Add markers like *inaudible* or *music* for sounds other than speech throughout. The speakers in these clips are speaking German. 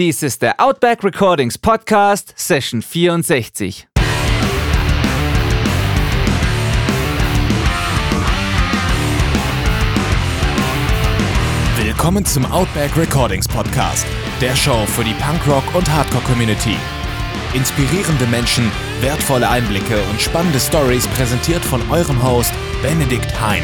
Dies ist der Outback Recordings Podcast, Session 64. Willkommen zum Outback Recordings Podcast, der Show für die Punkrock- und Hardcore-Community. Inspirierende Menschen, wertvolle Einblicke und spannende Stories präsentiert von eurem Host Benedikt Hein.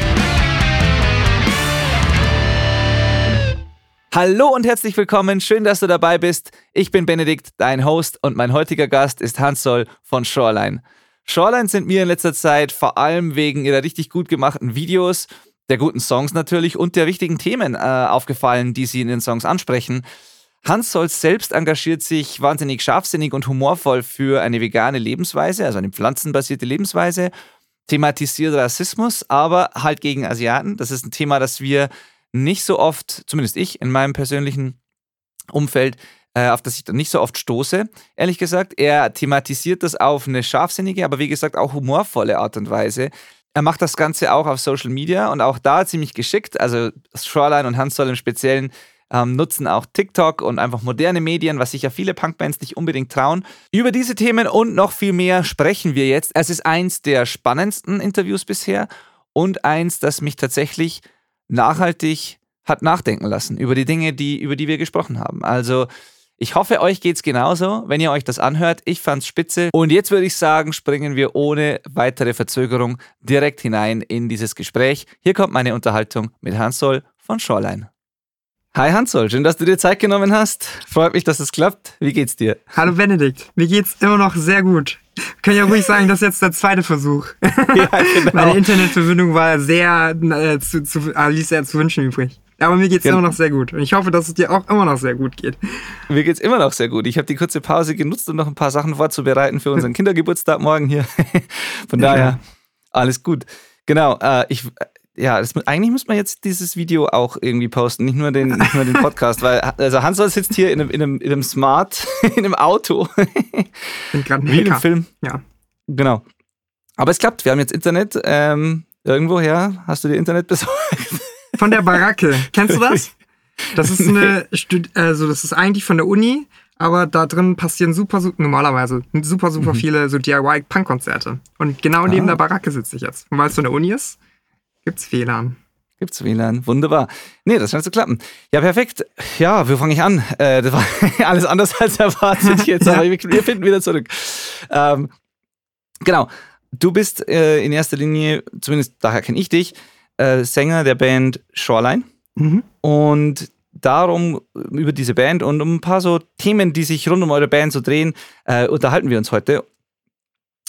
Hallo und herzlich willkommen, schön, dass du dabei bist. Ich bin Benedikt, dein Host und mein heutiger Gast ist Hans Soll von Shoreline. Shoreline sind mir in letzter Zeit vor allem wegen ihrer richtig gut gemachten Videos, der guten Songs natürlich und der wichtigen Themen äh, aufgefallen, die sie in den Songs ansprechen. Hans Solz selbst engagiert sich wahnsinnig scharfsinnig und humorvoll für eine vegane Lebensweise, also eine pflanzenbasierte Lebensweise, thematisiert Rassismus, aber halt gegen Asiaten. Das ist ein Thema, das wir nicht so oft, zumindest ich in meinem persönlichen Umfeld, äh, auf das ich dann nicht so oft stoße, ehrlich gesagt. Er thematisiert das auf eine scharfsinnige, aber wie gesagt auch humorvolle Art und Weise. Er macht das Ganze auch auf Social Media und auch da ziemlich geschickt. Also Shoreline und Hans Soll im Speziellen ähm, nutzen auch TikTok und einfach moderne Medien, was sich ja viele Punkbands nicht unbedingt trauen. Über diese Themen und noch viel mehr sprechen wir jetzt. Es ist eins der spannendsten Interviews bisher und eins, das mich tatsächlich nachhaltig hat nachdenken lassen über die Dinge, die, über die wir gesprochen haben. Also ich hoffe, euch geht's genauso, wenn ihr euch das anhört. Ich fand's spitze. Und jetzt würde ich sagen, springen wir ohne weitere Verzögerung direkt hinein in dieses Gespräch. Hier kommt meine Unterhaltung mit Hans Soll von Shoreline. Hi Hansol, schön, dass du dir Zeit genommen hast. Freut mich, dass es klappt. Wie geht's dir? Hallo Benedikt, mir geht's immer noch sehr gut. Wir können ja ruhig sagen, das ist jetzt der zweite Versuch. *laughs* Ja, genau. Meine Internetverbindung war sehr, äh, zu, zu, äh, ließ sehr zu wünschen übrig. Aber mir geht's ja. immer noch sehr gut. Und ich hoffe, dass es dir auch immer noch sehr gut geht. Mir geht's immer noch sehr gut. Ich habe die kurze Pause genutzt, um noch ein paar Sachen vorzubereiten für unseren *laughs* Kindergeburtstag morgen hier. Von daher, alles gut. Genau, äh, ich, ja, das, eigentlich müsste man jetzt dieses Video auch irgendwie posten, nicht nur den, nicht nur den Podcast, weil also Hans sitzt hier in einem, in einem, in einem Smart, *laughs* in einem Auto. Bin gerade Wie in einem Film. Ja. Genau. Aber es klappt, wir haben jetzt Internet. Ähm, irgendwoher hast du dir Internet besorgt? Von der Baracke. Kennst du *laughs* das? Das ist eine, also das ist eigentlich von der Uni, aber da drin passieren super, super normalerweise super, super mhm. viele so DIY-Punk-Konzerte. Und genau neben ah. der Baracke sitze ich jetzt. Und weil es so eine Uni ist, Gibt's WLAN? Gibt's WLAN? Wunderbar. Nee, das scheint zu klappen. Ja, perfekt. Ja, wo fange ich an? Äh, das war *laughs* alles anders als erwartet *laughs* jetzt, aber wir, finden wieder zurück. Ähm, genau. Du bist äh, in erster Linie, zumindest daher kenne ich dich, äh, Sänger der Band Shoreline. Mhm. Und darum, über diese Band und um ein paar so Themen, die sich rund um eure Band so drehen, äh, unterhalten wir uns heute.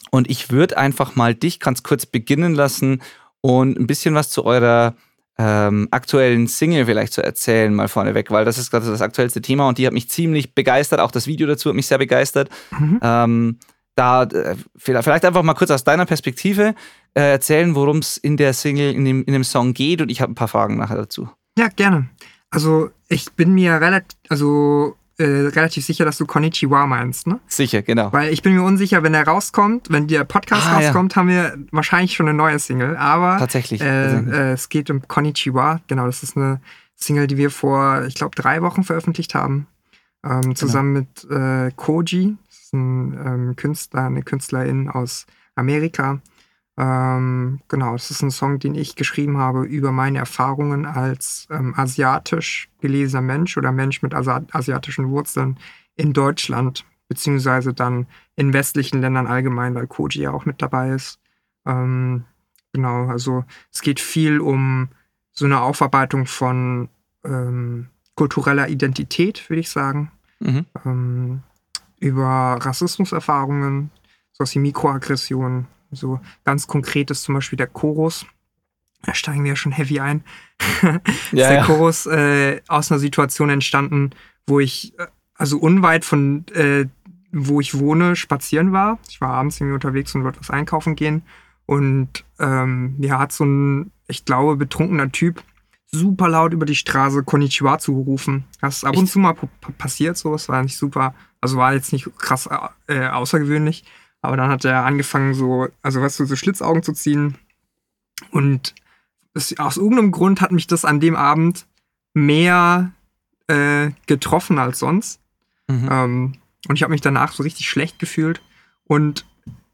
Und ich würde einfach mal dich ganz kurz beginnen lassen und ein bisschen was zu eurer ähm, aktuellen Single vielleicht zu erzählen, mal vorneweg, weil das ist gerade das aktuellste Thema und die hat mich ziemlich begeistert. Auch das Video dazu hat mich sehr begeistert. Mhm. Ähm, da äh, vielleicht einfach mal kurz aus deiner Perspektive äh, erzählen, worum es in der Single, in dem, in dem Song geht und ich habe ein paar Fragen nachher dazu. Ja, gerne. Also ich bin mir relativ, also äh, relativ sicher, dass du Konnichiwa meinst, ne? Sicher, genau. Weil ich bin mir unsicher, wenn er rauskommt, wenn der Podcast ah, rauskommt, ja. haben wir wahrscheinlich schon eine neue Single. Aber tatsächlich. Äh, äh, es geht um Konnichiwa. Genau, das ist eine Single, die wir vor, ich glaube, drei Wochen veröffentlicht haben. Ähm, genau. zusammen mit äh, Koji, das ist ein ähm, Künstler, eine Künstlerin aus Amerika. Ähm, genau, das ist ein Song, den ich geschrieben habe über meine Erfahrungen als ähm, asiatisch gelesener Mensch oder Mensch mit Asi asiatischen Wurzeln in Deutschland, beziehungsweise dann in westlichen Ländern allgemein, weil Koji ja auch mit dabei ist. Ähm, genau, also es geht viel um so eine Aufarbeitung von ähm, kultureller Identität, würde ich sagen. Mhm. Ähm, über Rassismuserfahrungen, sowas wie Mikroaggressionen, so ganz konkret ist zum Beispiel der Chorus. Da steigen wir ja schon heavy ein. *laughs* ja, ist der ja. Chorus äh, aus einer Situation entstanden, wo ich, äh, also unweit von äh, wo ich wohne, spazieren war. Ich war abends irgendwie unterwegs und wollte was einkaufen gehen. Und ähm, ja, hat so ein, ich glaube, betrunkener Typ super laut über die Straße Konnichiwa zugerufen. Das ist ab und zu mal passiert so. Es war nicht super, also war jetzt nicht krass äh, außergewöhnlich. Aber dann hat er angefangen, so, also weißt du, so Schlitzaugen zu ziehen. Und es, aus irgendeinem Grund hat mich das an dem Abend mehr äh, getroffen als sonst. Mhm. Ähm, und ich habe mich danach so richtig schlecht gefühlt. Und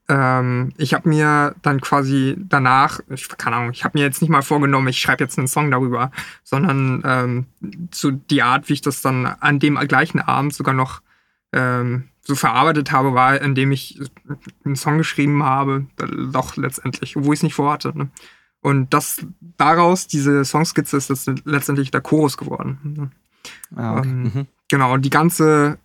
ähm, ich habe mir dann quasi danach, ich, keine Ahnung, ich habe mir jetzt nicht mal vorgenommen, ich schreibe jetzt einen Song darüber, sondern ähm, so die Art, wie ich das dann an dem gleichen Abend sogar noch ähm, so verarbeitet habe, war, indem ich einen Song geschrieben habe, doch letztendlich, obwohl ich es nicht vorhatte. Ne? Und das daraus, diese Songskizze, ist das letztendlich der Chorus geworden. Ne? Ah, okay. ähm, mhm. Genau, und die ganze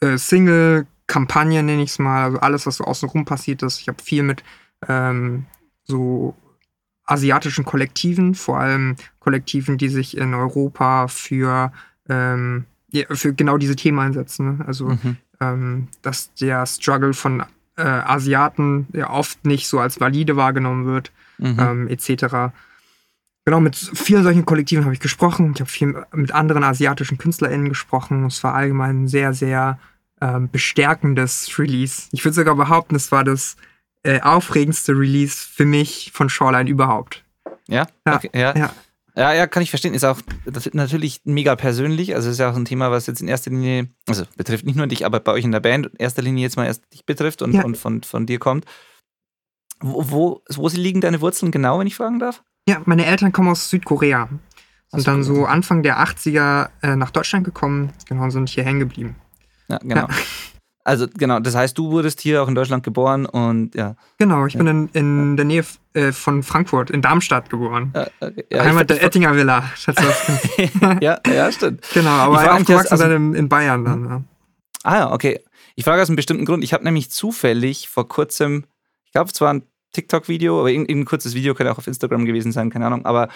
äh, Single Kampagne, nenne ich es mal, also alles, was so außenrum passiert ist. Ich habe viel mit ähm, so asiatischen Kollektiven, vor allem Kollektiven, die sich in Europa für, ähm, ja, für genau diese Themen einsetzen. Ne? Also, mhm. Ähm, dass der Struggle von äh, Asiaten ja oft nicht so als valide wahrgenommen wird, mhm. ähm, etc. Genau, mit vielen solchen Kollektiven habe ich gesprochen. Ich habe viel mit anderen asiatischen KünstlerInnen gesprochen. Es war allgemein sehr, sehr ähm, bestärkendes Release. Ich würde sogar behaupten, es war das äh, aufregendste Release für mich von Shoreline überhaupt. Ja? Ja, okay, ja. ja. Ja, ja, kann ich verstehen. Ist auch natürlich mega persönlich. Also ist ja auch ein Thema, was jetzt in erster Linie, also betrifft nicht nur dich, aber bei euch in der Band in erster Linie jetzt mal erst dich betrifft und, ja. und von, von dir kommt. Wo, wo, wo liegen deine Wurzeln genau, wenn ich fragen darf? Ja, meine Eltern kommen aus Südkorea. Sind dann so Anfang der 80er äh, nach Deutschland gekommen, genau, und sind hier hängen geblieben. Ja, genau. Ja. Also genau, das heißt, du wurdest hier auch in Deutschland geboren und ja. Genau, ich bin in, in der Nähe äh, von Frankfurt, in Darmstadt geboren. Ja, okay. ja, Heimat der Ettinger Villa. *laughs* ja, ja, stimmt. Genau, aber aufgewachsen also, dann in, in, Bayern dann. Ja. Ah ja, okay. Ich frage aus einem bestimmten Grund. Ich habe nämlich zufällig vor kurzem, ich glaube, es war ein TikTok-Video, aber irgendein kurzes Video könnte auch auf Instagram gewesen sein, keine Ahnung, aber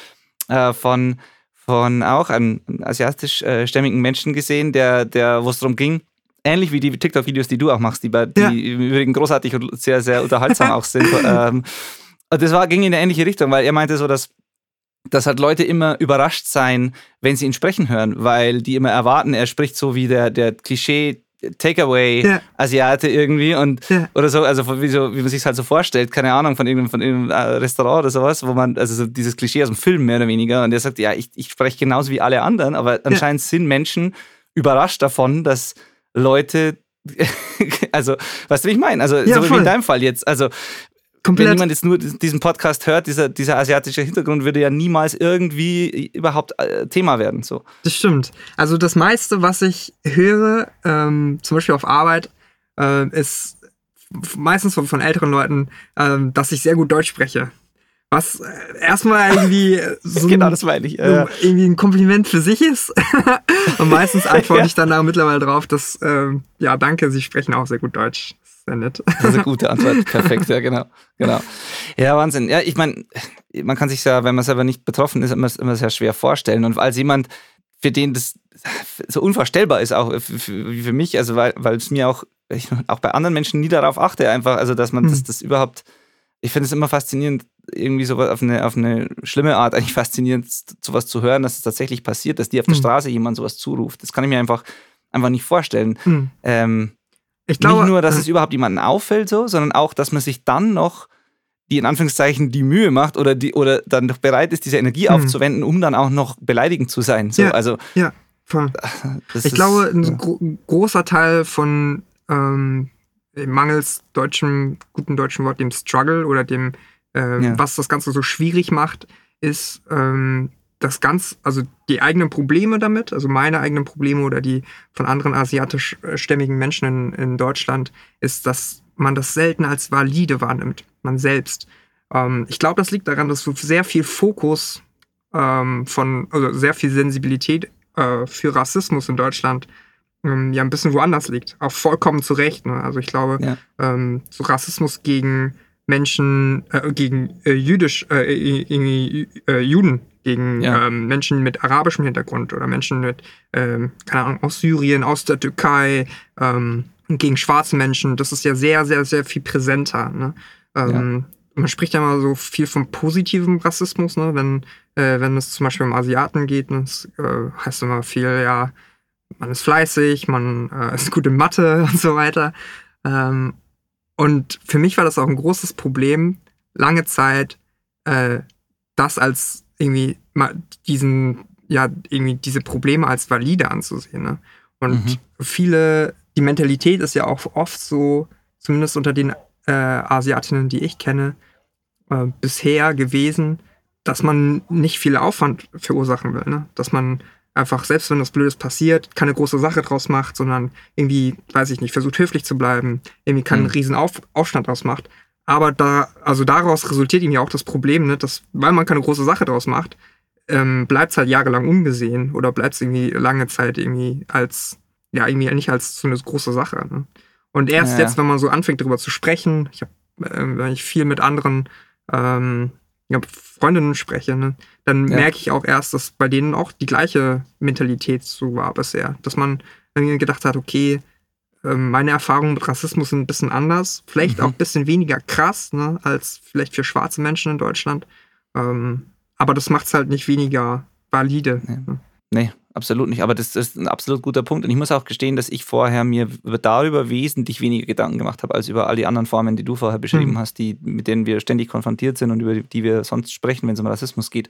äh, von, von auch einem asiatisch-stämmigen äh, Menschen gesehen, der, der wo es darum ging, ähnlich wie die TikTok-Videos, die du auch machst, die, die ja. im Übrigen großartig und sehr, sehr unterhaltsam *laughs* auch sind. ähm, das war, ging in eine ähnliche Richtung, weil er meinte so, dass dass halt Leute immer überrascht sein, wenn sie ihn sprechen hören, weil die immer erwarten, er spricht so wie der, der Klischee Takeaway-Asiate ja. irgendwie und ja. oder so, also wie, so, wie man sich halt so vorstellt, keine Ahnung, von irgendeinem, von irgendeinem äh, Restaurant oder sowas, wo man, also so dieses Klischee aus dem Film mehr oder weniger, und der sagt, ja, ich, ich spreche genauso wie alle anderen, aber anscheinend ja. sind Menschen überrascht davon, dass Leute, *laughs* also, weißt du, wie ich meine? Also, ja, so voll. wie in deinem Fall jetzt. Also, Komplett. wenn jemand jetzt nur diesen Podcast hört, dieser, dieser asiatische Hintergrund würde ja niemals irgendwie überhaupt äh, Thema werden. So. Das stimmt. Also, das meiste, was ich höre, ähm, zum Beispiel auf Arbeit, äh, ist meistens von, von älteren Leuten, äh, dass ich sehr gut Deutsch spreche. Was äh, erstmal irgendwie *laughs* so, genau, das meine ich. Äh. irgendwie ein Kompliment für sich ist. *laughs* Und meistens *laughs* antworte ja. ich dann da mittlerweile drauf, dass, ähm, ja, danke, Sie sprechen auch sehr gut Deutsch. Sehr nett. Das ist eine gute Antwort. Perfekt, ja, genau. genau. Ja, Wahnsinn. Ja, ich meine, man kann sich ja, wenn man selber nicht betroffen ist, immer, immer sehr schwer vorstellen. Und als jemand, für den das so unvorstellbar ist, auch wie für mich, also weil, weil es mir auch, ich auch bei anderen Menschen nie darauf achte, einfach, also dass man hm. das, das überhaupt ich finde es immer faszinierend, irgendwie so auf eine, auf eine schlimme Art eigentlich faszinierend, sowas zu hören, dass es tatsächlich passiert, dass dir auf der mhm. Straße jemand sowas zuruft. Das kann ich mir einfach, einfach nicht vorstellen. Mhm. Ähm, ich glaube, nicht nur, dass äh, es überhaupt jemandem auffällt, so, sondern auch, dass man sich dann noch die in Anführungszeichen die Mühe macht oder die oder dann noch bereit ist, diese Energie mhm. aufzuwenden, um dann auch noch beleidigend zu sein. So, ja, also ja, voll. ich ist, glaube, ein ja. gro großer Teil von ähm, mangels deutschem, guten deutschen Wort, dem Struggle oder dem, ähm, ja. was das Ganze so schwierig macht, ist ähm, das ganz, also die eigenen Probleme damit, also meine eigenen Probleme oder die von anderen asiatischstämmigen Menschen in, in Deutschland, ist, dass man das selten als valide wahrnimmt, man selbst. Ähm, ich glaube, das liegt daran, dass so sehr viel Fokus ähm, von, also sehr viel Sensibilität äh, für Rassismus in Deutschland ähm, ja ein bisschen woanders liegt. Auch vollkommen zu Recht. Ne? Also ich glaube, ja. ähm, so Rassismus gegen Menschen, äh, gegen äh, jüdisch, äh, äh, äh, Juden, gegen ja. ähm, Menschen mit arabischem Hintergrund oder Menschen mit, ähm, keine Ahnung, aus Syrien, aus der Türkei, ähm, gegen schwarze Menschen, das ist ja sehr, sehr, sehr viel präsenter. Ne? Ähm, ja. Man spricht ja immer so viel vom positiven Rassismus, ne? wenn, äh, wenn es zum Beispiel um Asiaten geht, das äh, heißt immer viel, ja, man ist fleißig, man äh, *laughs* ist gut in Mathe *laughs* und so weiter. Ähm, und für mich war das auch ein großes Problem, lange Zeit äh, das als irgendwie diesen, ja, irgendwie diese Probleme als valide anzusehen. Ne? Und mhm. viele, die Mentalität ist ja auch oft so, zumindest unter den äh, Asiatinnen, die ich kenne, äh, bisher gewesen, dass man nicht viel Aufwand verursachen will. Ne? Dass man einfach, selbst wenn was Blödes passiert, keine große Sache draus macht, sondern irgendwie, weiß ich nicht, versucht höflich zu bleiben, irgendwie keinen mhm. riesen Auf Aufstand draus macht. Aber da, also daraus resultiert ihm ja auch das Problem, ne, dass, weil man keine große Sache draus macht, ähm, bleibt es halt jahrelang ungesehen oder bleibt es irgendwie lange Zeit irgendwie als, ja, irgendwie nicht als so eine große Sache. Ne? Und erst ja. jetzt, wenn man so anfängt, darüber zu sprechen, ich habe, äh, wenn ich viel mit anderen ähm, ja, Freundinnen spreche, ne, dann ja. merke ich auch erst, dass bei denen auch die gleiche Mentalität so war bisher. Dass man irgendwie gedacht hat, okay, ähm, meine Erfahrungen mit Rassismus sind ein bisschen anders, vielleicht mhm. auch ein bisschen weniger krass, ne, als vielleicht für schwarze Menschen in Deutschland. Ähm, aber das macht es halt nicht weniger valide. Nee. Ne? Nee. absolut nicht. Aber das ist ein absolut guter Punkt. Und ich muss auch gestehen, dass ich vorher mir darüber wesentlich weniger Gedanken gemacht habe, als über all die anderen Formen, die du vorher beschrieben mhm. hast, die, mit denen wir ständig konfrontiert sind und über die wir sonst sprechen, wenn es um Rassismus geht.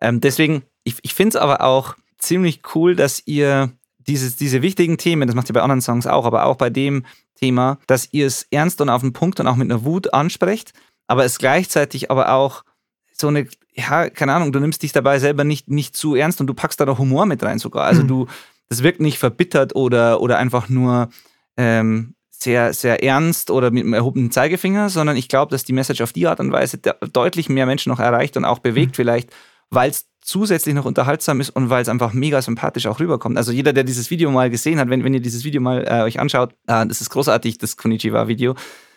Ähm, deswegen, ich, ich finde es aber auch ziemlich cool, dass ihr dieses, diese wichtigen Themen, das macht ihr bei anderen Songs auch, aber auch bei dem Thema, dass ihr es ernst und auf den Punkt und auch mit einer Wut ansprecht, aber es gleichzeitig aber auch so eine, ja, keine Ahnung, du nimmst dich dabei selber nicht, nicht zu ernst und du packst da noch Humor mit rein sogar. Also mhm. du, das wirkt nicht verbittert oder, oder einfach nur ähm, sehr, sehr ernst oder mit einem erhobenen Zeigefinger, sondern ich glaube, dass die Message auf die Art und Weise deutlich mehr Menschen noch erreicht und auch bewegt mhm. vielleicht, weil es zusätzlich noch unterhaltsam ist und weil es einfach mega sympathisch auch rüberkommt. Also jeder, der dieses Video mal gesehen hat, wenn, wenn ihr dieses Video mal äh, euch anschaut, äh, das ist großartig, das Konichiwa-Video.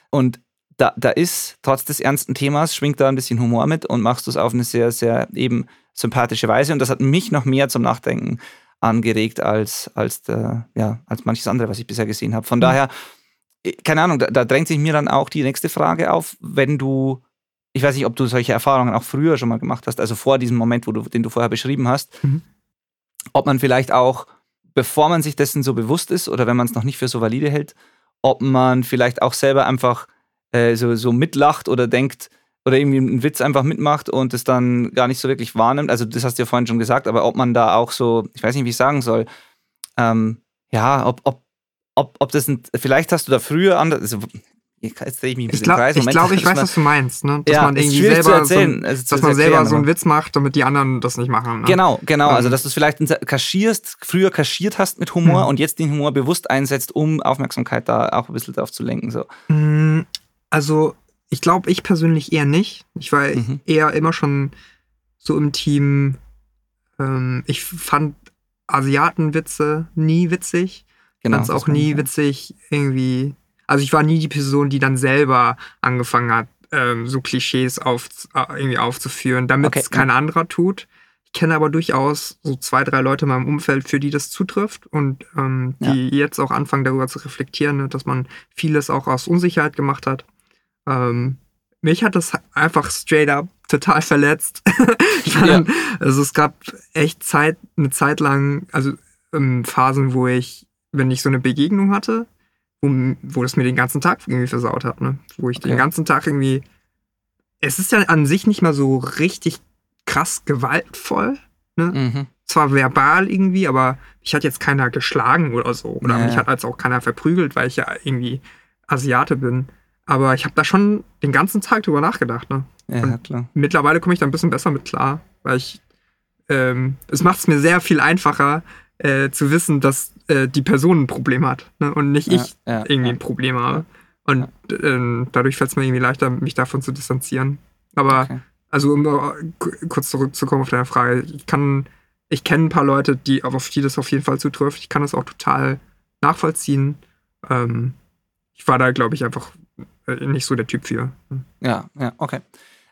Und da, da ist, trotz des ernsten Themas, schwingt da ein bisschen Humor mit und machst du es auf eine sehr, sehr eben sympathische Weise. Und das hat mich noch mehr zum Nachdenken angeregt als, als, der, ja, als manches andere, was ich bisher gesehen habe. Von mhm. daher, äh, keine Ahnung, da, da drängt sich mir dann auch die nächste Frage auf, wenn du ich weiß nicht, ob du solche Erfahrungen auch früher schon mal gemacht hast, also vor diesem Moment, wo du, den du vorher beschrieben hast, mhm. ob man vielleicht auch, bevor man sich dessen so bewusst ist oder wenn man es noch nicht für so valide hält, ob man vielleicht auch selber einfach äh, so, so mitlacht oder denkt oder irgendwie einen Witz einfach mitmacht und es dann gar nicht so wirklich wahrnimmt. Also das hast du ja vorhin schon gesagt, aber ob man da auch so, ich weiß nicht, wie ich sagen soll, ähm, ja, ob, ob, ob, ob das ein, vielleicht hast du da früher anders, also Jetzt drehe ich mich ein bisschen ich glaub, Kreis. Ich glaube, ich weiß, was du meinst. Ne? Dass ja, man irgendwie selber, so, also dass man selber so einen Witz macht, damit die anderen das nicht machen. Ne? Genau, genau. Also, ähm. dass du es vielleicht kaschierst, früher kaschiert hast mit Humor hm. und jetzt den Humor bewusst einsetzt, um Aufmerksamkeit da auch ein bisschen drauf zu lenken. So. Also, ich glaube, ich persönlich eher nicht. Ich war mhm. eher immer schon so im Team. Ähm, ich fand Asiatenwitze nie witzig. Genau. Fand es auch nie witzig, irgendwie also ich war nie die Person, die dann selber angefangen hat, ähm, so Klischees auf, äh, irgendwie aufzuführen, damit okay. es kein anderer tut. Ich kenne aber durchaus so zwei, drei Leute in meinem Umfeld, für die das zutrifft und ähm, die ja. jetzt auch anfangen, darüber zu reflektieren, ne, dass man vieles auch aus Unsicherheit gemacht hat. Ähm, mich hat das einfach straight up total verletzt. *laughs* ja. Also es gab echt Zeit, eine Zeit lang, also ähm, Phasen, wo ich, wenn ich so eine Begegnung hatte, wo, wo das mir den ganzen Tag irgendwie versaut hat, ne? Wo ich okay. den ganzen Tag irgendwie. Es ist ja an sich nicht mal so richtig krass gewaltvoll, ne? Mhm. Zwar verbal irgendwie, aber mich hat jetzt keiner geschlagen oder so. Oder ja. mich hat als auch keiner verprügelt, weil ich ja irgendwie Asiate bin. Aber ich habe da schon den ganzen Tag drüber nachgedacht, ne? Ja, klar. Mittlerweile komme ich da ein bisschen besser mit klar, weil ich. Ähm, es macht es mir sehr viel einfacher, äh, zu wissen, dass äh, die Person ein Problem hat ne? und nicht ich ja, irgendwie ein Problem habe. Und äh, dadurch fällt es mir irgendwie leichter, mich davon zu distanzieren. Aber okay. also um kurz zurückzukommen auf deine Frage, ich kann, ich kenne ein paar Leute, die auf die das auf jeden Fall zutrifft. Ich kann das auch total nachvollziehen. Ähm, ich war da, glaube ich, einfach nicht so der Typ für. Ja, ja, okay.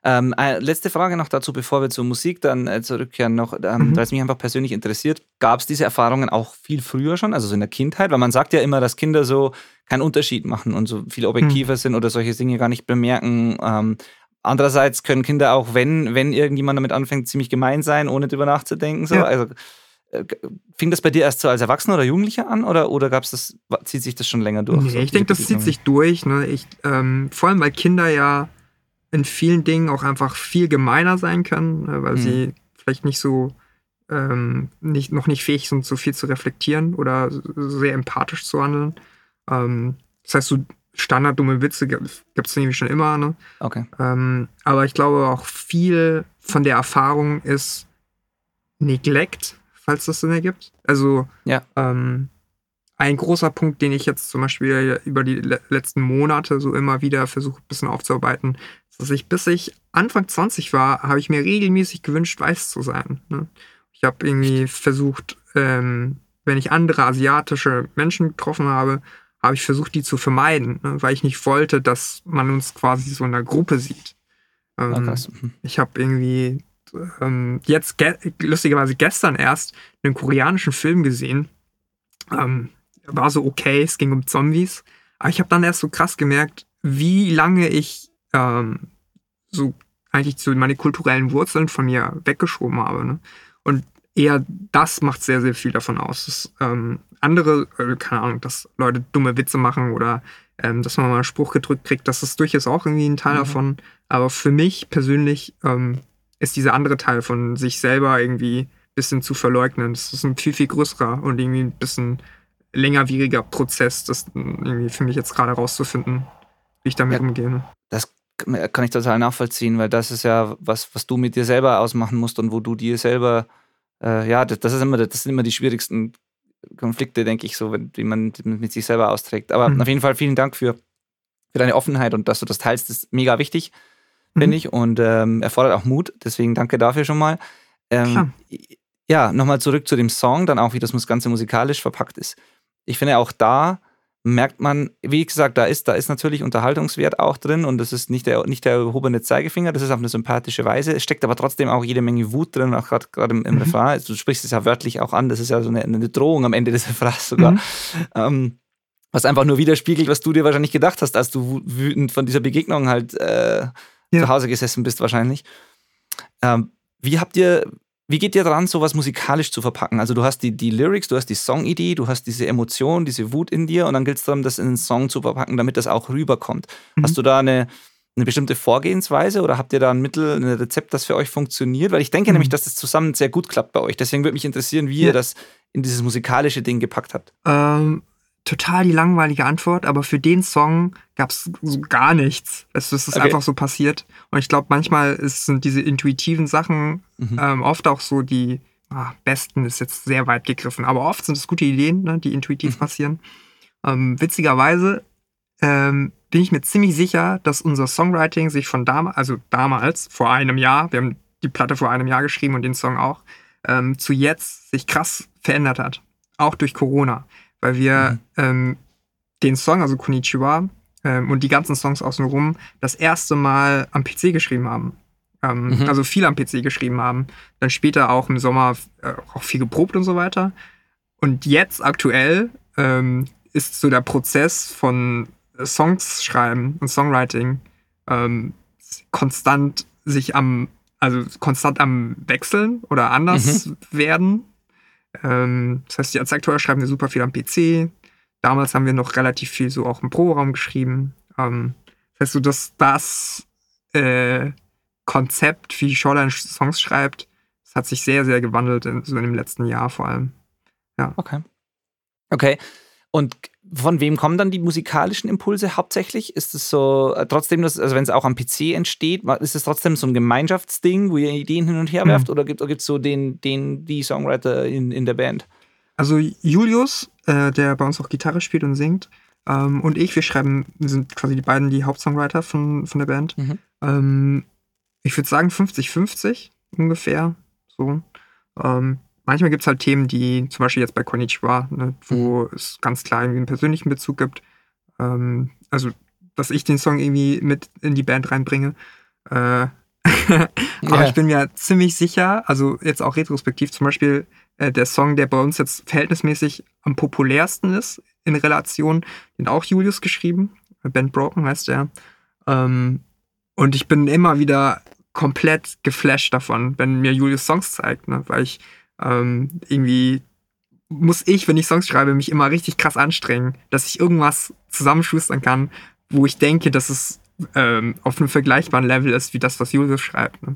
Ähm, äh, letzte Frage noch dazu, bevor wir zur Musik dann äh, zurückkehren, noch, ähm, mhm. weil es mich einfach persönlich interessiert. Gab es diese Erfahrungen auch viel früher schon, also so in der Kindheit? Weil man sagt ja immer, dass Kinder so keinen Unterschied machen und so viel objektiver mhm. sind oder solche Dinge gar nicht bemerken. Ähm, andererseits können Kinder auch, wenn, wenn irgendjemand damit anfängt, ziemlich gemein sein, ohne drüber nachzudenken. So. Ja. Also, äh, Fing das bei dir erst so als Erwachsener oder Jugendlicher an oder, oder gab's das, zieht sich das schon länger durch? Nee, so ich denke, das zieht sich durch. Ne? Ich, ähm, vor allem, weil Kinder ja in vielen Dingen auch einfach viel gemeiner sein können, ne, weil mhm. sie vielleicht nicht so ähm, nicht, noch nicht fähig sind, so viel zu reflektieren oder sehr empathisch zu handeln. Ähm, das heißt, so standarddumme Witze gibt es nämlich schon immer. Ne? Okay. Ähm, aber ich glaube auch viel von der Erfahrung ist Neglect, falls das Sinn ergibt. Also ja. ähm, ein großer Punkt, den ich jetzt zum Beispiel über die letzten Monate so immer wieder versuche, ein bisschen aufzuarbeiten, ist, dass ich bis ich Anfang 20 war, habe ich mir regelmäßig gewünscht, weiß zu sein. Ne? Ich habe irgendwie versucht, ähm, wenn ich andere asiatische Menschen getroffen habe, habe ich versucht, die zu vermeiden, ne? weil ich nicht wollte, dass man uns quasi so in einer Gruppe sieht. Ähm, Ah. Mhm. ich habe irgendwie ähm, jetzt ge lustigerweise gestern erst einen koreanischen Film gesehen. Ähm, war so okay, es ging um Zombies. Aber ich habe dann erst so krass gemerkt, wie lange ich ähm, so eigentlich so meine kulturellen Wurzeln von mir weggeschoben habe. Ne? Und eher das macht sehr, sehr viel davon aus. Dass, ähm, andere, äh, keine Ahnung, dass Leute dumme Witze machen oder ähm, dass man mal einen Spruch gedrückt kriegt, das ist durchaus auch irgendwie ein Teil Mhm. davon. Aber für mich persönlich ähm, ist dieser andere Teil von sich selber irgendwie ein bisschen zu verleugnen. Das ist ein viel, viel größerer und irgendwie ein bisschen längerwieriger Prozess, das irgendwie für mich jetzt gerade rauszufinden, wie ich damit Ja. umgehe. Das kann ich total nachvollziehen, weil das ist ja was, was du mit dir selber ausmachen musst und wo du dir selber, äh, ja, das, das ist immer, das sind immer die schwierigsten Konflikte, denke ich, so, die man mit sich selber austrägt. Aber Mhm. auf jeden Fall vielen Dank für, für deine Offenheit und dass du das teilst, ist mega wichtig, finde Mhm. ich, und ähm, erfordert auch Mut. Deswegen danke dafür schon mal. Ähm, ja, nochmal zurück zu dem Song, dann auch, wie das Ganze musikalisch verpackt ist. Ich finde auch da merkt man, wie gesagt, da ist, da ist natürlich Unterhaltungswert auch drin und das ist nicht der, nicht der erhobene Zeigefinger, das ist auf eine sympathische Weise. Es steckt aber trotzdem auch jede Menge Wut drin, auch gerade im, im Mhm. Refrain. Also, du sprichst es ja wörtlich auch an, das ist ja so eine, eine Drohung am Ende des Refrains sogar. Mhm. Ähm, was einfach nur widerspiegelt, was du dir wahrscheinlich gedacht hast, als du wütend von dieser Begegnung halt äh, Ja. zu Hause gesessen bist, wahrscheinlich. Ähm, wie habt ihr, wie geht ihr dran, sowas musikalisch zu verpacken? Also du hast die, die Lyrics, du hast die Songidee, du hast diese Emotion, diese Wut in dir und dann gilt es darum, das in einen Song zu verpacken, damit das auch rüberkommt. Mhm. Hast du da eine, eine bestimmte Vorgehensweise oder habt ihr da ein Mittel, ein Rezept, das für euch funktioniert? Weil ich denke Mhm. nämlich, dass das zusammen sehr gut klappt bei euch. Deswegen würde mich interessieren, wie Ja. ihr das in dieses musikalische Ding gepackt habt. Ähm, total die langweilige Antwort, aber für den Song gab es so gar nichts. Es, es ist Okay. einfach so passiert. Und ich glaube, manchmal ist, sind diese intuitiven Sachen Mhm. ähm, oft auch so die ah, besten, ist jetzt sehr weit gegriffen, aber oft sind es gute Ideen, ne, die intuitiv Mhm. passieren. Ähm, witzigerweise ähm, bin ich mir ziemlich sicher, dass unser Songwriting sich von damals, also damals, vor einem Jahr, wir haben die Platte vor einem Jahr geschrieben und den Song auch, ähm, zu jetzt sich krass verändert hat. Auch durch Corona. Weil wir ähm, den Song, also Konnichiwa, ähm, und die ganzen Songs außenrum das erste Mal am PC geschrieben haben. Ähm, Mhm. Also viel am PC geschrieben haben. Dann später auch im Sommer äh, auch viel geprobt und so weiter. Und jetzt aktuell ähm, ist so der Prozess von Songs schreiben und Songwriting ähm, konstant sich am, also konstant am Wechseln oder anders werden. Ähm, das heißt, jetzt aktuell schreiben wir super viel am PC. Damals haben wir noch relativ viel so auch im Proberaum geschrieben. Ähm, das heißt, so dass das äh, Konzept, wie Shoreline Songs schreibt, das hat sich sehr, sehr gewandelt, in, so in dem letzten Jahr vor allem. Okay. Okay. Und von wem kommen dann die musikalischen Impulse hauptsächlich? Ist es so, äh, trotzdem, das, also wenn es auch am PC entsteht, ist es trotzdem so ein Gemeinschaftsding, wo ihr Ideen hin und her Mhm. werft oder gibt es so den, den, die Songwriter in, in der Band? Also Julius, äh, der bei uns auch Gitarre spielt und singt, ähm, und ich, wir schreiben, wir sind quasi die beiden die Hauptsongwriter von, von der Band. Mhm. Ähm, ich würde sagen 50-50 ungefähr. So. Ähm, manchmal gibt es halt Themen, die zum Beispiel jetzt bei Konnichiwa, ne, wo es ganz klar irgendwie einen persönlichen Bezug gibt. Ähm, also, dass ich den Song irgendwie mit in die Band reinbringe. Äh, *laughs* aber Ja. ich bin mir ziemlich sicher, also jetzt auch retrospektiv, zum Beispiel äh, der Song, der bei uns jetzt verhältnismäßig am populärsten ist in Relation, den auch Julius geschrieben. Band Broken heißt der. Ähm, und ich bin immer wieder komplett geflasht davon, wenn mir Julius Songs zeigt, ne? weil ich ähm, irgendwie muss ich, wenn ich Songs schreibe, mich immer richtig krass anstrengen, dass ich irgendwas zusammenschustern kann, wo ich denke, dass es ähm, auf einem vergleichbaren Level ist wie das, was Julius schreibt. Ne?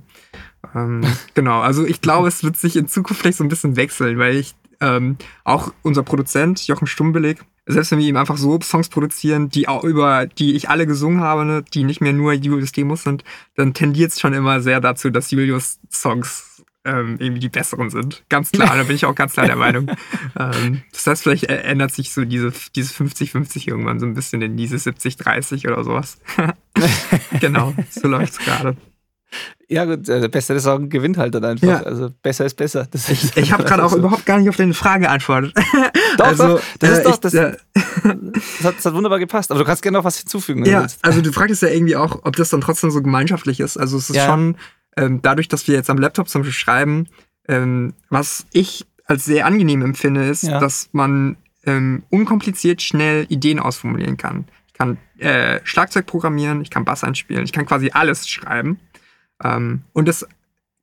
Ähm, *laughs* genau, also ich glaube, es wird sich in Zukunft vielleicht so ein bisschen wechseln, weil ich ähm, auch unser Produzent Jochen Stumbelig, selbst wenn wir ihm einfach so Songs produzieren, die auch über die ich alle gesungen habe, ne, die nicht mehr nur Julius Demos sind, dann tendiert es schon immer sehr dazu, dass Julius Songs ähm, irgendwie die besseren sind. Ganz klar, da bin ich auch ganz klar der Meinung. *laughs* ähm, das heißt, vielleicht ändert sich so diese, dieses 50-50 irgendwann so ein bisschen in diese 70-30 oder sowas. *laughs* genau, so läuft es gerade. Ja, gut, der bessere Song gewinnt halt dann einfach. Ja. Also besser ist besser. Das ich ich habe *laughs* gerade auch so. überhaupt gar nicht auf deine Frage geantwortet. Doch, also, das äh, ist doch, das, äh, das, hat, das, hat, wunderbar gepasst. Aber du kannst gerne noch was hinzufügen. Ja, also du fragst ja irgendwie auch, ob das dann trotzdem so gemeinschaftlich ist. Also es ist ja. schon, ähm, dadurch, dass wir jetzt am Laptop zum Beispiel schreiben, ähm, was ich als sehr angenehm empfinde, ist, ja. dass man ähm, unkompliziert schnell Ideen ausformulieren kann. Ich kann äh, Schlagzeug programmieren, ich kann Bass einspielen, ich kann quasi alles schreiben ähm, und das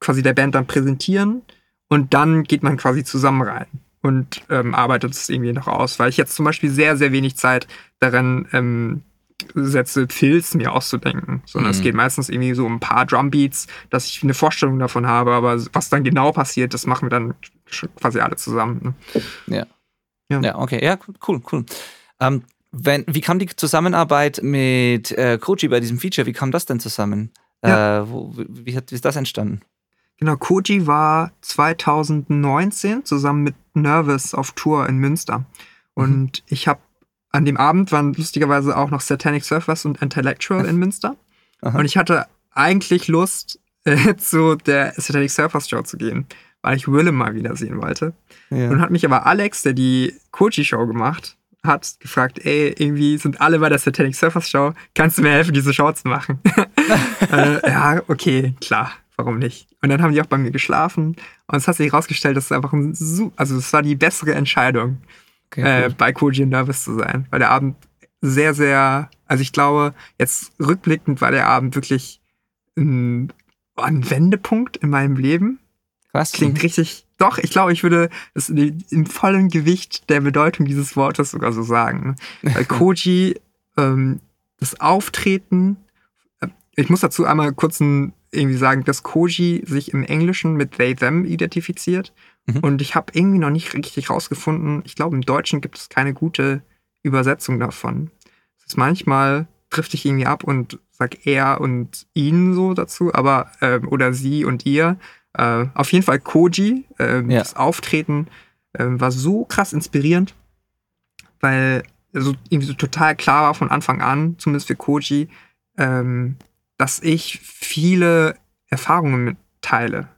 quasi der Band dann präsentieren und dann geht man quasi zusammen rein und ähm, arbeitet es irgendwie noch aus, weil ich jetzt zum Beispiel sehr, sehr wenig Zeit daran ähm, setze, Filz mir auszudenken, sondern mhm. es geht meistens irgendwie so um ein paar Drumbeats, dass ich eine Vorstellung davon habe, aber was dann genau passiert, das machen wir dann quasi alle zusammen. Ne? Ja. ja. Ja, okay, ja, cool, cool. Ähm, wenn, wie kam die Zusammenarbeit mit äh, Koji bei diesem Feature? Wie kam das denn zusammen? Ja. Äh, wo, wie, hat, wie ist das entstanden? Genau, Koji war 2019 zusammen mit Nervous auf Tour in Münster. Und mhm. ich habe an dem Abend waren lustigerweise auch noch Satanic Surfers und Intellectual in Münster. Aha. Und ich hatte eigentlich Lust, äh, zu der Satanic Surfers Show zu gehen, weil ich Willem mal wiedersehen wollte. Ja. Und hat mich aber Alex, der die Koji Show gemacht hat, gefragt, ey, irgendwie sind alle bei der Satanic Surfers Show, kannst du mir helfen, diese Show zu machen? *laughs* äh, ja, okay, klar, warum nicht? Und dann haben die auch bei mir geschlafen und es hat sich herausgestellt, dass es einfach ein, also es war die bessere Entscheidung, okay, äh, bei Koji Nervous zu sein, weil der Abend sehr, sehr, also ich glaube, jetzt rückblickend war der Abend wirklich ein, ein Wendepunkt in meinem Leben. Was? Klingt richtig doch, ich glaube, ich würde es im vollen Gewicht der Bedeutung dieses Wortes sogar so sagen. Weil *laughs* Koji, ähm, das Auftreten, äh, ich muss dazu einmal kurz ein, irgendwie sagen, dass Koji sich im Englischen mit they, them identifiziert. Mhm. Und ich habe irgendwie noch nicht richtig rausgefunden, ich glaube, im Deutschen gibt es keine gute Übersetzung davon. Es ist manchmal trifft ich irgendwie ab und sag er und ihn so dazu, aber ähm, oder sie und ihr. Äh, auf jeden Fall Koji, äh, ja. das Auftreten äh, war so krass inspirierend, weil so irgendwie so total klar war von Anfang an, zumindest für Koji, ähm, dass ich viele Erfahrungen mitteile.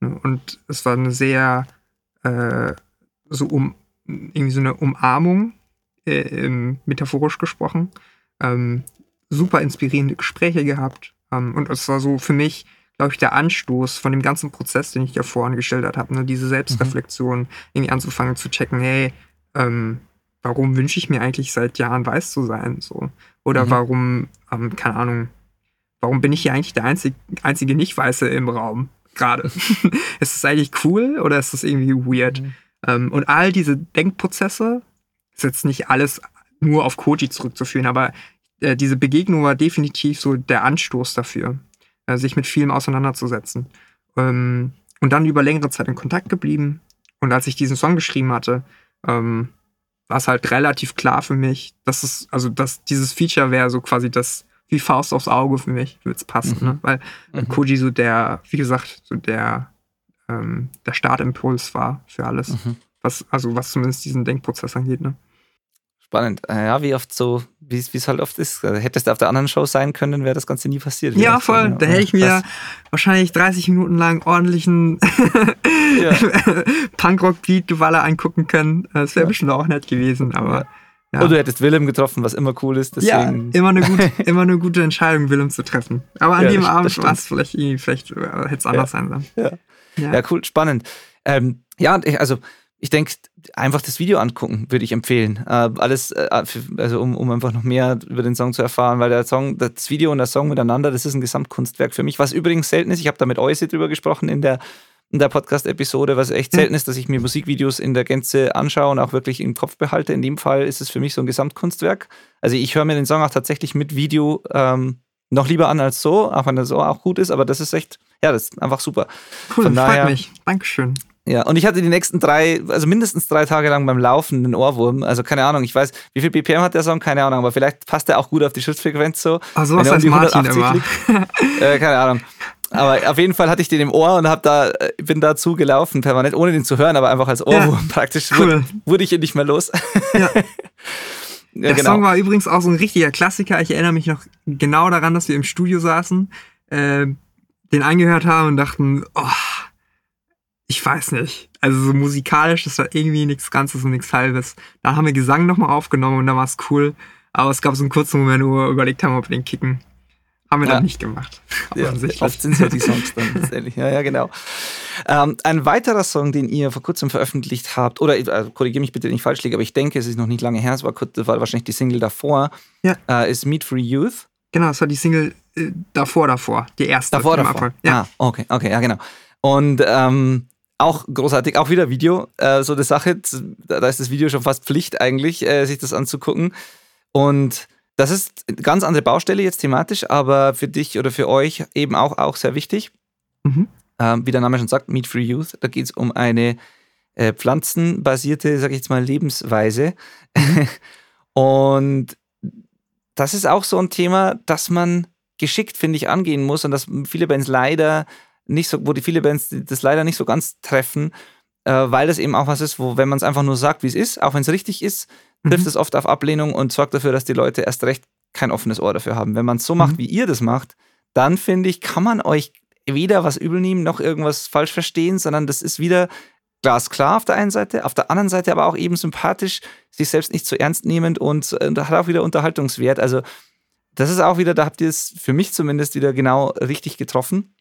Und es war eine sehr äh, so um irgendwie so eine Umarmung, äh, metaphorisch gesprochen. Ähm, super inspirierende Gespräche gehabt. Ähm, und es war so für mich glaube ich, der Anstoß von dem ganzen Prozess, den ich ja vorhin geschildert habe, ne? diese Selbstreflexion, mhm. irgendwie anzufangen zu checken, hey, ähm, warum wünsche ich mir eigentlich seit Jahren weiß zu sein? So? Oder mhm. warum, ähm, keine Ahnung, warum bin ich hier eigentlich der einzig, einzige Nicht-Weiße im Raum gerade? *laughs* ist es eigentlich cool oder ist das irgendwie weird? Mhm. Ähm, und all diese Denkprozesse, ist jetzt nicht alles nur auf Koji zurückzuführen, aber äh, diese Begegnung war definitiv so der Anstoß dafür. Äh, sich mit vielem auseinanderzusetzen. Ähm, und dann über längere Zeit in Kontakt geblieben. Und als ich diesen Song geschrieben hatte, ähm, war es halt relativ klar für mich, dass es, also dass dieses Feature wäre so quasi das wie Faust aufs Auge für mich, würde es passen, mhm. ne? Weil mhm. Koji so der, wie gesagt, so der, ähm, der Startimpuls war für alles. Mhm. Was, also was zumindest diesen Denkprozess angeht, ne? Spannend. Äh, ja, wie oft so, wie es halt oft ist. Also hättest du auf der anderen Show sein können, wäre das Ganze nie passiert. Ja, voll. Da hätte ich mir was? wahrscheinlich 30 Minuten lang ordentlichen *laughs* Punkrock-Beat Duvala angucken können. Das wäre ja. bestimmt auch nett gewesen, aber. Ja. Und du hättest Willem getroffen, was immer cool ist. Deswegen. Ja, immer eine, gute, *laughs* immer eine gute Entscheidung, Willem zu treffen. Aber an ja, dem Abend war es vielleicht, vielleicht äh, hätte es anders sein sollen. Ja. Ja. cool, spannend. Ähm, ja, also ich denke, einfach das Video angucken, würde ich empfehlen. Äh, alles, äh, also um, um einfach noch mehr über den Song zu erfahren, weil der Song, das Video und der Song miteinander, das ist ein Gesamtkunstwerk für mich, was übrigens selten ist. Ich habe da mit Euse drüber gesprochen in der, der Podcast-Episode, was echt selten ist, dass ich mir Musikvideos in der Gänze anschaue und auch wirklich im Kopf behalte. In dem Fall ist es für mich so ein Gesamtkunstwerk. Also ich höre mir den Song auch tatsächlich mit Video ähm, noch lieber an als so, auch wenn das so auch gut ist, aber das ist echt, ja, das ist einfach super. Cool, Von daher, freut mich. Dankeschön. Ja, und ich hatte die nächsten drei, also mindestens drei Tage lang beim Laufen einen Ohrwurm. Also keine Ahnung, ich weiß, wie viel BPM hat der Song? Keine Ahnung, aber vielleicht passt der auch gut auf die Schrittfrequenz so. Ach, so Wenn was er um heißt die Martin 180 immer. äh, keine Ahnung. *laughs* Aber auf jeden Fall hatte ich den im Ohr und hab da, äh, bin dazu gelaufen, permanent, ohne den zu hören, aber einfach als Ohrwurm praktisch. cool. Wurde, wurde ich ihn nicht mehr los. Ja. *laughs* Ja, Der Song war übrigens auch so ein richtiger Klassiker. Ich erinnere mich noch genau daran, dass wir im Studio saßen, äh, den angehört haben und dachten, oh, ich weiß nicht. Also so musikalisch, das war irgendwie nichts Ganzes und nichts Halbes. Da haben wir Gesang nochmal aufgenommen und da war es cool. Aber es gab so einen kurzen Moment, wo wir überlegt haben, ob wir den kicken. Haben wir Ja. dann nicht gemacht. *laughs* Ja, oft sind es ja die Songs dann letztendlich. Ja, ja, genau. Ähm, ein weiterer Song, den ihr vor kurzem veröffentlicht habt, oder äh, korrigiere mich bitte, wenn ich falsch liege, aber ich denke, es ist noch nicht lange her, es war, kurz, war wahrscheinlich die Single davor, Ja. äh, ist Meet Free Youth. Genau, das war die Single äh, davor, davor. Die erste. Davor, davor. April. Ja. Ah, okay, okay, ja, genau. Und ähm, auch großartig, auch wieder Video, äh, so eine Sache, da ist das Video schon fast Pflicht eigentlich, äh, sich das anzugucken. Und das ist eine ganz andere Baustelle jetzt thematisch, aber für dich oder für euch eben auch, auch sehr wichtig. Mhm. Ähm, wie der Name schon sagt, Meat Free Youth, da geht es um eine äh, pflanzenbasierte, sag ich jetzt mal, Lebensweise. *laughs* und das ist auch so ein Thema, das man geschickt, finde ich, angehen muss und dass viele Bands leider nicht so, wo die viele Bands das leider nicht so ganz treffen, äh, weil das eben auch was ist, wo, wenn man es einfach nur sagt, wie es ist, auch wenn es richtig ist, trifft Mhm. es oft auf Ablehnung und sorgt dafür, dass die Leute erst recht kein offenes Ohr dafür haben. Wenn man es so macht, Mhm. wie ihr das macht, dann finde ich, kann man euch weder was übel nehmen noch irgendwas falsch verstehen, sondern das ist wieder glasklar auf der einen Seite, auf der anderen Seite aber auch eben sympathisch, sich selbst nicht zu ernst nehmend und, äh, hat auch wieder Unterhaltungswert. Also das ist auch wieder, da habt ihr es für mich zumindest wieder genau richtig getroffen.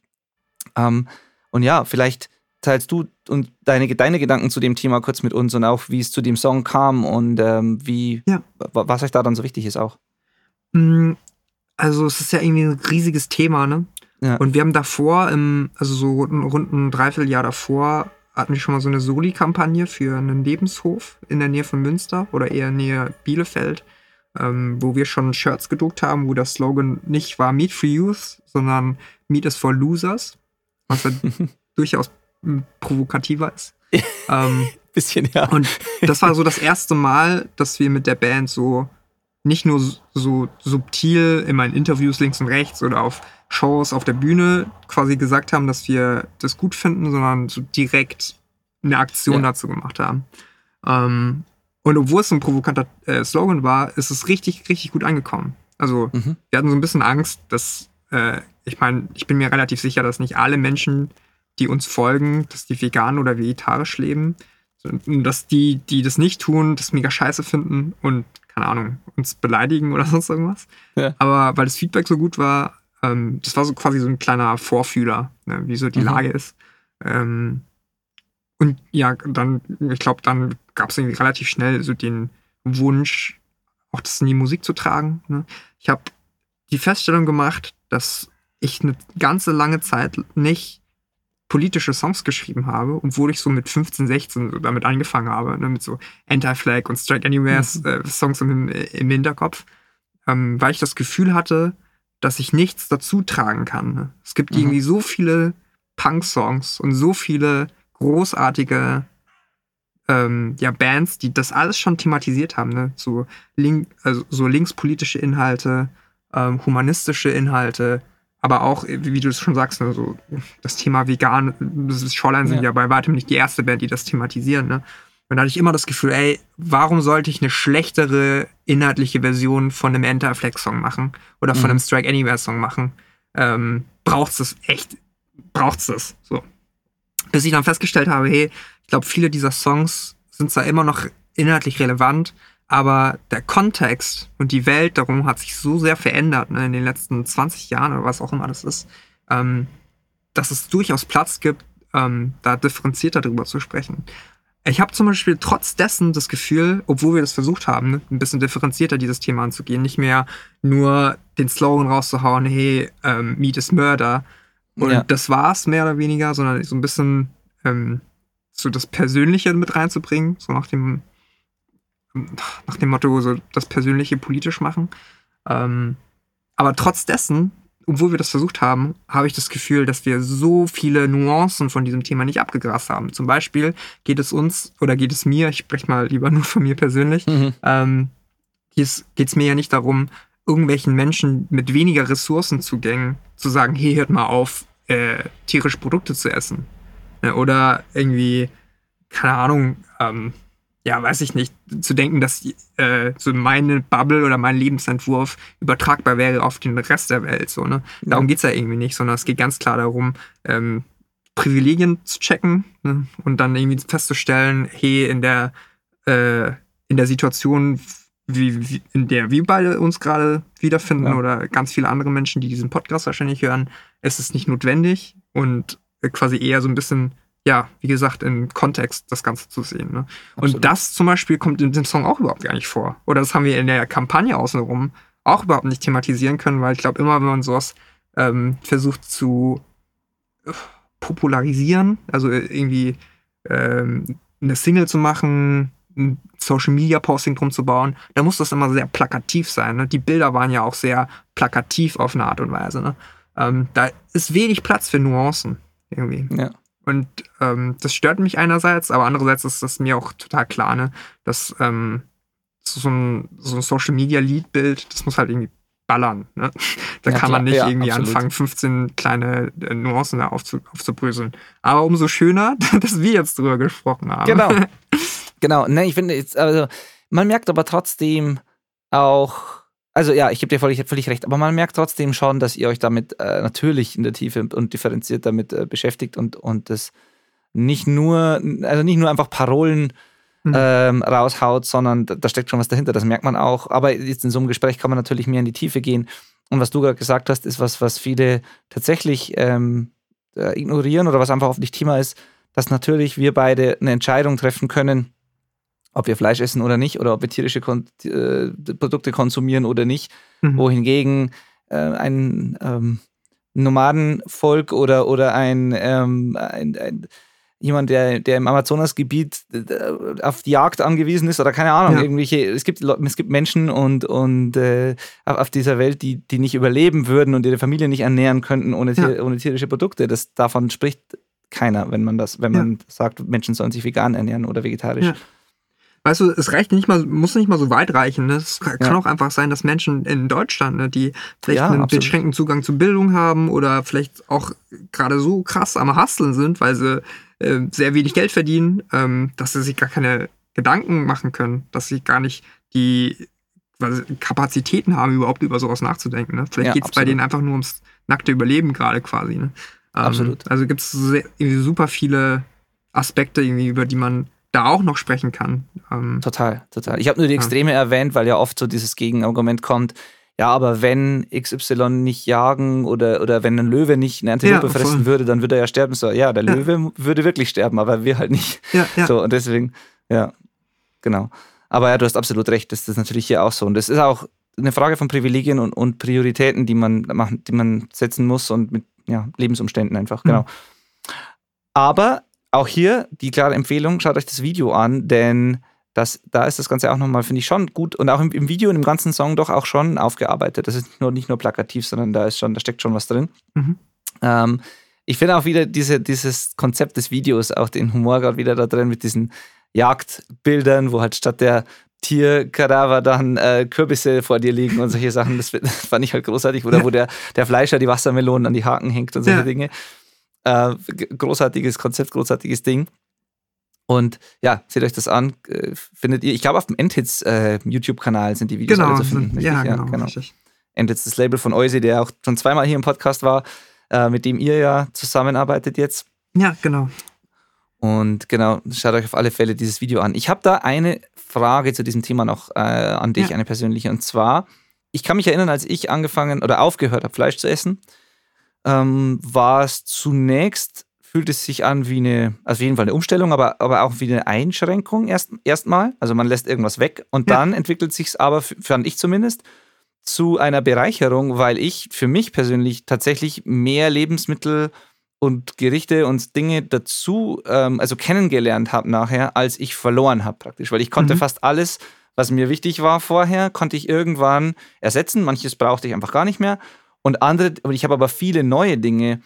Ähm, und ja, vielleicht teilst du und deine, deine Gedanken zu dem Thema kurz mit uns und auch, wie es zu dem Song kam und ähm, wie, Ja. wa- was euch da dann so wichtig ist auch. Mm, Also es ist ja irgendwie ein riesiges Thema, ne? Ja. Und wir haben davor, im, also so rund, ein Dreivierteljahr davor, hatten wir schon mal so eine Soli-Kampagne für einen Lebenshof in der Nähe von Münster oder eher Nähe Bielefeld, ähm, wo wir schon Shirts gedruckt haben, wo der Slogan nicht war Meat for Youth, sondern Meat is for Losers, was ja *laughs* durchaus provokativer ist. *laughs* ähm, Bisschen, ja. und das war so das erste Mal, dass wir mit der Band so nicht nur so subtil in meinen Interviews links und rechts oder auf Shows auf der Bühne quasi gesagt haben, dass wir das gut finden, sondern so direkt eine Aktion Ja. dazu gemacht haben. Ähm, und obwohl es ein provokanter äh, Slogan war, ist es richtig, richtig gut angekommen. Also Mhm. wir hatten so ein bisschen Angst, dass, äh, ich meine, ich bin mir relativ sicher, dass nicht alle Menschen, die uns folgen, dass die vegan oder vegetarisch leben, dass die, die das nicht tun, das mega scheiße finden und, keine Ahnung, uns beleidigen oder *laughs* sonst irgendwas. Ja. Aber weil das Feedback so gut war, ähm, das war so quasi so ein kleiner Vorfühler, ne, wie so die Mhm. Lage ist. Ähm, und ja, dann, ich glaube, dann gab es irgendwie relativ schnell so den Wunsch, auch das in die Musik zu tragen. Ne? Ich habe die Feststellung gemacht, dass ich eine ganze lange Zeit nicht politische Songs geschrieben habe, obwohl ich so mit 15, 16 so damit angefangen habe, ne, mit so Anti-Flag und Strike Anywhere äh, Songs im, im Hinterkopf, ähm, weil ich das Gefühl hatte, dass ich nichts dazu tragen kann. Ne? Es gibt Mhm. irgendwie so viele Punk-Songs und so viele großartige ähm, ja, Bands, die das alles schon thematisiert haben, ne? so, link, also so linkspolitische Inhalte, ähm, humanistische Inhalte, aber auch, wie wie du es schon sagst, ne, so das Thema vegan, das ist Shoreline sind Ja. ja bei weitem nicht die erste Band, die das thematisieren. Ne? Und da hatte ich immer das Gefühl, ey, warum sollte ich eine schlechtere inhaltliche Version von einem Anti-Flag-Song machen oder von Mhm. einem Strike Anywhere-Song machen? Ähm, braucht's das echt? Braucht's das? So. Bis ich dann festgestellt habe, hey, ich glaube, viele dieser Songs sind zwar immer noch inhaltlich relevant, aber der Kontext und die Welt darum hat sich so sehr verändert ne, in den letzten 20 Jahren oder was auch immer das ist, ähm, dass es durchaus Platz gibt, ähm, da differenzierter darüber zu sprechen. Ich habe zum Beispiel trotz dessen das Gefühl, obwohl wir das versucht haben, ne, ein bisschen differenzierter dieses Thema anzugehen, nicht mehr nur den Slogan rauszuhauen, hey, ähm, Meat is Murder. Und Ja. das war's mehr oder weniger, sondern so ein bisschen ähm, so das Persönliche mit reinzubringen, so nach dem, nach dem Motto, so das Persönliche politisch machen. Ähm, aber trotz dessen obwohl wir das versucht haben, habe ich das Gefühl, dass wir so viele Nuancen von diesem Thema nicht abgegrast haben. Zum Beispiel geht es uns oder geht es mir, ich spreche mal lieber *laughs* nur von mir persönlich, mhm. ähm, geht es mir ja nicht darum, irgendwelchen Menschen mit weniger Ressourcenzugängen zu sagen, hey, hört mal auf, äh, tierische Produkte zu essen. Ne, oder irgendwie, keine Ahnung, ähm, ja, weiß ich nicht, zu denken, dass äh, so meine Bubble oder mein Lebensentwurf übertragbar wäre auf den Rest der Welt. So, ne? Darum geht es ja irgendwie nicht, sondern es geht ganz klar darum, ähm, Privilegien zu checken ne? und dann irgendwie festzustellen, hey, in der, äh, in der Situation, wie, wie, in der wir beide uns gerade wiederfinden ja. oder ganz viele andere Menschen, die diesen Podcast wahrscheinlich hören, ist es nicht notwendig und quasi eher so ein bisschen, ja, wie gesagt, im Kontext das Ganze zu sehen. Ne? Und das zum Beispiel kommt in dem Song auch überhaupt gar nicht vor. Oder das haben wir in der Kampagne außenrum auch überhaupt nicht thematisieren können, weil ich glaube, immer wenn man sowas ähm, versucht zu äh, popularisieren, also irgendwie ähm, eine Single zu machen, ein Social Media Posting drum zu bauen, da muss das immer sehr plakativ sein. Ne? Die Bilder waren ja auch sehr plakativ auf eine Art und Weise. Ne? Ähm, da ist wenig Platz für Nuancen irgendwie. Ja. Und ähm, das stört mich einerseits, aber andererseits ist das mir auch total klar, ne? dass ähm, so, ein, so ein Social Media Lead-Bild, das muss halt irgendwie ballern. Ne? *laughs* Da ja, kann man nicht ja, irgendwie absolut. anfangen, 15 kleine äh, Nuancen da aufzu, aufzubröseln. Aber umso schöner, *laughs* dass wir jetzt drüber gesprochen haben. Genau. *laughs* Genau, ne, ich finde jetzt, also man merkt aber trotzdem auch, also ja, ich gebe dir völlig, völlig recht, aber man merkt trotzdem schon, dass ihr euch damit äh, natürlich in der Tiefe und differenziert damit äh, beschäftigt und, und das nicht nur, also nicht nur einfach Parolen mhm. ähm, raushaut, sondern da, da, steckt schon was dahinter, das merkt man auch. Aber jetzt in so einem Gespräch kann man natürlich mehr in die Tiefe gehen. Und was du gerade gesagt hast, ist was, was viele tatsächlich ähm, äh, ignorieren oder was einfach oft nicht Thema ist, dass natürlich wir beide eine Entscheidung treffen können, ob wir Fleisch essen oder nicht oder ob wir tierische Kon äh, Produkte konsumieren oder nicht. Mhm. Wohingegen äh, ein ähm, Nomadenvolk oder, oder ein, ähm, ein, ein, jemand, der, der im Amazonasgebiet äh, auf die Jagd angewiesen ist oder keine Ahnung, ja. irgendwelche, es gibt, es gibt Menschen und, und äh, auf dieser Welt, die, die nicht überleben würden und ihre Familie nicht ernähren könnten ohne, ja. ohne tierische Produkte. Das, davon spricht keiner, wenn man das, wenn man ja. sagt, Menschen sollen sich vegan ernähren oder vegetarisch weißt du, es reicht nicht mal, muss nicht mal so weit reichen. Ne? Es kann ja. auch einfach sein, dass Menschen in Deutschland, ne, die vielleicht ja, einen beschränkten Zugang zu Bildung haben oder vielleicht auch gerade so krass am Hasseln sind, weil sie äh, sehr wenig Geld verdienen, ähm, dass sie sich gar keine Gedanken machen können, dass sie gar nicht die Kapazitäten haben, überhaupt über sowas nachzudenken. Ne? Vielleicht ja, geht es bei denen einfach nur ums nackte Überleben gerade quasi. Ne? Ähm, absolut. Also gibt es super viele Aspekte, irgendwie, über die man da auch noch sprechen kann. Ähm, total, total. Ich habe nur die Extreme ja. erwähnt, weil ja oft so dieses Gegenargument kommt. Ja, aber wenn XY nicht jagen oder, oder wenn ein Löwe nicht eine Antilope ja, fressen würde, dann würde er ja sterben. So, ja, der ja. Löwe würde wirklich sterben, aber wir halt nicht. Ja, ja. So, und deswegen, ja, genau. Aber ja, du hast absolut recht, das ist natürlich hier auch so. Und das ist auch eine Frage von Privilegien und, und Prioritäten, die man machen, die man setzen muss und mit ja, Lebensumständen einfach, genau. Mhm. Aber auch hier die klare Empfehlung, schaut euch das Video an, denn das, da ist das Ganze auch nochmal, finde ich, schon gut und auch im, im, Video und im ganzen Song doch auch schon aufgearbeitet. Das ist nicht nur, nicht nur plakativ, sondern da ist schon, da steckt schon was drin. Mhm. Ähm, ich finde auch wieder diese, dieses Konzept des Videos, auch den Humor gerade wieder da drin mit diesen Jagdbildern, wo halt statt der Tierkadaver dann äh, Kürbisse vor dir liegen und solche Sachen. Das, das *laughs* fand ich halt großartig. Oder ja. wo der, der Fleischer die Wassermelonen an die Haken hängt und solche ja. Dinge. Äh, großartiges Konzept, großartiges Ding. Und ja, seht euch das an. Äh, findet ihr, ich glaube, auf dem Endhits äh, YouTube-Kanal sind die Videos genau, alle zu finden. Ja, ja, genau. genau. Endhits, das Label von Euse, der auch schon zweimal hier im Podcast war, äh, mit dem ihr ja zusammenarbeitet jetzt. Ja, genau. Und genau, schaut euch auf alle Fälle dieses Video an. Ich habe da eine Frage zu diesem Thema noch äh, an dich, ja. eine persönliche. Und zwar, ich kann mich erinnern, als ich angefangen oder aufgehört habe, Fleisch zu essen, ähm, war es zunächst, fühlt es sich an wie eine, also auf jeden Fall eine Umstellung, aber, aber auch wie eine Einschränkung erst, erstmal. Also man lässt irgendwas weg und ja. dann entwickelt sich es aber, fand ich zumindest, zu einer Bereicherung, weil ich für mich persönlich tatsächlich mehr Lebensmittel und Gerichte und Dinge dazu, ähm, also kennengelernt habe nachher, als ich verloren habe praktisch. Weil ich konnte mhm. fast alles, was mir wichtig war vorher, konnte ich irgendwann ersetzen. Manches brauchte ich einfach gar nicht mehr. Und andere, ich habe aber viele neue Dinge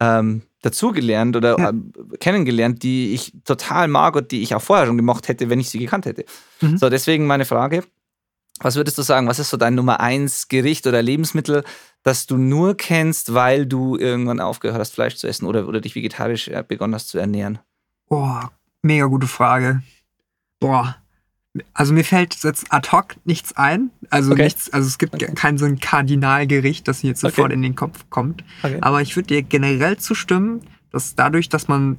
ähm, dazugelernt oder ja. äh, kennengelernt, die ich total mag und die ich auch vorher schon gemocht hätte, wenn ich sie gekannt hätte. Mhm. So, deswegen meine Frage. Was würdest du sagen, was ist so dein Nummer eins Gericht oder Lebensmittel, das du nur kennst, weil du irgendwann aufgehört hast, Fleisch zu essen oder, oder dich vegetarisch äh, begonnen hast zu ernähren? Boah, mega gute Frage. Boah, also mir fällt jetzt ad hoc nichts ein. Also okay. nichts, also es gibt okay. kein so ein Kardinalgericht, das mir jetzt sofort okay. in den Kopf kommt. Aber ich würde dir generell zustimmen, dass dadurch, dass man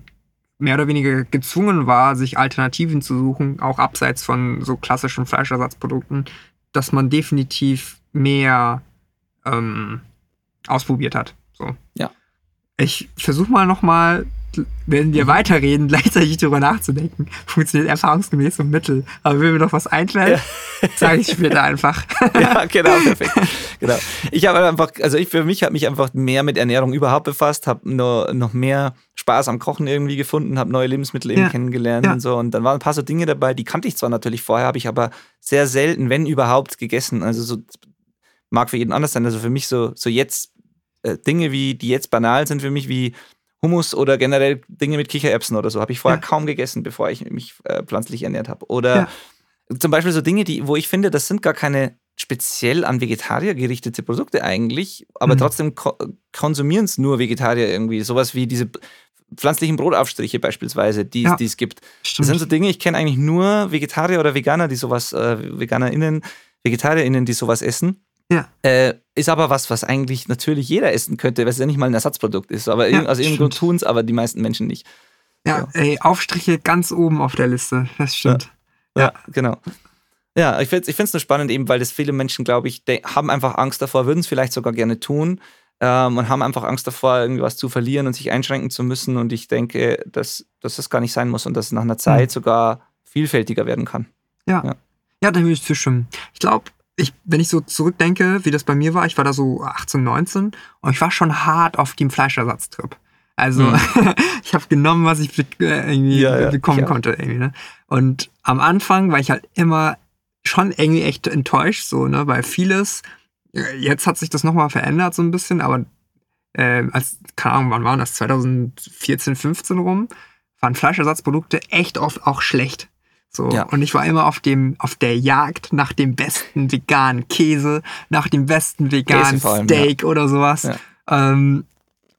mehr oder weniger gezwungen war, sich Alternativen zu suchen, auch abseits von so klassischen Fleischersatzprodukten, dass man definitiv mehr ähm, ausprobiert hat. So. Ja. Ich versuche mal nochmal wenn wir weiterreden, *laughs* gleichzeitig darüber nachzudenken, funktioniert erfahrungsgemäß so Mittel. Aber wenn mir noch was einfällt, ja. sage ich später einfach. *laughs* ja, genau, *laughs* perfekt. Genau. Ich habe einfach, also ich für mich habe mich einfach mehr mit Ernährung überhaupt befasst, habe noch, noch mehr Spaß am Kochen irgendwie gefunden, habe neue Lebensmittel eben ja. kennengelernt ja. und so. Und dann waren ein paar so Dinge dabei, die kannte ich zwar natürlich vorher, habe ich aber sehr selten, wenn überhaupt, gegessen. Also so mag für jeden anders sein. Also für mich so, so jetzt äh, Dinge wie, die jetzt banal sind für mich, wie Hummus oder generell Dinge mit Kichererbsen oder so habe ich vorher ja. kaum gegessen, bevor ich mich äh, pflanzlich ernährt habe. Oder ja. zum Beispiel so Dinge, die, wo ich finde, das sind gar keine speziell an Vegetarier gerichtete Produkte eigentlich, aber mhm. trotzdem ko konsumieren es nur Vegetarier irgendwie. Sowas wie diese pflanzlichen Brotaufstriche beispielsweise, die ja, es gibt. Stimmt. Das sind so Dinge, ich kenne eigentlich nur Vegetarier oder Veganer, die sowas, äh, VeganerInnen, VegetarierInnen, die sowas essen. Ja. Äh, ist aber was, was eigentlich natürlich jeder essen könnte, weil es ja nicht mal ein Ersatzprodukt ist. Aber ja, aus irgendeinem Grund tun es aber die meisten Menschen nicht. Ja, so. ey, Aufstriche ganz oben auf der Liste. Das stimmt. Ja, ja genau. Ja, ich finde es nur spannend, eben, weil das viele Menschen, glaube ich, haben einfach Angst davor, würden es vielleicht sogar gerne tun ähm, und haben einfach Angst davor, irgendwas zu verlieren und sich einschränken zu müssen. Und ich denke, dass, dass das gar nicht sein muss und dass es nach einer Zeit mhm. sogar vielfältiger werden kann. Ja. Ja, ja da würde ich zustimmen. Ich glaube, ich, wenn ich so zurückdenke, wie das bei mir war, ich war da so 18, 19 und ich war schon hart auf dem Fleischersatztrip. Also mhm. *laughs* ich habe genommen, was ich äh, irgendwie ja, ja, bekommen konnte. Irgendwie, ne? Und am Anfang war ich halt immer schon irgendwie echt enttäuscht, so, ne? Weil vieles, äh, jetzt hat sich das nochmal verändert so ein bisschen, aber äh, als, keine Ahnung, wann war das? 2014, 15 rum, waren Fleischersatzprodukte echt oft auch schlecht. So. Ja. Und ich war immer auf dem, auf der Jagd nach dem besten veganen Käse, nach dem besten veganen allem, Steak ja. oder sowas. Ja. Ähm,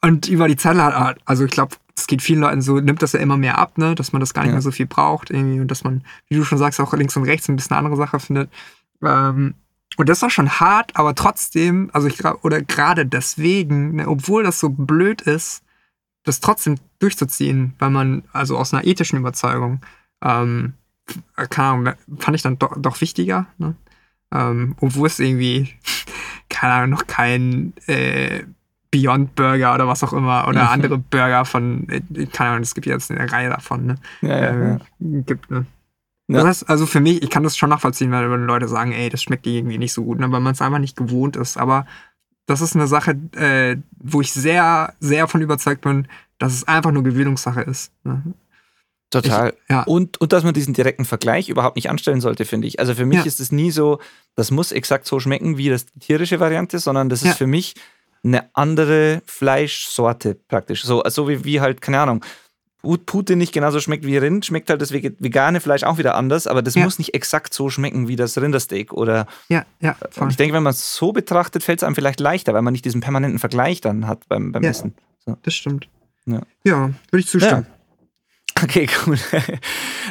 und über die Zeit, also ich glaube, es geht vielen Leuten so, nimmt das ja immer mehr ab, ne, dass man das gar nicht mehr so viel braucht irgendwie und dass man, wie du schon sagst, auch links und rechts ein bisschen eine andere Sache findet. Ähm, und das war schon hart, aber trotzdem, also ich oder gerade deswegen, ne, obwohl das so blöd ist, das trotzdem durchzuziehen, weil man, also aus einer ethischen Überzeugung, ähm, äh, keine Ahnung, fand ich dann doch, doch wichtiger. Ne? Ähm, obwohl es irgendwie, *laughs* keine Ahnung, noch kein äh, Beyond Burger oder was auch immer oder mhm. andere Burger von, äh, keine Ahnung, es gibt jetzt eine Reihe davon, ne? Ja, ja, ähm, ja. Gibt, ne? Das heißt, also für mich, ich kann das schon nachvollziehen, wenn Leute sagen, ey, das schmeckt dir irgendwie nicht so gut, ne, weil man es einfach nicht gewohnt ist. Aber das ist eine Sache, äh, wo ich sehr, sehr von überzeugt bin, dass es einfach nur Gewöhnungssache ist. Ne? Total. Ich, ja. und, und dass man diesen direkten Vergleich überhaupt nicht anstellen sollte, finde ich. Also für mich ja. ist es nie so, das muss exakt so schmecken wie das die tierische Variante, sondern das ja. ist für mich eine andere Fleischsorte praktisch. So also wie, wie halt, keine Ahnung, Pute nicht genauso schmeckt wie Rind, schmeckt halt das vegane Fleisch auch wieder anders, aber das muss nicht exakt so schmecken wie das Rindersteak oder. Ja, ja. Voll. Und ich denke, wenn man es so betrachtet, fällt es einem vielleicht leichter, weil man nicht diesen permanenten Vergleich dann hat beim, beim Essen. So. Das stimmt. Ja, ja würde ich zustimmen. *laughs* Okay, cool.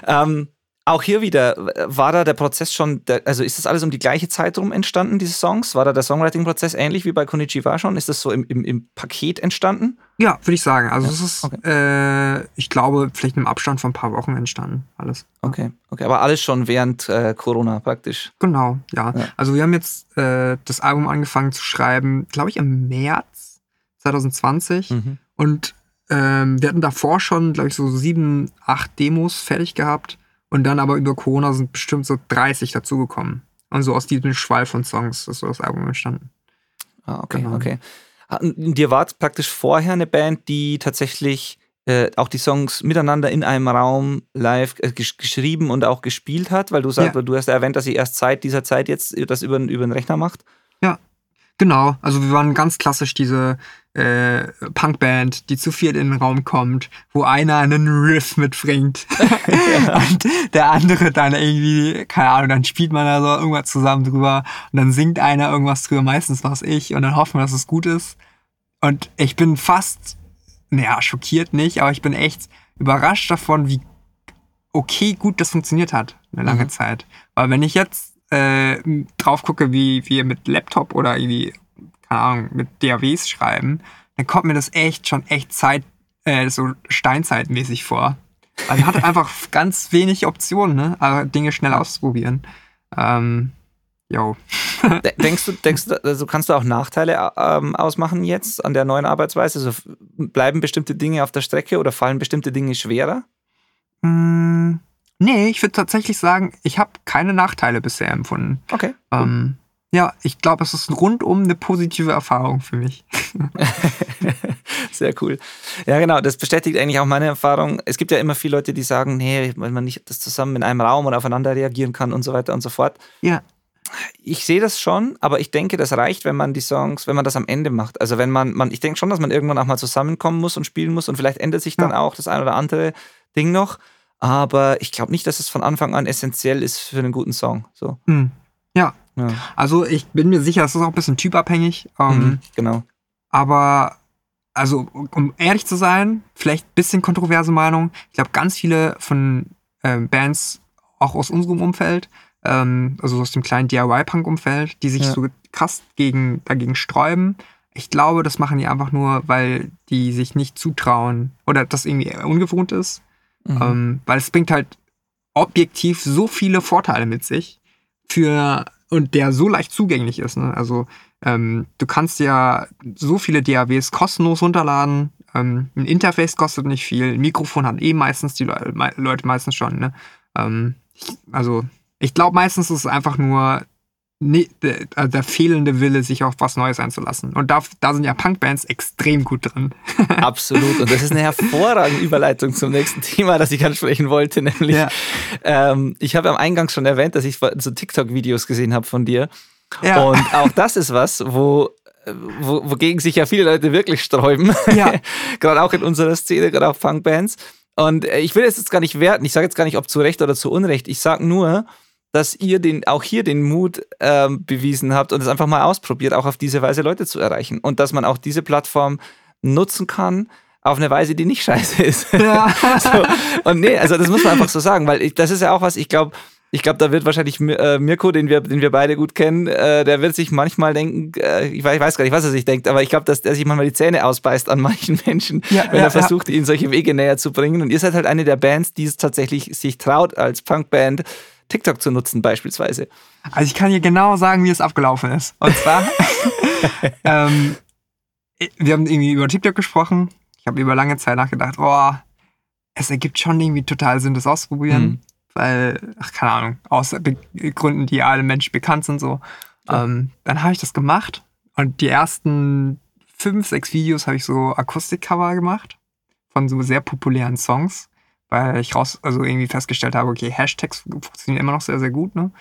ähm, auch hier wieder, war da der Prozess schon, also ist das alles um die gleiche Zeit rum entstanden, diese Songs? War da der Songwriting-Prozess ähnlich wie bei Konichiwa schon? Ist das so im, im, im Paket entstanden? Ja, würde ich sagen. Also ja. es ist, okay. äh, ich glaube, vielleicht im Abstand von ein paar Wochen entstanden, alles. Okay, okay, aber alles schon während äh, Corona praktisch. Genau, ja. ja. Also wir haben jetzt äh, das Album angefangen zu schreiben, glaube ich, im März 2020 mhm. und ähm, wir hatten davor schon, glaube ich, so sieben, acht Demos fertig gehabt. Und dann aber über Corona sind bestimmt so 30 dazugekommen. Und so aus diesem Schwall von Songs ist so das Album entstanden. Ah, okay, genau. okay. Dir war praktisch vorher eine Band, die tatsächlich äh, auch die Songs miteinander in einem Raum live äh, gesch geschrieben und auch gespielt hat, weil du sagst, ja. du hast erwähnt, dass sie erst seit dieser Zeit jetzt das über, über den Rechner macht. Ja, Genau, also wir waren ganz klassisch diese äh, Punkband, die zu viert in den Raum kommt, wo einer einen Riff mitbringt *laughs* *laughs* und der andere dann irgendwie, keine Ahnung, dann spielt man da so irgendwas zusammen drüber und dann singt einer irgendwas drüber, meistens was ich und dann hoffen wir, dass es gut ist. Und ich bin fast, naja, schockiert nicht, aber ich bin echt überrascht davon, wie okay gut das funktioniert hat, eine lange mhm. Zeit. Weil wenn ich jetzt äh, drauf gucke, wie wir mit Laptop oder irgendwie keine Ahnung, mit DAWs schreiben, dann kommt mir das echt schon echt Zeit, äh, so Steinzeitmäßig vor. Also man hat *laughs* einfach ganz wenig Optionen, ne? Aber Dinge schnell auszuprobieren. Ähm, jo. *laughs* denkst du, denkst du, *laughs* also kannst du auch Nachteile ähm, ausmachen jetzt an der neuen Arbeitsweise? Also bleiben bestimmte Dinge auf der Strecke oder fallen bestimmte Dinge schwerer? Mm, nee, ich würde tatsächlich sagen, ich habe keine Nachteile bisher empfunden. Okay. Ähm, ja, ich glaube, es ist rundum eine positive Erfahrung für mich. *laughs* Sehr cool. Ja, genau, das bestätigt eigentlich auch meine Erfahrung. Es gibt ja immer viele Leute, die sagen, nee, weil man nicht das zusammen in einem Raum und aufeinander reagieren kann und so weiter und so fort. Ja. Ich sehe das schon, aber ich denke, das reicht, wenn man die Songs, wenn man das am Ende macht. Also wenn man, man ich denke schon, dass man irgendwann auch mal zusammenkommen muss und spielen muss und vielleicht ändert sich dann ja. auch das ein oder andere Ding noch. Aber ich glaube nicht, dass es von Anfang an essentiell ist für einen guten Song. So. Mhm. Ja. ja. Also ich bin mir sicher, es ist auch ein bisschen typabhängig. Ähm, mhm, genau. Aber also um ehrlich zu sein, vielleicht ein bisschen kontroverse Meinung. Ich glaube, ganz viele von ähm, Bands, auch aus unserem Umfeld, ähm, also aus dem kleinen DIY-Punk-Umfeld, die sich ja. so krass gegen, dagegen sträuben. Ich glaube, das machen die einfach nur, weil die sich nicht zutrauen oder das irgendwie ungewohnt ist. Mhm. Ähm, weil es bringt halt objektiv so viele Vorteile mit sich für und der so leicht zugänglich ist. Ne? Also ähm, du kannst ja so viele DAWs kostenlos runterladen. Ähm, ein Interface kostet nicht viel. Ein Mikrofon hat eh meistens die Le Leute meistens schon. Ne? Ähm, ich, also ich glaube meistens ist es einfach nur nee, der, also der, fehlende Wille, sich auf was Neues einzulassen. Und da, da sind ja Punkbands extrem gut drin. *laughs* Absolut. Und das ist eine hervorragende Überleitung zum nächsten Thema, das ich ansprechen wollte. Nämlich, ja. ähm, ich habe am Eingang schon erwähnt, dass ich so TikTok-Videos gesehen habe von dir. Ja. Und auch das ist was, wo wo, wogegen sich ja viele Leute wirklich sträuben. Ja. *laughs* gerade auch in unserer Szene, gerade auch Punkbands. Und äh, ich will es jetzt gar nicht werten. Ich sage jetzt gar nicht, ob zu Recht oder zu Unrecht. Ich sage nur, dass ihr den, auch hier den Mut ähm, bewiesen habt und es einfach mal ausprobiert, auch auf diese Weise Leute zu erreichen. Und dass man auch diese Plattform nutzen kann, auf eine Weise, die nicht *laughs* scheiße ist. Ja. *laughs* so. Und nee, also das muss man einfach so sagen, weil ich, das ist ja auch was, ich glaube, ich glaube, da wird wahrscheinlich äh, Mirko, den wir, den wir beide gut kennen, äh, der wird sich manchmal denken, äh, ich, weiß, ich, weiß, gar nicht, was er sich denkt, aber ich glaube, dass er sich manchmal die Zähne ausbeißt an manchen *laughs* Menschen, ja, wenn ja, er versucht, ja. ihnen solche Wege näher zu bringen. Und ihr seid halt eine der Bands, die es tatsächlich sich traut, als Punkband TikTok zu nutzen beispielsweise? Also ich kann dir genau sagen, wie es abgelaufen ist. Und zwar, *laughs* ähm, wir haben irgendwie über TikTok gesprochen. Ich habe über lange Zeit nachgedacht, oh, es ergibt schon irgendwie total Sinn, das auszuprobieren. Mhm. Weil, ach, keine Ahnung, aus Gründen, die alle Menschen bekannt sind, so. Ja. Ähm, dann habe ich das gemacht und die ersten fünf, sechs Videos habe ich so Akustikcover gemacht von so sehr populären Songs weil ich raus, also irgendwie festgestellt habe, okay, Hashtags funktionieren immer noch sehr, sehr gut, ne?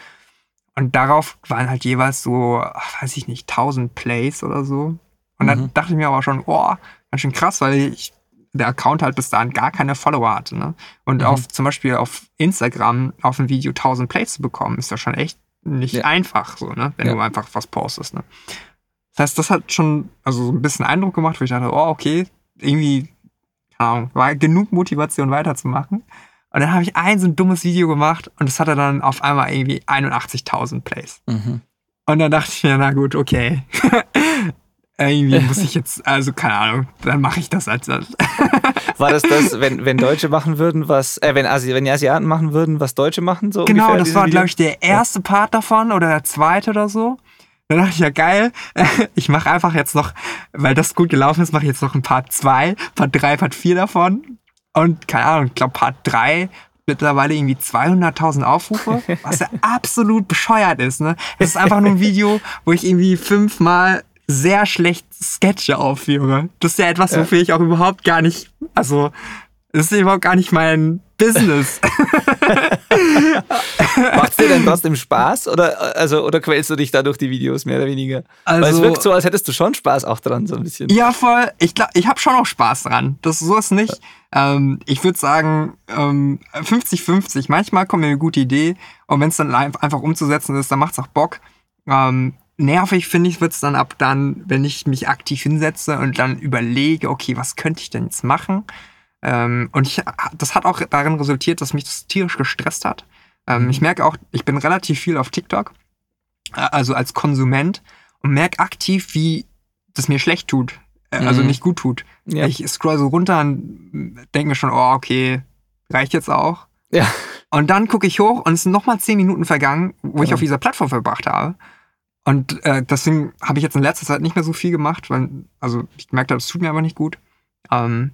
Und darauf waren halt jeweils so, ach, weiß ich nicht, 1000 Plays oder so. Und dann mhm. dachte ich mir aber schon, oh, ganz schön krass, weil ich, der Account halt bis dahin gar keine Follower hatte, ne? Und mhm. auf, zum Beispiel auf Instagram auf ein Video 1000 Plays zu bekommen, ist ja schon echt nicht ja. einfach, so, ne? Wenn ja. du einfach was postest, ne? Das heißt, das hat schon, also so ein bisschen Eindruck gemacht, wo ich dachte, oh, okay, irgendwie Ahnung, war genug Motivation weiterzumachen. Und dann habe ich ein so ein dummes Video gemacht und das hatte dann auf einmal irgendwie 81.000 Plays. Mhm. Und dann dachte ich mir, na gut, okay. *laughs* irgendwie muss ich jetzt, also keine Ahnung, dann mache ich das als das. *laughs* War das das, wenn, wenn Deutsche machen würden, was, äh, wenn, Asi, wenn die Asiaten machen würden, was Deutsche machen? So genau, das war, glaube ich, der erste. Part davon oder der zweite oder so. Dann dachte ich, ja geil, *laughs* ich mache einfach jetzt noch, weil das gut gelaufen ist, mache ich jetzt noch ein Part 2, Part 3, Part 4 davon. Und keine Ahnung, ich glaube Part 3 mittlerweile irgendwie 200.000 Aufrufe, *laughs* was ja absolut bescheuert ist. Ne? Es ist einfach nur ein Video, wo ich irgendwie fünfmal sehr schlecht Sketche aufführe. Das ist ja etwas, wofür ich auch überhaupt gar nicht, also Das ist überhaupt gar nicht mein Business. *laughs* Macht es dir denn trotzdem Spaß oder, also, oder quälst du dich da durch die Videos mehr oder weniger? Also, Weil es wirkt so, als hättest du schon Spaß auch dran, so ein bisschen. Ja, voll. Ich glaube, ich habe schon auch Spaß dran. Das so ist nicht. Ähm, ich würde sagen, 50-50. Ähm, Manchmal kommt mir eine gute Idee und wenn es dann einfach umzusetzen ist, dann macht es auch Bock. Ähm, nervig finde ich wird's dann ab dann, wenn ich mich aktiv hinsetze und dann überlege, okay, was könnte ich denn jetzt machen? Ähm, und ich, das hat auch darin resultiert, dass mich das tierisch gestresst hat. Ähm, mhm. Ich merke auch, ich bin relativ viel auf TikTok, äh, also als Konsument, und merke aktiv, wie das mir schlecht tut, äh, also mhm. nicht gut tut. Ja. Ich scroll so runter und denke mir schon, oh, okay, reicht jetzt auch. Ja. Und dann gucke ich hoch und es sind nochmal zehn Minuten vergangen, wo ja. ich auf dieser Plattform verbracht habe. Und äh, deswegen habe ich jetzt in letzter Zeit nicht mehr so viel gemacht, weil, also ich gemerkt habe, es tut mir aber nicht gut. Ähm,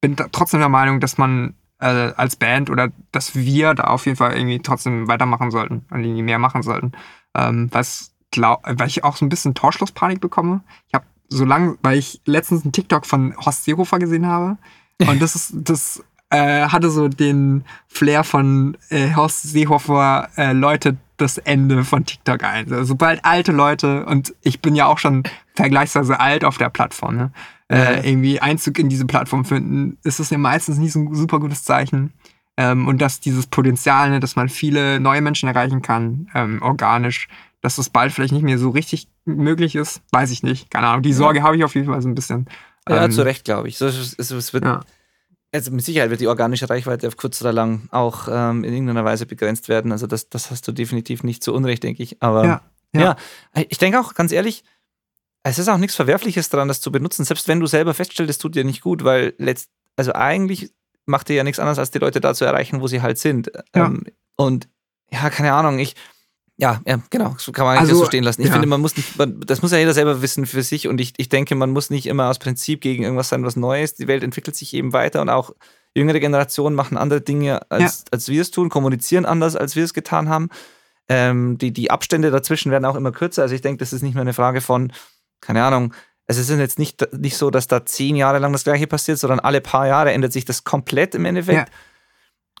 bin trotzdem der Meinung, dass man äh, als Band oder dass wir da auf jeden Fall irgendwie trotzdem weitermachen sollten und irgendwie mehr machen sollten. Ähm, was glaub, weil ich auch so ein bisschen Torschlusspanik bekomme. Ich habe so lange, weil ich letztens einen TikTok von Horst Seehofer gesehen habe. Und das ist, das äh, hatte so den Flair von äh, Horst Seehofer äh, läutet das Ende von TikTok ein. Sobald alte Leute, und ich bin ja auch schon vergleichsweise alt auf der Plattform, ne? Äh, irgendwie Einzug in diese Plattform finden, ist das ja meistens nicht so ein super gutes Zeichen. Ähm, und dass dieses Potenzial, ne, dass man viele neue Menschen erreichen kann, ähm, organisch, dass das bald vielleicht nicht mehr so richtig möglich ist, weiß ich nicht. Keine Ahnung. Die Sorge ja. habe ich auf jeden Fall so ein bisschen. Ja, ähm, zu Recht, glaube ich. So, es, es wird, ja. Also mit Sicherheit wird die organische Reichweite auf kurz oder lang auch ähm, in irgendeiner Weise begrenzt werden. Also das, das hast du definitiv nicht zu Unrecht, denke ich. Aber ja, ja. ja ich denke auch ganz ehrlich, es ist auch nichts Verwerfliches daran, das zu benutzen, selbst wenn du selber feststellst, es tut dir nicht gut, weil letzt, also eigentlich macht dir ja nichts anderes, als die Leute da zu erreichen, wo sie halt sind. Ja. Ähm, und ja, keine Ahnung, ich, ja, ja, genau, so kann man also, das so stehen lassen. Ich ja. finde, man muss nicht, man, das muss ja jeder selber wissen für sich und ich, ich denke, man muss nicht immer aus Prinzip gegen irgendwas sein, was Neues. Die Welt entwickelt sich eben weiter und auch jüngere Generationen machen andere Dinge, als, ja. als wir es tun, kommunizieren anders, als wir es getan haben. Ähm, die, die Abstände dazwischen werden auch immer kürzer. Also ich denke, das ist nicht mehr eine Frage von, keine Ahnung, es ist jetzt nicht, nicht so, dass da zehn Jahre lang das gleiche passiert, sondern alle paar Jahre ändert sich das komplett im Endeffekt. Ja.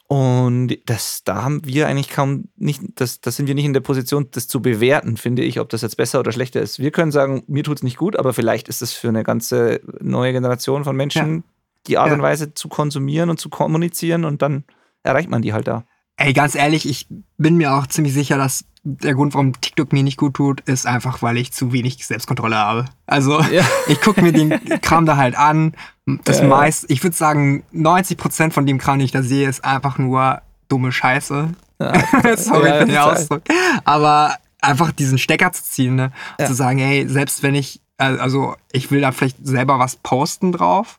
Und das, da haben wir eigentlich kaum nicht, das, das sind wir nicht in der Position, das zu bewerten, finde ich, ob das jetzt besser oder schlechter ist. Wir können sagen, mir tut es nicht gut, aber vielleicht ist es für eine ganze neue Generation von Menschen ja. die Art ja. und Weise zu konsumieren und zu kommunizieren und dann erreicht man die halt da. Ey, ganz ehrlich, ich bin mir auch ziemlich sicher, dass der Grund, warum TikTok mir nicht gut tut, ist einfach, weil ich zu wenig Selbstkontrolle habe. Also ja. *laughs* ich gucke mir den Kram da halt an. Das ja, meist, ich würde sagen, 90% von dem Kram, den ich da sehe, ist einfach nur dumme Scheiße. Ja. *laughs* Sorry für den Ausdruck. Aber einfach diesen Stecker zu ziehen, ne? Zu sagen, hey, selbst wenn ich, also ich will da vielleicht selber was posten drauf.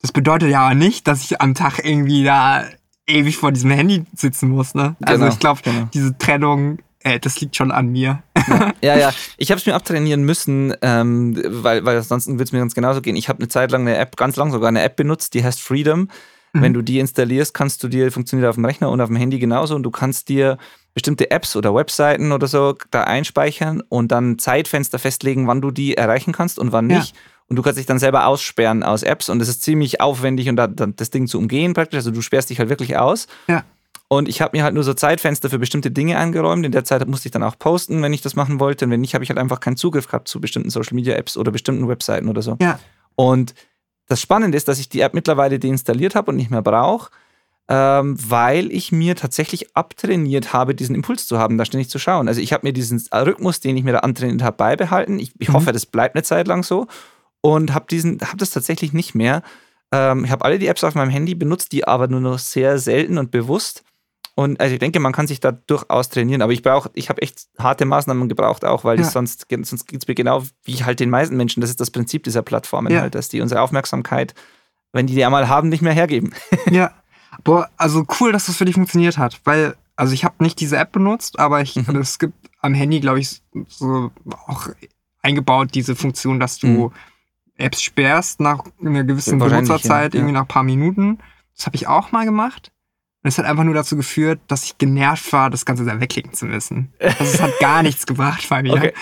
Das bedeutet ja aber nicht, dass ich am Tag irgendwie da ewig vor diesem Handy sitzen muss, ne? Also genau, ich glaube, genau. diese Trennung, äh, das liegt schon an mir. Ja, ja, ja. *laughs* ich habe es mir abtrainieren müssen, ähm, weil, weil ansonsten würde es mir ganz genauso gehen. Ich habe eine Zeit lang eine App, ganz lang sogar eine App benutzt, die heißt Freedom. Mhm. Wenn du die installierst, kannst du dir, funktioniert auf dem Rechner und auf dem Handy genauso und du kannst dir bestimmte Apps oder Webseiten oder so da einspeichern und dann Zeitfenster festlegen, wann du die erreichen kannst und wann nicht. Ja. Und du kannst dich dann selber aussperren aus Apps und es ist ziemlich aufwendig und dann das Ding zu umgehen praktisch. Also du sperrst dich halt wirklich aus. Ja. Und ich habe mir halt nur so Zeitfenster für bestimmte Dinge angeräumt. In der Zeit musste ich dann auch posten, wenn ich das machen wollte. Und wenn nicht, habe ich halt einfach keinen Zugriff gehabt zu bestimmten Social Media Apps oder bestimmten Webseiten oder so. Ja. Und das Spannende ist, dass ich die App mittlerweile deinstalliert habe und nicht mehr brauche, ähm, weil ich mir tatsächlich abtrainiert habe, diesen Impuls zu haben, da ständig zu schauen. Also ich habe mir diesen Rhythmus, den ich mir da antrainiert habe, beibehalten. Ich, ich mhm. hoffe, das bleibt eine Zeit lang so und habe diesen, habe das tatsächlich nicht mehr. Ähm, ich habe alle die Apps auf meinem Handy benutzt, die aber nur noch sehr selten und bewusst. Und also ich denke, man kann sich da durchaus trainieren, aber ich brauche, ich habe echt harte Maßnahmen gebraucht auch, weil ja. sonst, sonst geht es mir genau wie halt den meisten Menschen. Das ist das Prinzip dieser Plattformen ja. halt, dass die unsere Aufmerksamkeit, wenn die die einmal haben, nicht mehr hergeben. *laughs* Ja. Boah, also cool, dass das für dich funktioniert hat, weil, also ich habe nicht diese App benutzt, aber ich, mhm. es gibt am Handy, glaube ich, so auch eingebaut diese Funktion, dass du mhm Apps sperrst nach einer gewissen Benutzerzeit, ja. irgendwie nach ein paar Minuten. Das habe ich auch mal gemacht. Und es hat einfach nur dazu geführt, dass ich genervt war, das Ganze da wegklicken zu müssen. Also es hat gar *laughs* nichts gebracht bei mir. Okay.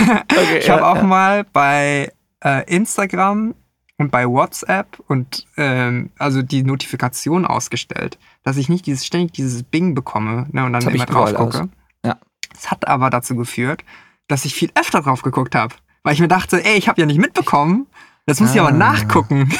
Okay. ich habe ja, auch ja. mal bei äh, Instagram und bei WhatsApp und ähm, also die Notifikation ausgestellt, dass ich nicht dieses ständig dieses Bing bekomme ne, und dann immer drauf gucke. Ja. Das hat aber dazu geführt, dass ich viel öfter drauf geguckt habe, weil ich mir dachte, ey, ich habe ja nicht mitbekommen. Das muss ah. ich aber ah. nachgucken.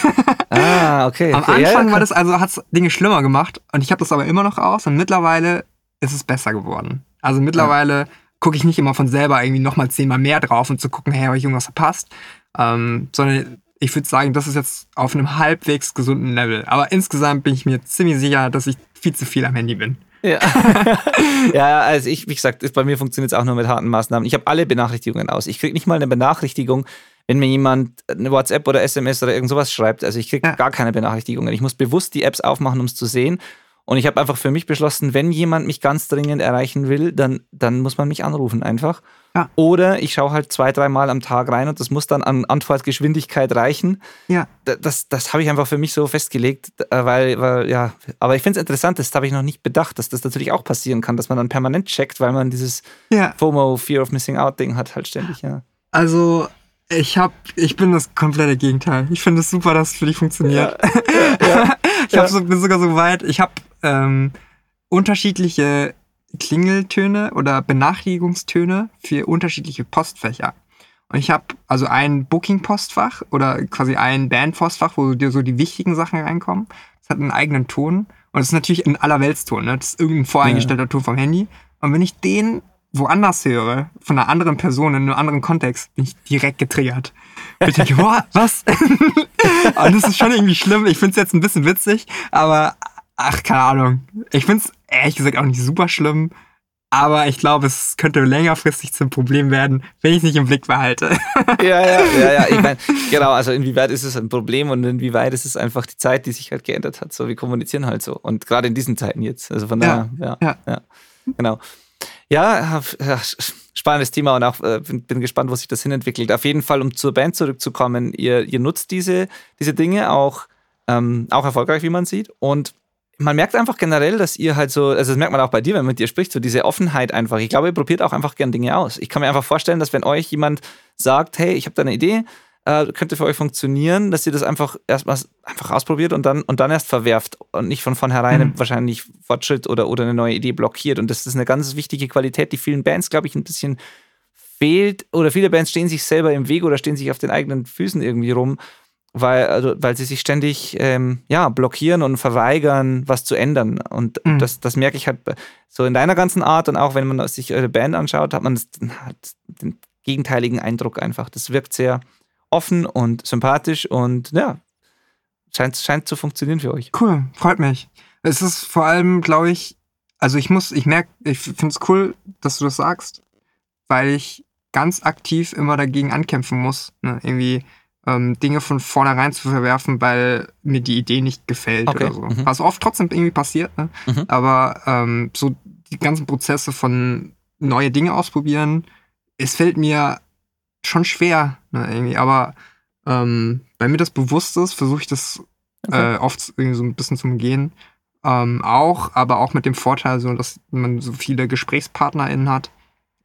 Ah, okay. Am okay. Anfang ja, war das also hat's Dinge schlimmer gemacht und ich habe das aber immer noch aus und mittlerweile ist es besser geworden. Also mittlerweile ja. gucke ich nicht immer von selber irgendwie nochmal zehnmal mehr drauf und zu gucken, hey, habe ich irgendwas verpasst, ähm, sondern ich würde sagen, das ist jetzt auf einem halbwegs gesunden Level. Aber insgesamt bin ich mir ziemlich sicher, dass ich viel zu viel am Handy bin. Ja. *laughs* *laughs* ja, also ich, wie gesagt, bei mir funktioniert es auch nur mit harten Maßnahmen. Ich habe alle Benachrichtigungen aus. Ich kriege nicht mal eine Benachrichtigung, wenn mir jemand eine WhatsApp oder SMS oder irgend sowas schreibt. Also ich kriege ja. gar keine Benachrichtigungen. Ich muss bewusst die Apps aufmachen, um es zu sehen. Und ich habe einfach für mich beschlossen, wenn jemand mich ganz dringend erreichen will, dann, dann muss man mich anrufen einfach. Ja. Oder ich schaue halt zwei, dreimal am Tag rein und das muss dann an Antwortgeschwindigkeit reichen. Ja. Das, das habe ich einfach für mich so festgelegt, äh, weil, weil ja, aber ich finde es interessant, das habe ich noch nicht bedacht, dass das natürlich auch passieren kann, dass man dann permanent checkt, weil man dieses ja. FOMO, Fear of Missing Out Ding hat halt ständig, ja. Also ich hab, ich bin das komplette Gegenteil. Ich finde es super, dass es für dich funktioniert. Ja, *laughs* ja, ich hab so, bin sogar so weit, ich habe ähm, unterschiedliche Klingeltöne oder Benachrichtigungstöne für unterschiedliche Postfächer. Und ich habe also ein Booking-Postfach oder quasi ein Band-Postfach, wo dir so die wichtigen Sachen reinkommen. Das hat einen eigenen Ton. Und es ist natürlich ein Allerweltston. Ne? Das ist irgendein voreingestellter ja. Ton vom Handy. Und wenn ich den woanders höre, von einer anderen Person in einem anderen Kontext, bin ich direkt getriggert. Ich denke, *laughs* boah, was? *laughs* und das ist schon irgendwie schlimm. Ich finde es jetzt ein bisschen witzig, aber ach, keine Ahnung. Ich finde es ehrlich gesagt auch nicht super schlimm. Aber ich glaube, es könnte längerfristig zum Problem werden, wenn ich es nicht im Blick behalte. *laughs* ja, ja, ja, ja. Ich meine, genau, also inwieweit ist es ein Problem und inwieweit ist es einfach die Zeit, die sich halt geändert hat. So, wir kommunizieren halt so. Und gerade in diesen Zeiten jetzt. Also von daher, ja, ja, ja. Genau. Ja, spannendes Thema und auch äh, bin, bin, gespannt, wo sich das hinentwickelt. Auf jeden Fall, um zur Band zurückzukommen, ihr, ihr nutzt diese, diese Dinge auch, ähm, auch erfolgreich, wie man sieht. Und man merkt einfach generell, dass ihr halt so, also das merkt man auch bei dir, wenn man mit dir spricht, so diese Offenheit einfach. Ich glaube, ihr probiert auch einfach gern Dinge aus. Ich kann mir einfach vorstellen, dass wenn euch jemand sagt, hey, ich habe da eine Idee, äh, könnte für euch funktionieren, dass ihr das einfach erstmal einfach ausprobiert und dann, und dann erst verwerft und nicht von vornherein mhm. wahrscheinlich Fortschritt oder, oder eine neue Idee blockiert. Und das ist eine ganz wichtige Qualität, die vielen Bands, glaube ich, ein bisschen fehlt. Oder viele Bands stehen sich selber im Weg oder stehen sich auf den eigenen Füßen irgendwie rum weil, also, weil sie sich ständig ähm, ja, blockieren und verweigern, was zu ändern. Und mhm. das, das merke ich halt so in deiner ganzen Art und auch wenn man sich eure Band anschaut, hat man das, hat den gegenteiligen Eindruck einfach. Das wirkt sehr offen und sympathisch und ja, scheint, scheint zu funktionieren für euch. Cool, freut mich. Es ist vor allem, glaube ich, also ich muss, ich merke, ich finde es cool, dass du das sagst, weil ich ganz aktiv immer dagegen ankämpfen muss. Ne? Irgendwie ähm, Dinge von vornherein zu verwerfen, weil mir die Idee nicht gefällt okay. oder so. Mhm. Was oft trotzdem irgendwie passiert, ne? Mhm. aber ähm, so die ganzen Prozesse von neue Dinge ausprobieren, es fällt mir schon schwer, ne, irgendwie, aber ähm, weil mir das bewusst ist, versuche ich das okay. äh, oft irgendwie so ein bisschen zu umgehen. Ähm, auch, aber auch mit dem Vorteil, so, dass man so viele GesprächspartnerInnen hat,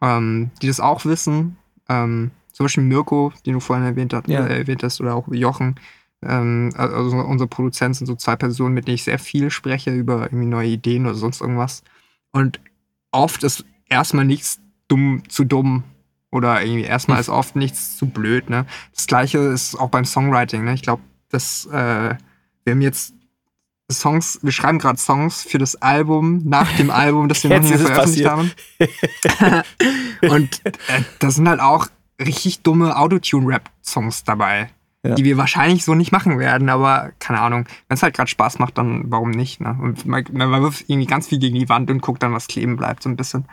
ähm, die das auch wissen. Ähm, zum Beispiel Mirko, den du vorhin erwähnt, hat, ja. äh, erwähnt hast, oder auch Jochen. Ähm, also unsere Produzenten sind so zwei Personen, mit denen ich sehr viel spreche über irgendwie neue Ideen oder sonst irgendwas. Und oft ist erstmal nichts dumm zu dumm oder irgendwie erstmal hm. ist oft nichts zu blöd. Ne? Das gleiche ist auch beim Songwriting. Ne? Ich glaube, dass äh, wir haben jetzt Songs, wir schreiben gerade Songs für das Album, nach dem *laughs* Album, das wir noch nie veröffentlicht haben. *laughs* Und äh, da sind halt auch richtig dumme Autotune-Rap-Songs dabei, ja. die wir wahrscheinlich so nicht machen werden, aber keine Ahnung. Wenn es halt gerade Spaß macht, dann warum nicht? Ne? Und man, man wirft irgendwie ganz viel gegen die Wand und guckt dann, was kleben bleibt, so ein bisschen.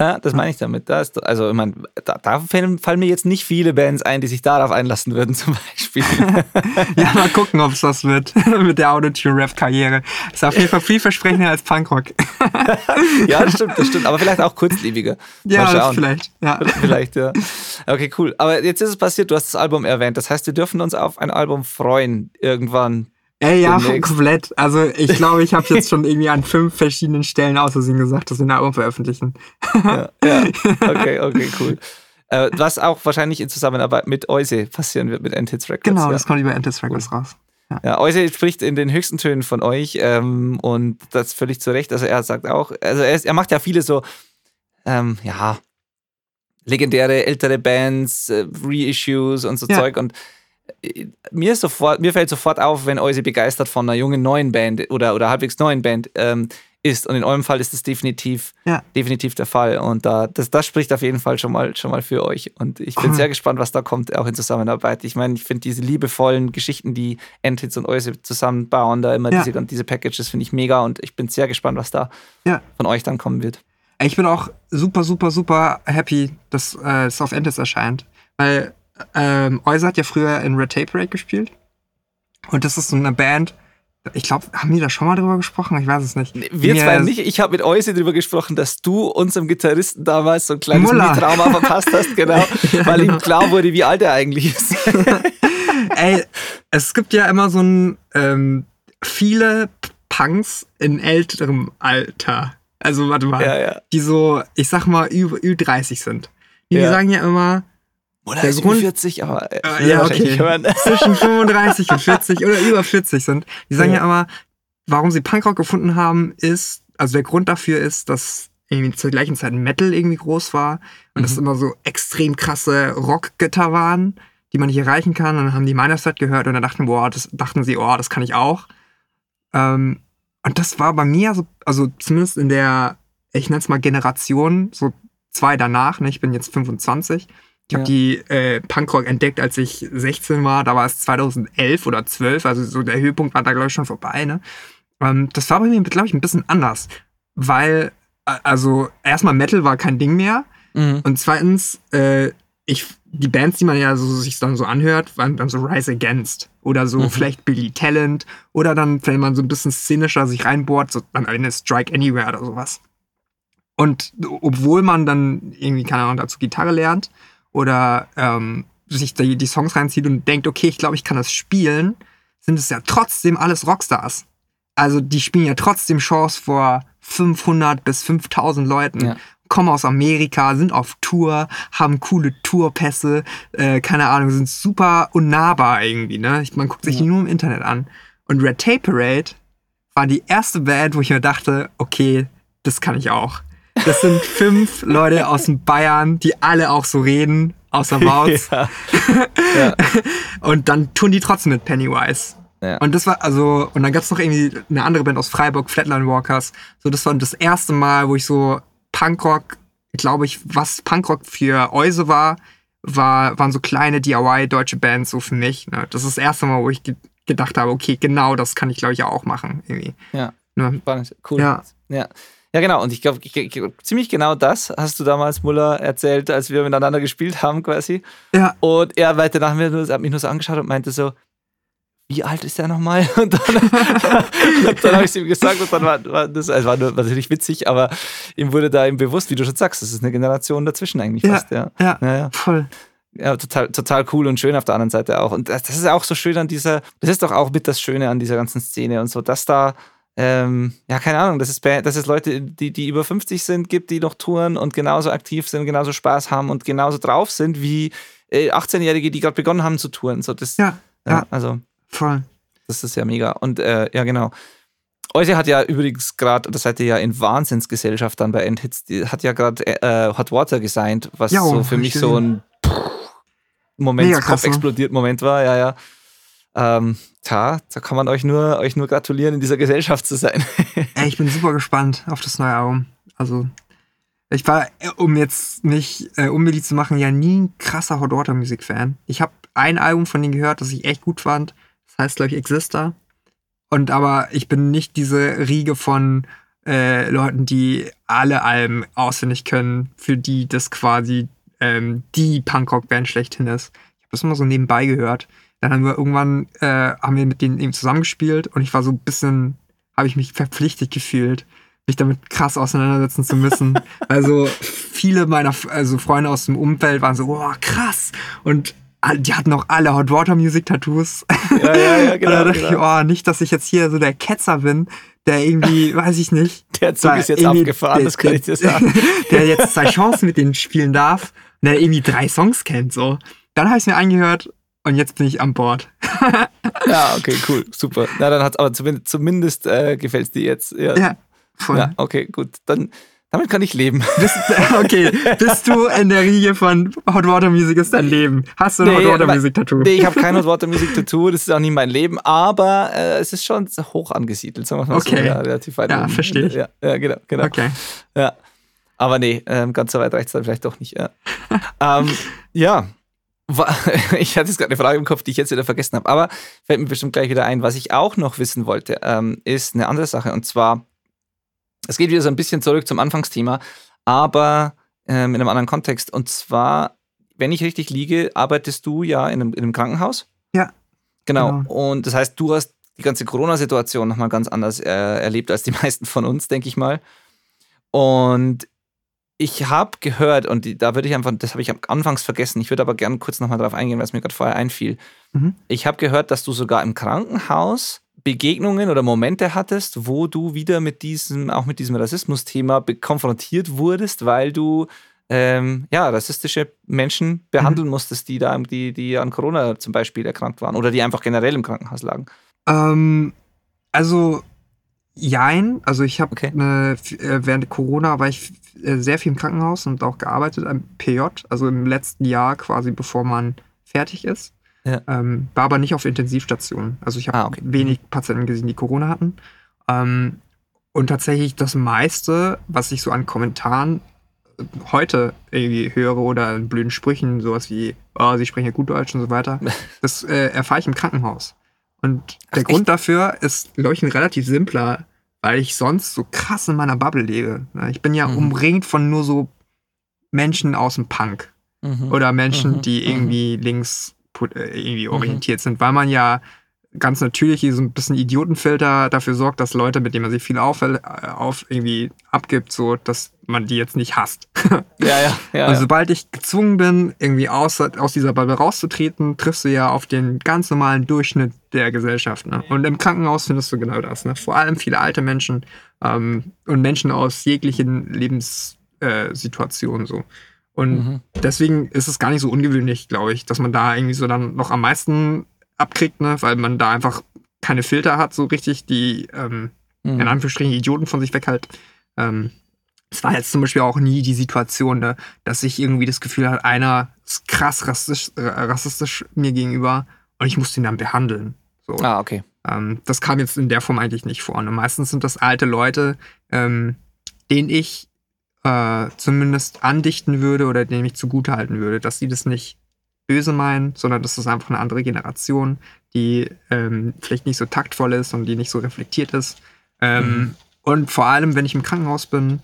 Ja, das meine ich damit. Da ist, also, ich meine, da, da, fallen mir jetzt nicht viele Bands ein, die sich darauf einlassen würden, *laughs* zum Beispiel. ja, mal gucken, ob es das wird *laughs* mit der Autotune-Rap-Karriere. Ist auf jeden Fall vielversprechender als Punkrock. *laughs* ja, das stimmt, das stimmt. Aber vielleicht auch kurzlebiger. Ja, vielleicht. Ja. Vielleicht, ja. Okay, cool. Aber jetzt ist es passiert, du hast das Album erwähnt. Das heißt, wir dürfen uns auf ein Album freuen, irgendwann Ey, ja, demnächst. komplett. Also ich *laughs* glaube, ich habe jetzt schon irgendwie an fünf verschiedenen Stellen aus Versehen gesagt, dass wir ein Album veröffentlichen. ja, ja, *laughs* okay, okay, cool. Äh, was auch wahrscheinlich in Zusammenarbeit mit Euse passieren wird, mit Endhits Records. Genau, ja. das kommt über Endless Records raus. Ja, Euse spricht in den höchsten Tönen von euch ähm, und das völlig zu Recht. Also er sagt auch, also er, ist, er macht ja viele so, ähm, ja, legendäre ältere Bands, äh, Reissues und so Ja. Zeug und mir, ist sofort, mir fällt sofort auf, wenn Euse begeistert von einer jungen neuen Band oder, oder halbwegs neuen Band ähm, ist. Und in eurem Fall ist das definitiv, Ja. definitiv der Fall. Und da, das, das spricht auf jeden Fall schon mal, schon mal für euch. Und ich bin Cool. sehr gespannt, was da kommt, auch in Zusammenarbeit. Ich meine, ich finde diese liebevollen Geschichten, die Endhits und Euse zusammenbauen, da immer Ja. diese, diese Packages, finde ich mega. Und ich bin sehr gespannt, was da Ja. von euch dann kommen wird. Ich bin auch super, super, super happy, dass äh, es auf Endless erscheint. Weil ähm, Euse hat ja früher in Red Tape Parade gespielt. Und das ist so eine Band. Ich glaube, haben die da schon mal drüber gesprochen? Ich weiß es nicht. Wir Mir- zwei nicht. Ich habe mit Euse darüber gesprochen, dass du unserem Gitarristen damals so ein kleines. Mini-Trauma verpasst hast, genau, *laughs* Ja, weil ihm genau. klar wurde, wie alt er eigentlich ist. *laughs* Ey, es gibt ja immer so ein ähm, viele Punks in älterem Alter. Also warte mal, ja, ja. die so, ich sag mal, über Ü30 sind. Die, die Ja. sagen ja immer Oder Der ist Grund- 40, aber äh, will ja, okay. hören. *laughs* zwischen 35 und 40 oder über 40 sind. Die sagen ja, Ja. immer, warum sie Punkrock gefunden haben, ist, also der Grund dafür ist, dass irgendwie zur gleichen Zeit Metal irgendwie groß war und das Mhm. immer so extrem krasse Rockgötter waren, die man nicht erreichen kann. Und dann haben die Meinerstadt gehört und dann dachten, boah, das, dachten sie, oh, das kann ich auch. Ähm, und das war bei mir so, also zumindest in der, ich nenne es mal Generation, so zwei danach, ne? ich bin jetzt 25. Ich habe Ja. die äh, Punkrock entdeckt, als ich 16 war. Da war es 2011 oder 12. Also so der Höhepunkt war da, glaube ich, schon vorbei. Ne? Ähm, das war bei mir, glaube ich, ein bisschen anders. Weil, also erstmal Metal war kein Ding mehr. Mhm. Und zweitens, äh, ich, die Bands, die man ja so, sich dann so anhört, waren dann so Rise Against. Oder so Mhm. vielleicht Billy Talent. Oder dann, wenn man so ein bisschen szenischer sich reinbohrt, so dann eine Strike Anywhere oder sowas. Und obwohl man dann irgendwie, keine Ahnung, dazu Gitarre lernt oder ähm, sich die, die Songs reinzieht und denkt, okay, ich glaube, ich kann das spielen, sind es ja trotzdem alles Rockstars. Also die spielen ja trotzdem Shows vor 500 bis 5000 Leuten, Ja. kommen aus Amerika, sind auf Tour, haben coole Tourpässe, äh, keine Ahnung, sind super unnahbar irgendwie. Ne? Ich- Man guckt sich Ja. die nur im Internet an. Und Red Tape Parade war die erste Band, wo ich mir dachte, okay, das kann ich auch. Das sind fünf Leute aus dem Bayern, die alle auch so reden, außer *laughs* Maus. Ja. Und dann tun die trotzdem mit Pennywise. Ja. Und das war, also, und dann gab's noch irgendwie eine andere Band aus Freiburg, Flatline Walkers. So, das war das erste Mal, wo ich so Punkrock, glaube ich, was Punkrock für Euse war, war, waren so kleine DIY-deutsche Bands so für mich. Ne? Das ist das erste Mal, wo ich ge gedacht habe, okay, genau das kann ich, glaube ich, auch machen. Irgendwie. Ja. Ne? Spannend. Cool. Ja. ja. Ja, genau. Und ich glaube, ziemlich genau das hast du damals Muller erzählt, als wir miteinander gespielt haben, quasi. Ja, Und er weiter nach mir, hat mich nur so angeschaut und meinte so, wie alt ist der nochmal? *laughs* Und dann, und dann habe ich es ihm gesagt und dann war, war das, also war natürlich witzig, aber ihm wurde da eben bewusst, wie du schon sagst, das ist eine Generation dazwischen eigentlich Ja. fast, ja. ja, Ja, ja. voll. Ja, total, total cool und schön auf der anderen Seite auch. Und das, das ist auch so schön an dieser, das ist doch auch mit das Schöne an dieser ganzen Szene und so, dass da, ähm, ja, keine Ahnung, dass es, dass es Leute, die, die über 50 sind, gibt, die noch touren und genauso aktiv sind, genauso Spaß haben und genauso drauf sind wie äh, 18-Jährige, die gerade begonnen haben zu touren. So, das, Ja, ja, ja. Also, voll. das ist ja mega. Und äh, ja, genau. Euse hat ja übrigens gerade, das seid ihr ja in Wahnsinnsgesellschaft dann bei Endhits, hat ja gerade äh, Hot Water gesigned, was Ja, so für hab mich ich so ein Moment, Kopf explodiert Moment war, ja, ja. Ähm, tja, da kann man euch nur, euch nur gratulieren, in dieser Gesellschaft zu sein. *laughs* Ey, ich bin super gespannt auf das neue Album. Also, ich war, äh, um jetzt nicht äh, unbedingt zu machen, ja nie ein krasser Hot Water Music Fan. Ich habe ein Album von denen gehört, das ich echt gut fand. Das heißt, glaube ich, Exister. Und aber ich bin nicht diese Riege von äh, Leuten, die alle Alben auswendig können, für die das quasi ähm, die Punkrock-Band schlechthin ist. Ich habe das immer so nebenbei gehört. Dann haben wir irgendwann, äh, haben wir mit denen eben zusammengespielt und ich war so ein bisschen, habe ich mich verpflichtet gefühlt, mich damit krass auseinandersetzen zu müssen. *laughs* also viele meiner also Freunde aus dem Umfeld waren so, boah, krass. Und die hatten auch alle Hot Water Music Tattoos. ja, ja, ja, *laughs* und da dachte ich, genau. oh, nicht, dass ich jetzt hier so der Ketzer bin, der irgendwie, *laughs* weiß ich nicht, Der Zug ist jetzt abgefahren, der- das kann ich dir sagen. der jetzt zwei Chancen mit denen spielen darf und der irgendwie drei Songs kennt, so. Dann habe ich es mir angehört und jetzt bin ich an Bord. *laughs* ja, okay, cool, super. Na, dann hat es aber zumindest, zumindest äh, gefällt es dir jetzt. Ja. ja, voll. Ja, okay, gut. Dann damit kann ich leben. *laughs* Bist, okay, bist du in der Riege von Hot Water Music ist dein Leben? Hast du ein nee, Hot Water Music Tattoo? Nee, ich habe kein Hot Water Music Tattoo, das ist auch nie mein Leben, aber äh, es ist schon hoch angesiedelt, sagen wir mal okay. so. Ja, relativ weit Ja, verstehe ich. Ja, ja, genau, genau. Okay. Ja. Aber nee, ähm, ganz so weit reicht es dann vielleicht doch nicht. Ja. *laughs* ähm, ja. *laughs* Ich hatte jetzt gerade eine Frage im Kopf, die ich jetzt wieder vergessen habe, aber fällt mir bestimmt gleich wieder ein. Was ich auch noch wissen wollte, ähm, ist eine andere Sache und zwar es geht wieder so ein bisschen zurück zum Anfangsthema, aber ähm, in einem anderen Kontext. Und zwar, wenn ich richtig liege, arbeitest du ja in einem, in einem Krankenhaus. Ja. Genau. genau. Und das heißt, du hast die ganze Corona-Situation nochmal ganz anders äh, erlebt als die *laughs* meisten von uns, denke ich mal. Und ich habe gehört, und die, da würde ich einfach, das habe ich anfangs vergessen, ich würde aber gerne kurz nochmal darauf eingehen, weil es mir gerade vorher einfiel. Mhm. Ich habe gehört, dass du sogar im Krankenhaus Begegnungen oder Momente hattest, wo du wieder mit diesem, auch mit diesem Rassismus-Thema konfrontiert wurdest, weil du ähm, ja, rassistische Menschen behandeln mhm. musstest, die da, die, die an Corona zum Beispiel erkrankt waren oder die einfach generell im Krankenhaus lagen? Ähm, also jein. Also ich habe okay. äh, während Corona war ich äh, sehr viel im Krankenhaus und auch gearbeitet am PJ, also im letzten Jahr quasi bevor man fertig ist. Ja. Ähm, war aber nicht auf Intensivstation. Also ich habe ah, okay. wenig Patienten gesehen, die Corona hatten. Ähm, und tatsächlich das meiste, was ich so an Kommentaren äh, heute irgendwie höre oder in blöden Sprüchen, sowas wie, oh, sie sprechen ja gut Deutsch und so weiter, *laughs* das äh, erfahre ich im Krankenhaus. Und der Ach, Grund dafür ist, glaube ich, ein relativ simpler, weil ich sonst so krass in meiner Bubble lebe. Ich bin ja mhm. umringt von nur so Menschen aus dem Punk. Mhm. Oder Menschen, mhm. die mhm. irgendwie links äh, irgendwie mhm. orientiert sind, weil man ja ganz natürlich so ein bisschen Idiotenfilter dafür sorgt, dass Leute, mit denen man sich viel auf, äh, auf irgendwie abgibt, so, dass man die jetzt nicht hasst. *laughs* Ja, ja, ja. Und sobald ich gezwungen bin, irgendwie aus, aus dieser Bubble rauszutreten, triffst du ja auf den ganz normalen Durchschnitt der Gesellschaft. Ne? Und im Krankenhaus findest du genau das. Ne? Vor allem viele alte Menschen ähm, und Menschen aus jeglichen Lebenssituationen äh, so. Und mhm. deswegen ist es gar nicht so ungewöhnlich, glaube ich, dass man da irgendwie so dann noch am meisten abkriegt, ne? weil man da einfach keine Filter hat, so richtig, die ähm, mhm. in Anführungsstrichen Idioten von sich weghält. Ähm, es war jetzt zum Beispiel auch nie die Situation, ne, dass ich irgendwie das Gefühl hatte, einer ist krass rassistisch, rassistisch mir gegenüber und ich musste ihn dann behandeln. So. Ah, okay. Ähm, das kam jetzt in der Form eigentlich nicht vor. Und meistens sind das alte Leute, ähm, denen ich äh, zumindest andichten würde oder dem ich zugutehalten würde, dass sie das nicht böse meinen, sondern das ist einfach eine andere Generation, die ähm, vielleicht nicht so taktvoll ist und die nicht so reflektiert ist. Ähm, mhm. Und vor allem, wenn ich im Krankenhaus bin,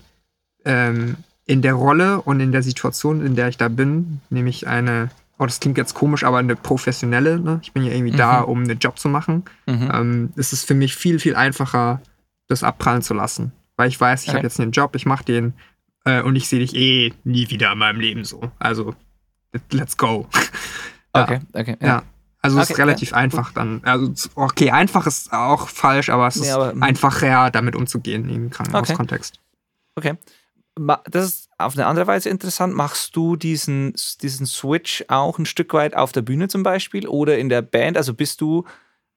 ähm, in der Rolle und in der Situation, in der ich da bin, nämlich eine, oh, das klingt jetzt komisch, aber eine professionelle, ne? ich bin ja irgendwie mhm. da, um einen Job zu machen, mhm. ähm, ist es für mich viel, viel einfacher, das abprallen zu lassen. Weil ich weiß, ich okay. habe jetzt einen Job, ich mache den äh, und ich sehe dich eh nie wieder in meinem Leben so. Also, let's go. *laughs* ja. Okay, okay. Ja. ja. Also es ist relativ ja. einfach dann. Also okay, einfach ist auch falsch, aber es nee, ist aber, hm. einfacher, damit umzugehen im Krankenhauskontext. Okay. okay. Das ist auf eine andere Weise interessant. Machst du diesen, diesen Switch auch ein Stück weit auf der Bühne zum Beispiel oder in der Band? Also bist du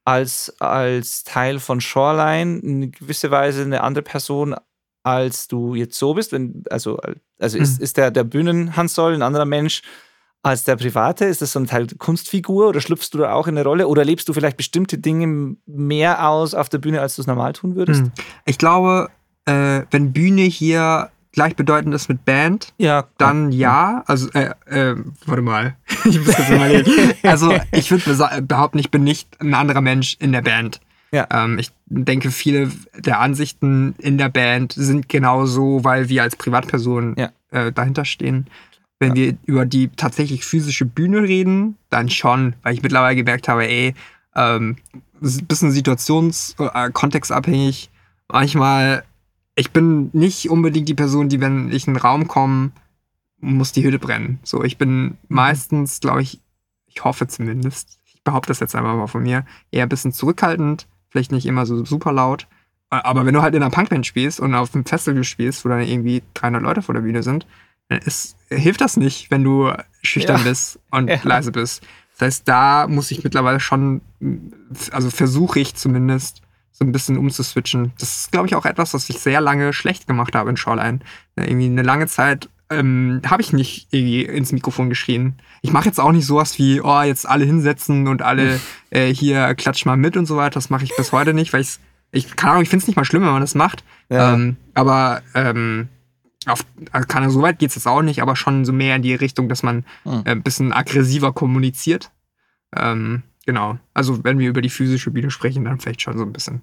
als, als Teil von Shoreline in gewisser Weise eine andere Person als du jetzt so bist? Wenn, also also mhm. ist, ist der, der Bühnen-Hans-Soll ein anderer Mensch als der Private? Ist das so ein Teil Kunstfigur oder schlüpfst du da auch in eine Rolle? Oder lebst du vielleicht bestimmte Dinge mehr aus auf der Bühne, als du es normal tun würdest? Mhm. Ich glaube, äh, wenn Bühne hier gleichbedeutend ist mit Band, ja, dann ja. Also, äh, äh, warte mal. *laughs* ich muss das mal Also, ich würde behaupten, ich bin nicht ein anderer Mensch in der Band. Ja. Ähm, ich denke, viele der Ansichten in der Band sind genau so, weil wir als Privatperson ja. äh, dahinter stehen. Wenn ja. wir über die tatsächlich physische Bühne reden, dann schon, weil ich mittlerweile gemerkt habe, ey, ähm, bisschen situations-, äh, kontextabhängig. Manchmal, ich bin nicht unbedingt die Person, die, wenn ich in einen Raum komme, muss die Hütte brennen. So, ich bin mhm. meistens, glaube ich, ich hoffe zumindest, ich behaupte das jetzt einfach mal von mir, eher ein bisschen zurückhaltend, vielleicht nicht immer so super laut. Aber wenn du halt in einer Punkband spielst und auf einem Festival spielst, wo dann irgendwie 300 Leute vor der Bühne sind, es hilft das nicht, wenn du schüchtern Ja. bist und *laughs* Ja. leise bist. Das heißt, da muss ich mittlerweile schon, also versuche ich zumindest, so ein bisschen umzuswitchen. Das ist, glaube ich, auch etwas, was ich sehr lange schlecht gemacht habe in Shoreline. Irgendwie eine lange Zeit ähm, habe ich nicht irgendwie ins Mikrofon geschrien. Ich mache jetzt auch nicht sowas wie, oh, jetzt alle hinsetzen und alle äh, hier klatsch mal mit und so weiter. Das mache ich bis heute nicht, weil ich's, ich keine Ahnung, ich finde es nicht mal schlimm, wenn man das macht. Ja. Ähm, aber ähm, auf, also keine, so weit geht es jetzt auch nicht, aber schon so mehr in die Richtung, dass man Hm. äh, ein bisschen aggressiver kommuniziert. Ähm, genau. Also wenn wir über die physische Bühne sprechen, dann vielleicht schon so ein bisschen.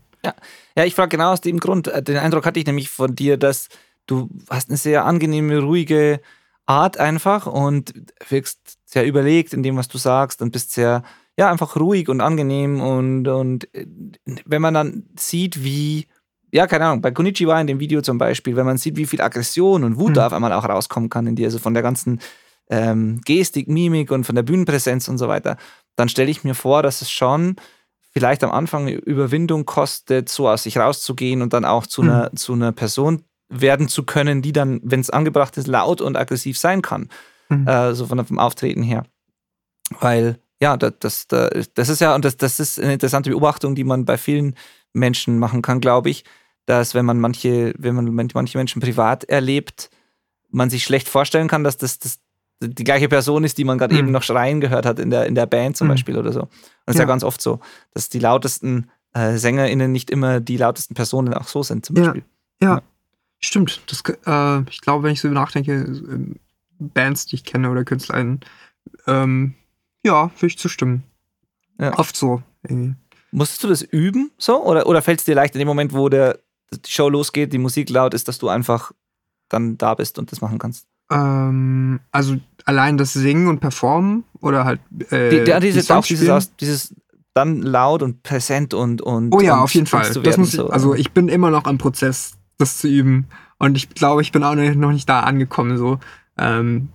Ja, ich frage genau aus dem Grund. Äh, Den Eindruck hatte ich nämlich von dir, dass du hast eine sehr angenehme, ruhige Art einfach und wirkst sehr überlegt in dem, was du sagst und bist sehr, ja, einfach ruhig und angenehm und, und äh, wenn man dann sieht, wie, ja, keine Ahnung, bei Konichiwa in dem Video zum Beispiel, wenn man sieht, wie viel Aggression und Wut Mhm. da auf einmal auch rauskommen kann in dir, also von der ganzen ähm, Gestik, Mimik und von der Bühnenpräsenz und so weiter, dann stelle ich mir vor, dass es schon vielleicht am Anfang eine Überwindung kostet, so aus sich rauszugehen und dann auch zu, Mhm. einer, zu einer Person werden zu können, die dann, wenn es angebracht ist, laut und aggressiv sein kann. Mhm. Äh, so von vom Auftreten her. Weil, ja, das, das, das das ist ja, und das, das ist eine interessante Beobachtung, die man bei vielen Menschen machen kann, glaube ich, dass wenn man manche, wenn man manche Menschen privat erlebt, man sich schlecht vorstellen kann, dass das, das die gleiche Person ist, die man gerade Mhm. eben noch schreien gehört hat in der, in der Band zum Mhm. Beispiel oder so. Und das ist ja Ja. ganz oft so, dass die lautesten äh, SängerInnen nicht immer die lautesten Personen auch so sind, zum Ja. Beispiel. Ja, stimmt. Das, äh, ich glaube, wenn ich so nachdenke, ähm, Bands, die ich kenne oder KünstlerInnen, ähm, ja, würde ich zustimmen. Ja. Oft so. Irgendwie. Musstest du das üben so? Oder, oder fällt es dir leicht in dem Moment, wo der, die Show losgeht, die Musik laut ist, dass du einfach dann da bist und das machen kannst? Ähm, also allein das Singen und Performen oder halt äh, Die, die, dieses, auch dieses, dieses dann laut und präsent und. und Oh ja, und auf jeden Fall. werden, ich, so. also ich bin immer noch am Prozess, das zu üben. Und ich glaube, ich bin auch noch nicht da angekommen. So. Ähm,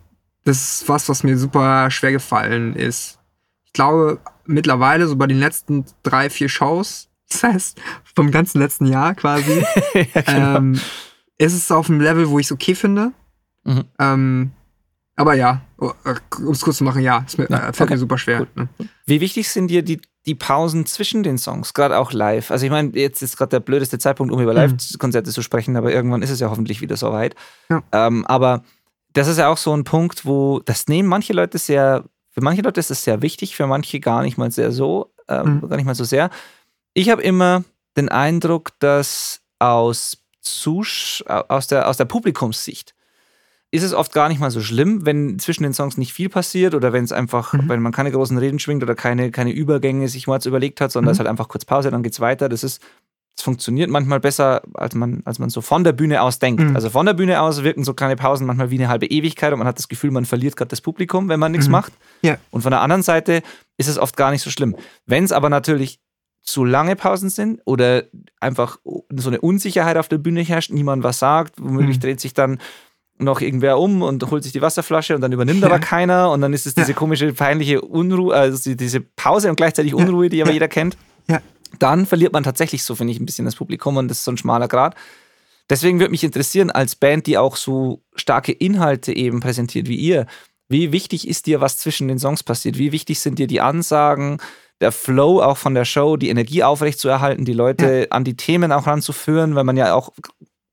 das ist was, was mir super schwer gefallen ist. Ich glaube, mittlerweile, so bei den letzten drei, vier Shows, *laughs* das heißt, vom ganzen letzten Jahr quasi, *laughs* ja, genau. ähm, ist es auf einem Level, wo ich es okay finde. Mhm. Ähm, aber ja, um es kurz zu machen, ja, es Ja, äh, fällt okay. mir super schwer. Ne? Wie wichtig sind dir die, die Pausen zwischen den Songs, gerade auch live? Also ich meine, jetzt ist gerade der blödeste Zeitpunkt, um über Mhm. Live-Konzerte zu sprechen, aber irgendwann ist es ja hoffentlich wieder soweit. Ja. Ähm, aber das ist ja auch so ein Punkt, wo das nehmen manche Leute sehr, für manche Leute ist es sehr wichtig, für manche gar nicht mal sehr so, ähm, Mhm. gar nicht mal so sehr. Ich habe immer den Eindruck, dass aus, Zusch aus, der, aus der Publikumssicht ist es oft gar nicht mal so schlimm, wenn zwischen den Songs nicht viel passiert oder wenn es einfach, Mhm. wenn man keine großen Reden schwingt oder keine, keine Übergänge sich mal überlegt hat, sondern Mhm. es ist halt einfach kurz Pause, dann geht's weiter. Das ist, es funktioniert manchmal besser, als man, als man so von der Bühne aus denkt. Mhm. Also von der Bühne aus wirken so kleine Pausen manchmal wie eine halbe Ewigkeit und man hat das Gefühl, man verliert gerade das Publikum, wenn man nichts Mhm. macht. Ja. Und von der anderen Seite ist es oft gar nicht so schlimm. Wenn es aber natürlich zu lange Pausen sind oder einfach so eine Unsicherheit auf der Bühne herrscht, niemand was sagt, womöglich Mhm. dreht sich dann noch irgendwer um und holt sich die Wasserflasche und dann übernimmt Ja. aber keiner und dann ist es diese Ja. komische, peinliche Unruhe, also die- diese Pause und gleichzeitig Ja. Unruhe, die aber Ja. jeder kennt. Ja. Dann verliert man tatsächlich so, finde ich, ein bisschen das Publikum und das ist so ein schmaler Grad. Deswegen würde mich interessieren, als Band, die auch so starke Inhalte eben präsentiert wie ihr, wie wichtig ist dir, was zwischen den Songs passiert? Wie wichtig sind dir die Ansagen, der Flow auch von der Show, die Energie aufrechtzuerhalten, die Leute an die Themen auch ranzuführen, weil man ja auch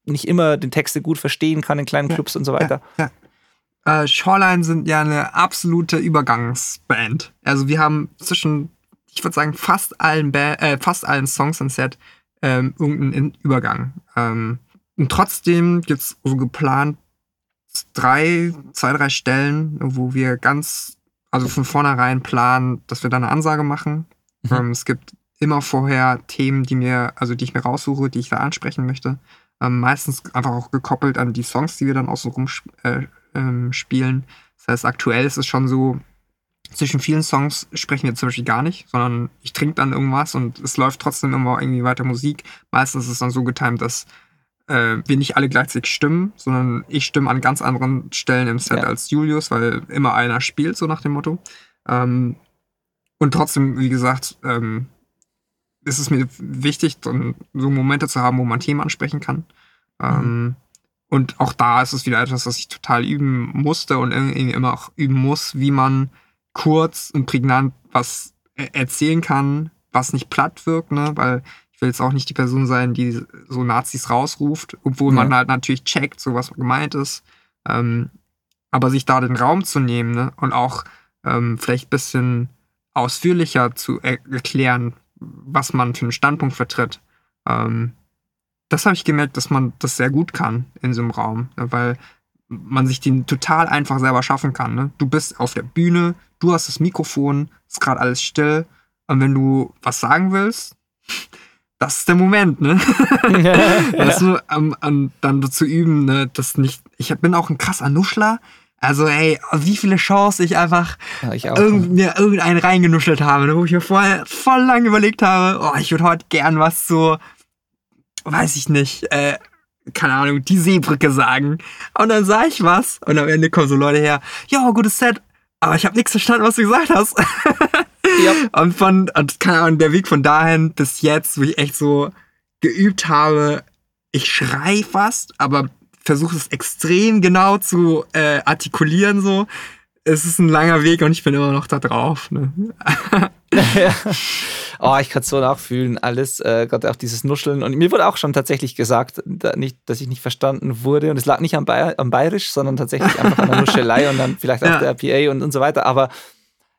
nicht immer den Texte gut verstehen kann in kleinen Ja. Clubs und so weiter. Ja, ja. Äh, Shoreline sind ja eine absolute Übergangsband. Also wir haben zwischen, ich würde sagen, fast allen, ba äh, fast allen Songs im Set ähm, irgendeinen In- Übergang. Ähm, und trotzdem gibt es so geplant drei, zwei, drei Stellen, wo wir ganz, also von vornherein planen, dass wir da eine Ansage machen. Mhm. Ähm, es gibt immer vorher Themen, die mir, also die ich mir raussuche, die ich da ansprechen möchte. Ähm, meistens einfach auch gekoppelt an die Songs, die wir dann außenrum sp äh, ähm, spielen. Das heißt, aktuell ist es schon so, zwischen vielen Songs sprechen wir zum Beispiel gar nicht, sondern ich trinke dann irgendwas und es läuft trotzdem immer irgendwie weiter Musik. Meistens ist es dann so getimt, dass äh, wir nicht alle gleichzeitig stimmen, sondern ich stimme an ganz anderen Stellen im Set Ja. als Julius, weil immer einer spielt, so nach dem Motto. Ähm, und trotzdem, wie gesagt, ähm, ist es mir wichtig, dann so Momente zu haben, wo man Themen ansprechen kann. Ähm, und auch da ist es wieder etwas, was ich total üben musste und irgendwie immer auch üben muss, wie man kurz und prägnant was e-, erzählen kann, was nicht platt wirkt, ne? Weil ich will jetzt auch nicht die Person sein, die so Nazis rausruft, obwohl ja. man halt natürlich checkt, so was gemeint ist. Ähm, aber sich da den Raum zu nehmen ne? und auch ähm, vielleicht ein bisschen ausführlicher zu er erklären, was man für einen Standpunkt vertritt. Ähm, das habe ich gemerkt, dass man das sehr gut kann in so einem Raum, ne? weil man sich den total einfach selber schaffen kann. Ne? Du bist auf der Bühne, du hast das Mikrofon, ist gerade alles still. Und wenn du was sagen willst, das ist der Moment, ne? *laughs* Ja, das nur um, um, dann zu üben, ne, das nicht. Ich bin auch ein krasser Nuschler. Also, ey, wie viele Chancen ich einfach ja, ich irgend, mir irgendeinen reingenuschelt habe, ne, wo ich mir vorher voll lang überlegt habe, oh, ich würde heute gern was so, weiß ich nicht, äh, keine Ahnung, die Seebrücke sagen. Und dann sah ich was und am Ende kommen so Leute her, ja, gutes Set, aber ich habe nichts verstanden, was du gesagt hast. *laughs* Ja. Und von, und keine Ahnung, der Weg von dahin bis jetzt, wo ich echt so geübt habe, ich schrei fast, aber versuche es extrem genau zu äh, artikulieren so. Es ist ein langer Weg und ich bin immer noch da drauf. Ne? *laughs* Oh, ich kann es so nachfühlen, alles, äh, gerade auch dieses Nuscheln. Und mir wurde auch schon tatsächlich gesagt, da nicht, dass ich nicht verstanden wurde. Und es lag nicht am, Bayer, am Bayerisch, sondern tatsächlich einfach an der Nuschelei *laughs* und dann vielleicht auch ja. der PA und, und so weiter. Aber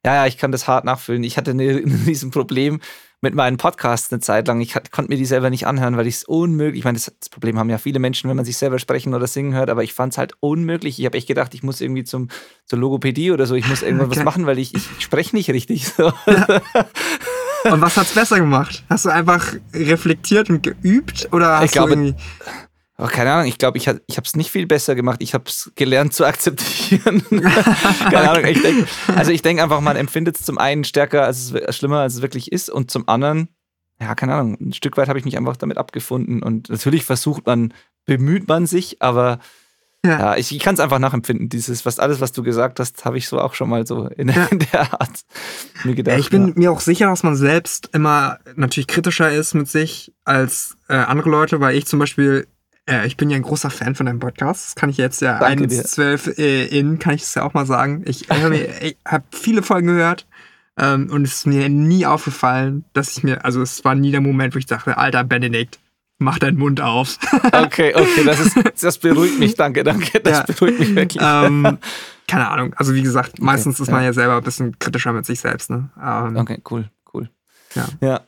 ja, ja, ich kann das hart nachfühlen. Ich hatte *laughs* ein Riesenproblem mit meinen Podcasts eine Zeit lang. Ich konnte mir die selber nicht anhören, weil ich es unmöglich, ich meine, das, das, Problem haben ja viele Menschen, wenn man sich selber sprechen oder singen hört, aber ich fand es halt unmöglich. Ich habe echt gedacht, ich muss irgendwie zum, zur Logopädie oder so, ich muss irgendwas *laughs* okay. machen, weil ich, ich spreche nicht richtig. So. Ja. Und was hat's besser gemacht? Hast du einfach reflektiert und geübt oder hast ich glaube, du irgendwie Oh, keine Ahnung, ich glaube, ich, ich habe es nicht viel besser gemacht. Ich habe es gelernt zu akzeptieren. *laughs* keine Ahnung. Ich denk, also ich denke einfach, man empfindet es zum einen stärker, als es schlimmer, als es wirklich ist. Und zum anderen, ja, keine Ahnung, ein Stück weit habe ich mich einfach damit abgefunden. Und natürlich versucht man, bemüht man sich, aber ja, ja ich, ich kann es einfach nachempfinden. Dieses, was alles, was du gesagt hast, habe ich so auch schon mal so in, ja. in der Art mir gedacht. Ja, ich bin mir auch sicher, dass man selbst immer natürlich kritischer ist mit sich als äh, andere Leute, weil ich zum Beispiel äh, ich bin ja ein großer Fan von deinem Podcast. Das kann ich jetzt ja 1,12 äh, in, kann ich es ja auch mal sagen. Ich, *laughs* ich habe viele Folgen gehört ähm, und es ist mir nie aufgefallen, dass ich mir, also es war nie der Moment, wo ich dachte, alter Benedikt, mach deinen Mund auf. *laughs* okay, okay, das, ist, das beruhigt mich, danke, danke. Das ja. beruhigt mich wirklich. Ähm, *laughs* keine Ahnung, also wie gesagt, meistens okay, ist man ja. ja selber ein bisschen kritischer mit sich selbst. Ne? Ähm, okay, cool, cool. Ja. ja.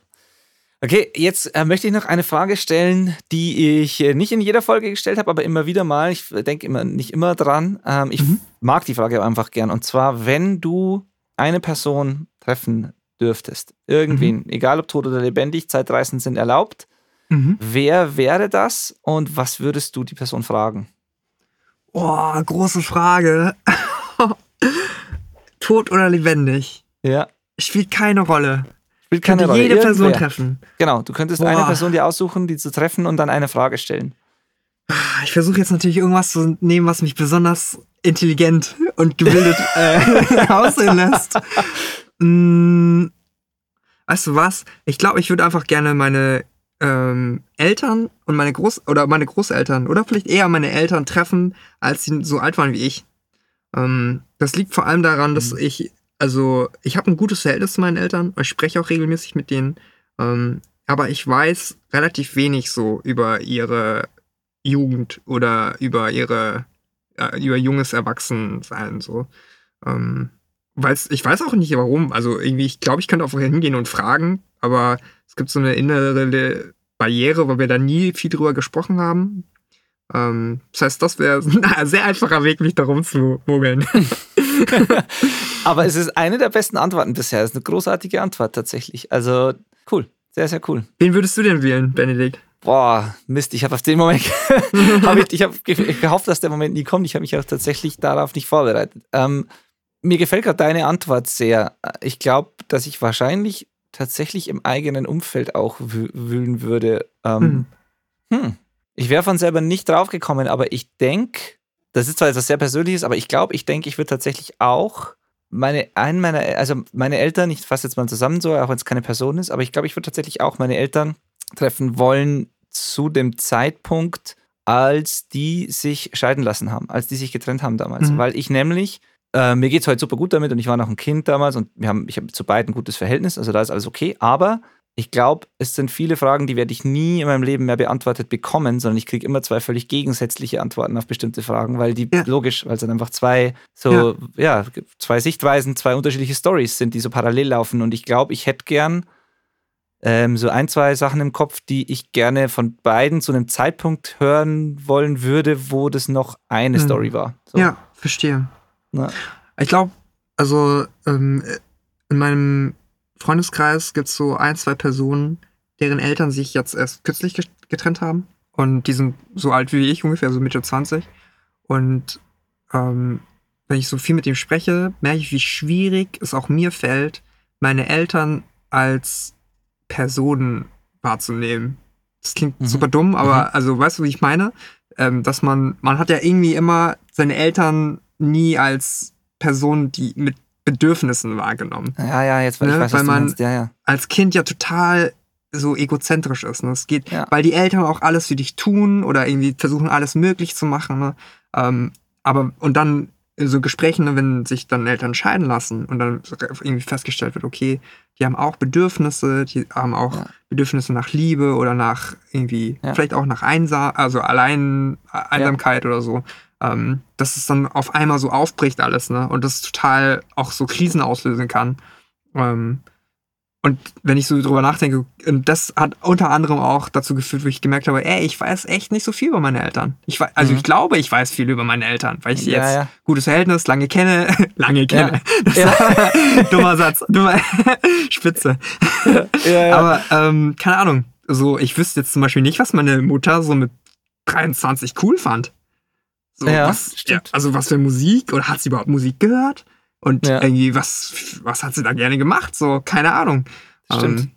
Okay, jetzt äh, möchte ich noch eine Frage stellen, die ich äh, nicht in jeder Folge gestellt habe, aber immer wieder mal. Ich denke immer nicht immer dran. Ähm, ich mhm. mag die Frage einfach gern. Und zwar, wenn du eine Person treffen dürftest, irgendwen, mhm. egal ob tot oder lebendig, Zeitreisen sind erlaubt. Mhm. Wer wäre das und was würdest du die Person fragen? Oh, große Frage. *laughs* tot oder lebendig? Ja. Spielt keine Rolle. Spielt keine Rolle. jede Irgendwer. Person treffen. Genau, du könntest Boah. eine Person dir aussuchen, die zu treffen und dann eine Frage stellen. Ich versuche jetzt natürlich irgendwas zu nehmen, was mich besonders intelligent und gebildet *laughs* äh, *laughs* aussehen lässt. Hm, weißt du was? Ich glaube, ich würde einfach gerne meine ähm, Eltern und meine Groß- oder meine Großeltern oder vielleicht eher meine Eltern treffen, als sie so alt waren wie ich. Ähm, das liegt vor allem daran, dass mhm. ich also ich habe ein gutes Verhältnis zu meinen Eltern, ich spreche auch regelmäßig mit denen, ähm, aber ich weiß relativ wenig so über ihre Jugend oder über ihre äh, über junges Erwachsensein so. Ähm, weiß, ich weiß auch nicht warum. Also irgendwie, ich glaube, ich könnte auch hingehen und fragen, aber es gibt so eine innere Barriere, weil wir da nie viel drüber gesprochen haben. Ähm, das heißt, das wäre ein *laughs* sehr einfacher Weg, mich darum zu mogeln. *laughs* Aber es ist eine der besten Antworten bisher. Es ist eine großartige Antwort tatsächlich. Also cool. Sehr, sehr cool. Wen würdest du denn wählen, Benedikt? Boah, Mist, ich habe auf den Moment, *laughs* hab ich, ich habe gehofft, dass der Moment nie kommt. Ich habe mich auch tatsächlich darauf nicht vorbereitet. Ähm, mir gefällt gerade deine Antwort sehr. Ich glaube, dass ich wahrscheinlich tatsächlich im eigenen Umfeld auch wühlen würde. Ähm, hm. Hm. Ich wäre von selber nicht draufgekommen, aber ich denke, das ist zwar etwas sehr Persönliches, aber ich glaube, ich denke, ich würde tatsächlich auch meine, einen meiner, also meine Eltern, ich fasse jetzt mal zusammen so, auch wenn es keine Person ist, aber ich glaube, ich würde tatsächlich auch meine Eltern treffen wollen zu dem Zeitpunkt, als die sich scheiden lassen haben, als die sich getrennt haben damals. Mhm. Weil ich nämlich, äh, mir geht es heute super gut damit und ich war noch ein Kind damals und wir haben, ich habe zu beiden ein gutes Verhältnis, also da ist alles okay. Aber ich glaube, es sind viele Fragen, die werde ich nie in meinem Leben mehr beantwortet bekommen, sondern ich kriege immer zwei völlig gegensätzliche Antworten auf bestimmte Fragen, weil die ja. logisch, weil es dann einfach zwei so, ja. ja, zwei Sichtweisen, zwei unterschiedliche Stories sind, die so parallel laufen. Und ich glaube, ich hätte gern ähm, so ein, zwei Sachen im Kopf, die ich gerne von beiden zu einem Zeitpunkt hören wollen würde, wo das noch eine hm. Story war. So. Ja, verstehe. Na. Ich glaube, also ähm, in meinem Freundeskreis gibt es so ein, zwei Personen, deren Eltern sich jetzt erst kürzlich getrennt haben. Und die sind so alt wie ich, ungefähr so Mitte 20. Und ähm, wenn ich so viel mit ihm spreche, merke ich, wie schwierig es auch mir fällt, meine Eltern als Personen wahrzunehmen. Das klingt mhm. super dumm, aber mhm. also weißt du, wie ich meine? Ähm, dass man, man hat ja irgendwie immer seine Eltern nie als Personen, die mit Bedürfnissen wahrgenommen. Ja, ja, jetzt weil ne? ich weiß, weil man ja, ja. als Kind ja total so egozentrisch ist. Ne? Es geht, ja. weil die Eltern auch alles für dich tun oder irgendwie versuchen, alles möglich zu machen. Ne? Ähm, aber und dann so Gesprächen, ne, wenn sich dann Eltern scheiden lassen und dann irgendwie festgestellt wird, okay, die haben auch Bedürfnisse, die haben auch ja. Bedürfnisse nach Liebe oder nach irgendwie, ja. vielleicht auch nach Einsam, also allein Einsamkeit oder so ähm, dass es dann auf einmal so aufbricht alles, ne? Und das total auch so Krisen auslösen kann. Ähm, und wenn ich so drüber nachdenke, das hat unter anderem auch dazu geführt, wo ich gemerkt habe, ey, ich weiß echt nicht so viel über meine Eltern. Ich weiß, also mhm. ich glaube, ich weiß viel über meine Eltern, weil ich sie ja, jetzt ja. gutes Verhältnis, lange kenne, *laughs* lange kenne. Ja. *laughs* dummer Satz, dummer *laughs* Spitze. Aber ähm, keine Ahnung. So, ich wüsste jetzt zum Beispiel nicht, was meine Mutter so mit 23 cool fand. So, ja, was, stimmt. Ja, also was für Musik oder hat sie überhaupt Musik gehört? Und ja. irgendwie, was, was hat sie da gerne gemacht? So, keine Ahnung. Stimmt. Ähm,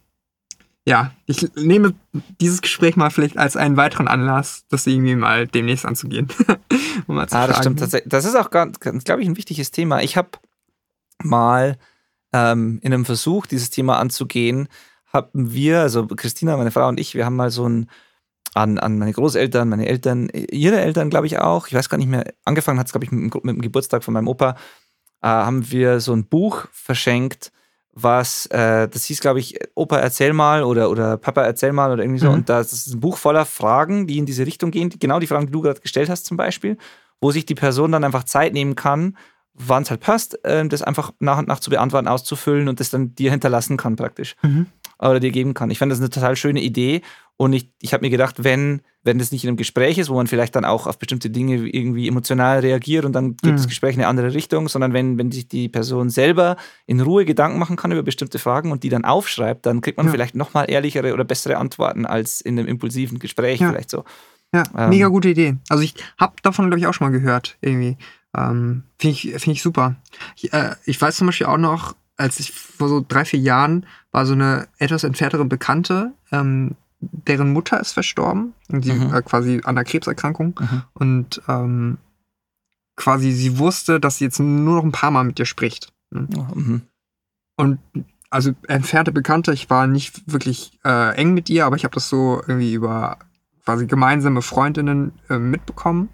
ja, ich nehme dieses Gespräch mal vielleicht als einen weiteren Anlass, das irgendwie mal demnächst anzugehen. *laughs* um mal zu ah, das stimmt. Das ist auch, ganz, glaube ich, ein wichtiges Thema. Ich habe mal ähm, in einem Versuch, dieses Thema anzugehen, haben wir, also Christina, meine Frau und ich, wir haben mal so ein an, an meine Großeltern, meine Eltern, ihre Eltern, glaube ich auch. Ich weiß gar nicht mehr. Angefangen hat es, glaube ich, mit, mit, dem Geburtstag von meinem Opa. Äh, haben wir so ein Buch verschenkt, was, äh, das hieß, glaube ich, Opa erzähl mal oder, oder Papa erzähl mal oder irgendwie so. Mhm. Und das ist ein Buch voller Fragen, die in diese Richtung gehen. Genau die Fragen, die du gerade gestellt hast, zum Beispiel, wo sich die Person dann einfach Zeit nehmen kann, wann es halt passt, äh, das einfach nach und nach zu beantworten, auszufüllen und das dann dir hinterlassen kann, praktisch. Mhm. Oder dir geben kann. Ich fand das eine total schöne Idee und ich, ich habe mir gedacht, wenn, wenn das nicht in einem Gespräch ist, wo man vielleicht dann auch auf bestimmte Dinge irgendwie emotional reagiert und dann geht mhm. das Gespräch in eine andere Richtung, sondern wenn, wenn sich die Person selber in Ruhe Gedanken machen kann über bestimmte Fragen und die dann aufschreibt, dann kriegt man ja. vielleicht nochmal ehrlichere oder bessere Antworten als in einem impulsiven Gespräch ja. vielleicht so. Ja, ähm, mega gute Idee. Also ich habe davon, glaube ich, auch schon mal gehört, irgendwie. Ähm, Finde ich, find ich super. Ich, äh, ich weiß zum Beispiel auch noch, als ich vor so drei, vier Jahren war so eine etwas entferntere Bekannte, ähm, deren Mutter ist verstorben, die, mhm. äh, quasi an einer Krebserkrankung. Mhm. Und ähm, quasi sie wusste, dass sie jetzt nur noch ein paar Mal mit dir spricht. Ne? Mhm. Und also entfernte Bekannte, ich war nicht wirklich äh, eng mit ihr, aber ich habe das so irgendwie über quasi gemeinsame Freundinnen äh, mitbekommen.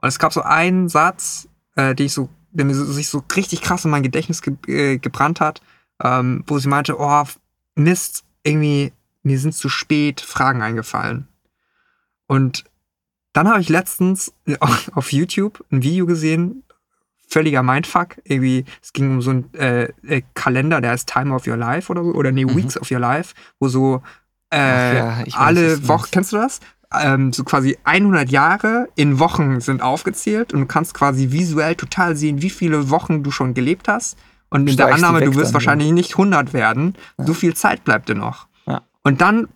Und es gab so einen Satz, äh, den ich so, der mir so, sich so richtig krass in mein Gedächtnis ge äh, gebrannt hat, ähm, wo sie meinte, oh, Mist, irgendwie mir sind zu spät Fragen eingefallen. Und dann habe ich letztens auf YouTube ein Video gesehen, völliger Mindfuck. Irgendwie, es ging um so einen äh, äh, Kalender, der heißt Time of Your Life oder so, oder nee, mhm. Weeks of Your Life, wo so äh, ja, alle Wochen, kennst du das? Ähm, so quasi 100 Jahre in Wochen sind aufgezählt und du kannst quasi visuell total sehen, wie viele Wochen du schon gelebt hast. Und in der Annahme, du wirst dann, wahrscheinlich ja. nicht 100 werden, ja. so viel Zeit bleibt dir noch. Und dann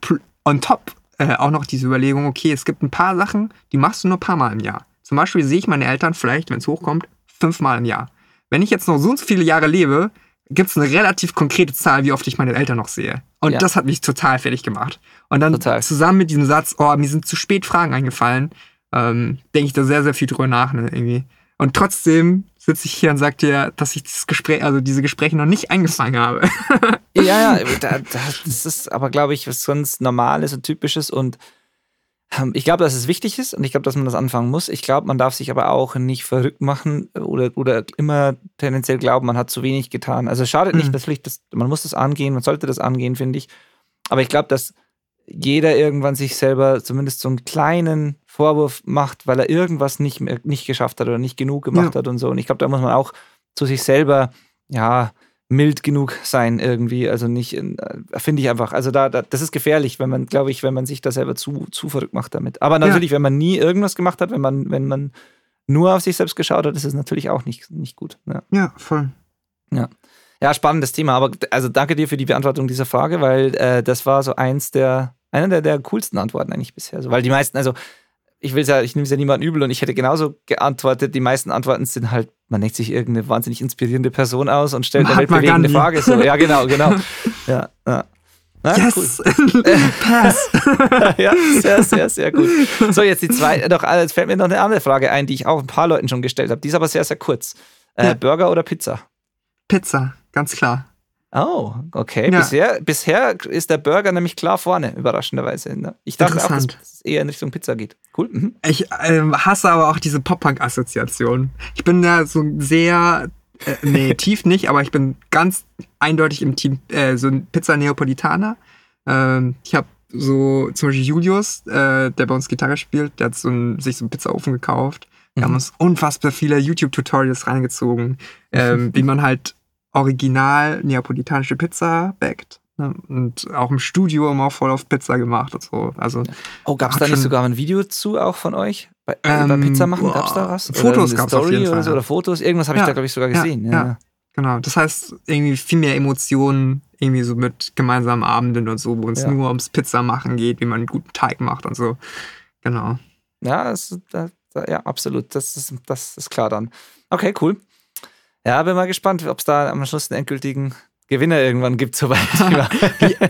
on top äh, auch noch diese Überlegung, okay, es gibt ein paar Sachen, die machst du nur ein paar Mal im Jahr. Zum Beispiel sehe ich meine Eltern vielleicht, wenn es hochkommt, fünfmal im Jahr. Wenn ich jetzt noch so viele Jahre lebe, gibt es eine relativ konkrete Zahl, wie oft ich meine Eltern noch sehe. Und ja. das hat mich total fertig gemacht. Und dann total. zusammen mit diesem Satz, oh, mir sind zu spät Fragen eingefallen, ähm, denke ich da sehr, sehr viel drüber nach. Ne, irgendwie. Und trotzdem sitze ich hier und sage dir, dass ich dieses Gespräch, also diese Gespräche noch nicht eingefangen habe. *laughs* ja, ja, das ist aber, glaube ich, was ganz Normales und Typisches und Ähm, ich glaube, dass es wichtig ist und ich glaube, dass man das anfangen muss. Ich glaube, man darf sich aber auch nicht verrückt machen oder, oder immer tendenziell glauben, man hat zu wenig getan. Also es schadet mhm. nicht, natürlich, das, man muss das angehen, man sollte das angehen, finde ich. Aber ich glaube, dass jeder irgendwann sich selber zumindest so einen kleinen Vorwurf macht, weil er irgendwas nicht, nicht geschafft hat oder nicht genug gemacht ja. hat und so. Und ich glaube, da muss man auch zu sich selber, ja, mild genug sein irgendwie. Also nicht, äh, finde ich einfach. Also da, da, das ist gefährlich, wenn man, glaube ich, wenn man sich da selber zu, zu verrückt macht damit. Aber natürlich, ja. wenn man nie irgendwas gemacht hat, wenn man, wenn man nur auf sich selbst geschaut hat, ist es natürlich auch nicht, nicht gut. Ja, ja voll. Ja. Ja, spannendes Thema. Aber also danke dir für die Beantwortung dieser Frage, weil äh, das war so eins der, einer der, der coolsten Antworten eigentlich bisher. Also, weil die meisten, also ich will ja, ich nehme es ja niemandem übel und ich hätte genauso geantwortet. Die meisten Antworten sind halt, man denkt sich irgendeine wahnsinnig inspirierende Person aus und stellt eine weltbewegende Frage. So, ja, genau, genau. *laughs* Ja, ja. Na, yes! Cool. *laughs* *laughs* Pass! ja, sehr, sehr, sehr gut. So, jetzt die zweite, doch, äh, jetzt fällt mir noch eine andere Frage ein, die ich auch ein paar Leuten schon gestellt habe. Die ist aber sehr, sehr kurz. Äh, ja. Burger oder Pizza? Pizza, ganz klar. Oh, okay. Ja. Bisher, bisher ist der Burger nämlich klar vorne, überraschenderweise. Ne? Ich dachte auch, dass es eher in Richtung Pizza geht. Cool. Mhm. Ich ähm, hasse aber auch diese Pop-Punk-Assoziation. Ich bin da so sehr, äh, nee, *laughs* tief nicht, aber ich bin ganz eindeutig im Team, äh, so ein Pizza Neapolitaner. Ähm, ich habe so zum Beispiel Julius, äh, der bei uns Gitarre spielt, der hat so ein, sich so einen Pizzaofen gekauft. Wir mhm. haben uns unfassbar viele YouTube-Tutorials reingezogen, ähm, *laughs* wie man halt original neapolitanische Pizza backt. Ne? Und auch im Studio immer voll auf Pizza gemacht und so. Also, oh, gab es da nicht sogar ein Video zu auch von euch? Bei, ähm, bei Pizza machen gab es da was? Fotos gab es auf jeden Fall. Oder, so, oder Fotos, irgendwas habe ich da, glaube ich, sogar gesehen. Ja, ja. Genau, das heißt irgendwie viel mehr Emotionen, irgendwie so mit gemeinsamen Abenden und so, wo es nur ums Pizza machen geht, wie man einen guten Teig macht und so. Genau. Ja, das, das, ja absolut. Das ist, das ist klar dann. Okay, cool. Ja, bin mal gespannt, ob es da am Schluss einen endgültigen Gewinner irgendwann gibt, *laughs* soweit.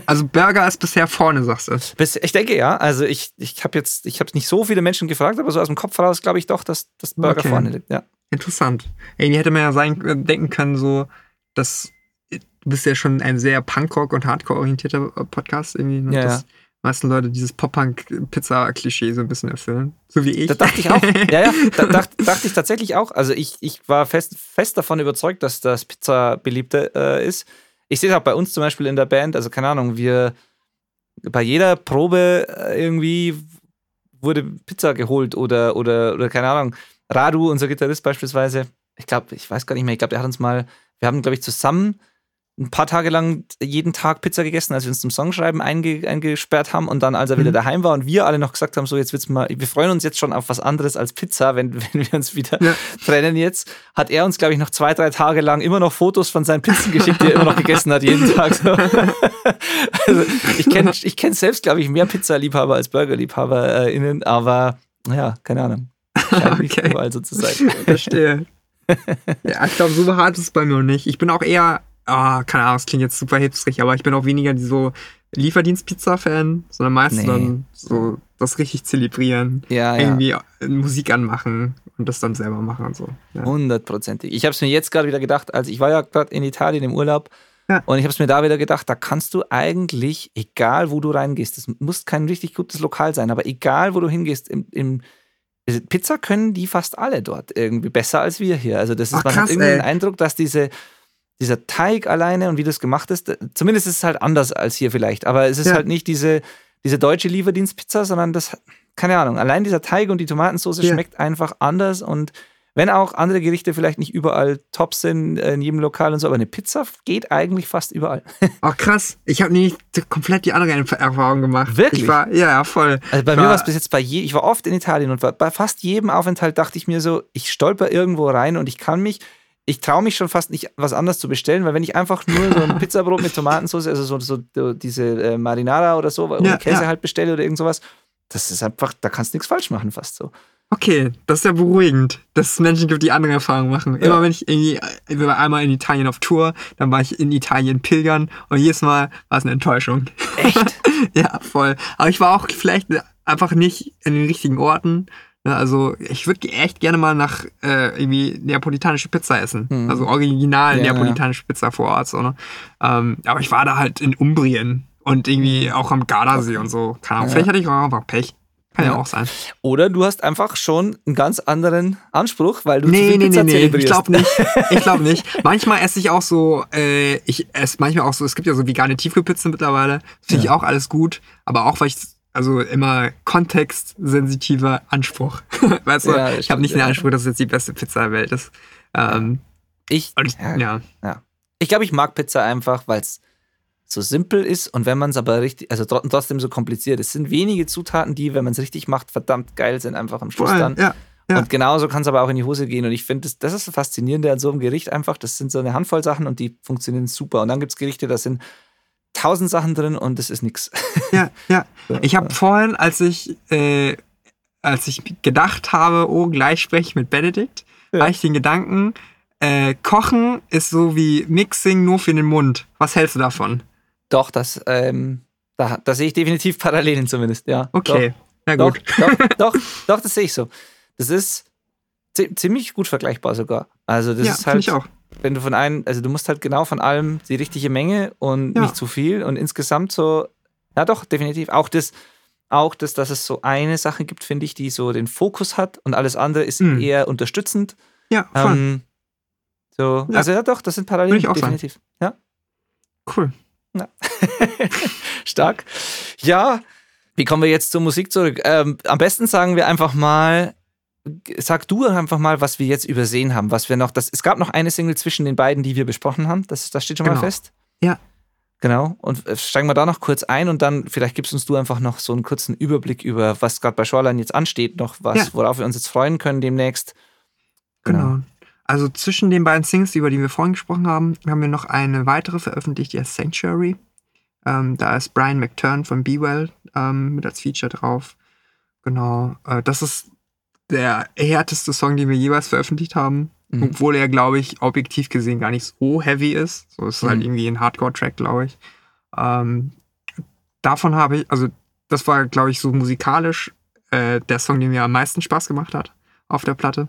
also Burger ist bisher vorne, sagst du? Bis, ich denke ja. Also ich, ich habe jetzt, ich habe nicht so viele Menschen gefragt, aber so aus dem Kopf heraus glaube ich doch, dass das Burger okay. vorne liegt. Ja. Interessant. Irgendwie hätte man ja sein, äh, denken können, so, dass du bist ja schon ein sehr Punkrock und Hardcore orientierter Podcast irgendwie. Ne? Ja, das, ja meisten Leute dieses Pop-Punk-Pizza-Klischee so ein bisschen erfüllen. So wie ich. Da dachte ich auch. *laughs* ja, ja, da dachte, dachte ich tatsächlich auch. Also ich, ich war fest, fest davon überzeugt, dass das Pizza beliebte äh, ist. Ich sehe es auch bei uns zum Beispiel in der Band. Also keine Ahnung, wir bei jeder Probe äh, irgendwie wurde Pizza geholt oder, oder, oder keine Ahnung. Radu, unser Gitarrist beispielsweise, ich glaube, ich weiß gar nicht mehr, ich glaube, der hat uns mal, wir haben, glaube ich, zusammen ein paar Tage lang jeden Tag Pizza gegessen, als wir uns zum Songschreiben einge eingesperrt haben und dann, als er mhm. wieder daheim war und wir alle noch gesagt haben, so jetzt wird's mal, wir freuen uns jetzt schon auf was anderes als Pizza, wenn, *laughs* wenn wir uns wieder ja. trennen jetzt, hat er uns, glaube ich, noch zwei, drei Tage lang immer noch Fotos von seinen Pizzen geschickt, die er immer noch gegessen hat, jeden Tag. So. *laughs* also ich kenne ich kenn selbst, glaube ich, mehr Pizzaliebhaber als BurgerliebhaberInnen, aber ja, keine Ahnung. Scheint okay. nicht überall so zu sein. *laughs* Verstehe. ja, ich glaube, so hart ist es bei mir noch nicht. Ich bin auch eher ah, keine Ahnung, das klingt jetzt super hipstrig, aber ich bin auch weniger so Lieferdienst-Pizza-Fan, sondern meistens nee. dann so das richtig zelebrieren, ja, irgendwie ja. Musik anmachen und das dann selber machen und so. Hundertprozentig. Ja. Ich habe es mir jetzt gerade wieder gedacht, also ich war ja gerade in Italien im Urlaub ja. und ich habe es mir da wieder gedacht, da kannst du eigentlich, egal wo du reingehst, das muss kein richtig gutes Lokal sein, aber egal wo du hingehst, im, im Pizza können die fast alle dort irgendwie besser als wir hier. Also das ist, Ach, man krass, hat irgendwie ey. den Eindruck, dass diese dieser Teig alleine und wie das gemacht ist, zumindest ist es halt anders als hier vielleicht, aber es ist ja. halt nicht diese, diese deutsche Lieferdienstpizza, sondern das, keine Ahnung, allein dieser Teig und die Tomatensauce ja. schmeckt einfach anders und wenn auch andere Gerichte vielleicht nicht überall top sind in jedem Lokal und so, aber eine Pizza geht eigentlich fast überall. *laughs* Ach krass, ich habe nicht komplett die andere Erfahrung gemacht. Wirklich? Ich war, ja, voll. Also bei war, mir war es bis jetzt bei je, ich war oft in Italien und bei fast jedem Aufenthalt dachte ich mir so, ich stolper irgendwo rein und ich kann mich ich traue mich schon fast nicht, was anderes zu bestellen, weil wenn ich einfach nur so ein *laughs* Pizzabrot mit Tomatensauce, also so, so diese äh, Marinara oder so, oder ja, Käse ja. halt bestelle oder irgend sowas, das ist einfach, da kannst du nichts falsch machen, fast so. Okay, das ist ja beruhigend, dass es Menschen gibt, die andere Erfahrungen machen. Ja. Immer wenn ich irgendwie, ich war einmal in Italien auf Tour, dann war ich in Italien pilgern und jedes Mal war es eine Enttäuschung. Echt? *laughs* ja, voll. Aber ich war auch vielleicht einfach nicht in den richtigen Orten Ne, also ich würde echt gerne mal nach äh, irgendwie neapolitanische Pizza essen. Mhm. Also original ja, neapolitanische ja. Pizza vor Ort. So, ne? ähm, aber ich war da halt in Umbrien und irgendwie auch am Gardasee und so. Keine Ahnung, ja. vielleicht hatte ich auch einfach Pech. Kann ja, ja auch sein. Oder du hast einfach schon einen ganz anderen Anspruch, weil du nee, zu viel nee, Pizza nee, nee. zelebrierst. *laughs* Ich glaube nicht. Ich glaube nicht. Manchmal esse ich auch so, äh, ich esse manchmal auch so, es gibt ja so vegane Tiefkühlpizzen mittlerweile. Finde ja. ich auch alles gut. Aber auch, weil ich also immer kontextsensitiver Anspruch. *laughs* weißt du, ja, ich habe nicht den Anspruch, dass es jetzt die beste Pizza der Welt ist. Ähm, ich, ich, ja. ja. Ich glaube, ich mag Pizza einfach, weil es so simpel ist und wenn man es aber richtig, also trotzdem so kompliziert. Es sind wenige Zutaten, die, wenn man es richtig macht, verdammt geil sind, einfach am Schluss Voll, dann. Ja, ja. Und genauso kann es aber auch in die Hose gehen. Und ich finde, das, das ist das Faszinierende an so einem Gericht einfach. Das sind so eine Handvoll Sachen und die funktionieren super. Und dann gibt es Gerichte, da sind tausend Sachen drin und das ist nichts. Ja, ja. *laughs* Ich habe vorhin, als ich, äh, als ich gedacht habe, oh, gleich spreche ich mit Benedikt, ja. habe ich den Gedanken, äh, Kochen ist so wie Mixing nur für den Mund. Was hältst du davon? Doch, das, ähm, da, da sehe ich definitiv Parallelen zumindest, ja. Okay, doch, ja gut. Doch, doch, *laughs* doch, doch, das sehe ich so. Das ist ziemlich gut vergleichbar sogar. Also das ja, ist halt, ich auch. Wenn du von einem, also du musst halt genau von allem die richtige Menge und Ja. nicht zu viel und insgesamt so, ja doch, definitiv. Auch das, auch das, dass es so eine Sache gibt, finde ich, die so den Fokus hat und alles andere ist Mhm. eher unterstützend. Ja, voll. Ähm, so, Ja. also ja doch, das sind Parallelen, ich auch definitiv. Ja. cool. *laughs* Stark. Ja, wie kommen wir jetzt zur Musik zurück? Ähm, am besten sagen wir einfach mal, sag du einfach mal, was wir jetzt übersehen haben, was wir noch, das, es gab noch eine Single zwischen den beiden, die wir besprochen haben, das, das steht schon mal Genau. fest. Ja. Genau, und äh, steigen wir da noch kurz ein und dann vielleicht gibst uns du einfach noch so einen kurzen Überblick über, was gerade bei Shoreline jetzt ansteht, noch was, Ja. worauf wir uns jetzt freuen können demnächst. Genau. Also zwischen den beiden Singles, über die wir vorhin gesprochen haben, haben wir noch eine weitere veröffentlicht, die heißt Sanctuary. Ähm, da ist Brian McTurn von Be Well ähm, mit als Feature drauf. Genau. Äh, das ist der härteste Song, den wir jeweils veröffentlicht haben. Mhm. Obwohl er, glaube ich, objektiv gesehen gar nicht so heavy ist. So ist halt Mhm. irgendwie ein Hardcore-Track, glaube ich. Ähm, davon habe ich, also das war, glaube ich, so musikalisch äh, der Song, der mir am meisten Spaß gemacht hat auf der Platte.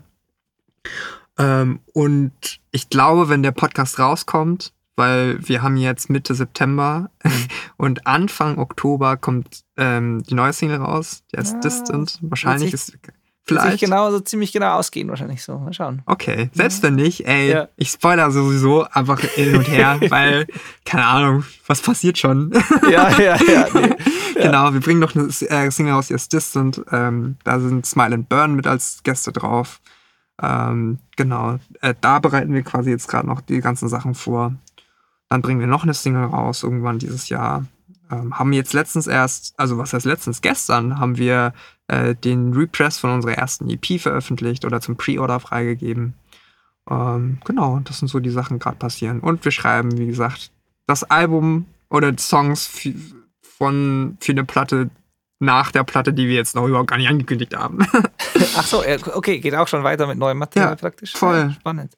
Ähm, und ich glaube, wenn der Podcast rauskommt, weil wir haben jetzt Mitte September *laughs* und Anfang Oktober kommt ähm, die neue Single raus, die heißt Ja, Distant. Wahrscheinlich ist Vielleicht. vielleicht. genau, so ziemlich genau ausgehen wahrscheinlich so. Mal schauen. Okay, selbst wenn nicht, ey, Ja. ich spoiler sowieso einfach hin und her, *laughs* weil, keine Ahnung, was passiert schon? Ja, ja, ja. Nee. *laughs* Genau, wir bringen noch eine äh, Single raus, die ist Distant. Ähm, da sind Smile and Burn mit als Gäste drauf. Ähm, genau, äh, da bereiten wir quasi jetzt gerade noch die ganzen Sachen vor. Dann bringen wir noch eine Single raus, irgendwann dieses Jahr. Ähm, haben jetzt letztens erst, also was heißt letztens, gestern haben wir äh, den Repress von unserer ersten EP veröffentlicht oder zum Pre-Order freigegeben. Ähm, genau, das sind so die Sachen gerade passieren. Und wir schreiben, wie gesagt, das Album oder Songs für, von, für eine Platte nach der Platte, die wir jetzt noch überhaupt gar nicht angekündigt haben. *laughs* Ach so, okay, geht auch schon weiter mit neuem Material Ja, praktisch. voll. Ja, Spannend.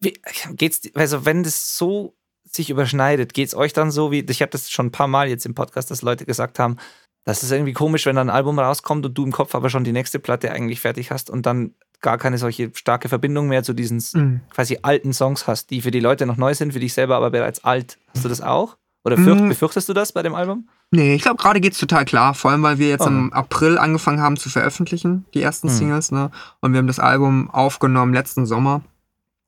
Wie, geht's, also wenn das so sich überschneidet, geht's euch dann so wie, ich habe das schon ein paar Mal jetzt im Podcast, dass Leute gesagt haben, das ist irgendwie komisch, wenn dann ein Album rauskommt und du im Kopf aber schon die nächste Platte eigentlich fertig hast und dann gar keine solche starke Verbindung mehr zu diesen Mhm. quasi alten Songs hast, die für die Leute noch neu sind, für dich selber aber bereits alt. Hast du das auch? Oder fürcht, Mhm. befürchtest du das bei dem Album? Nee, ich glaube, gerade geht's total klar. Vor allem, weil wir jetzt Oh. im April angefangen haben zu veröffentlichen, die ersten Hm. Singles, ne? Und wir haben das Album aufgenommen letzten Sommer.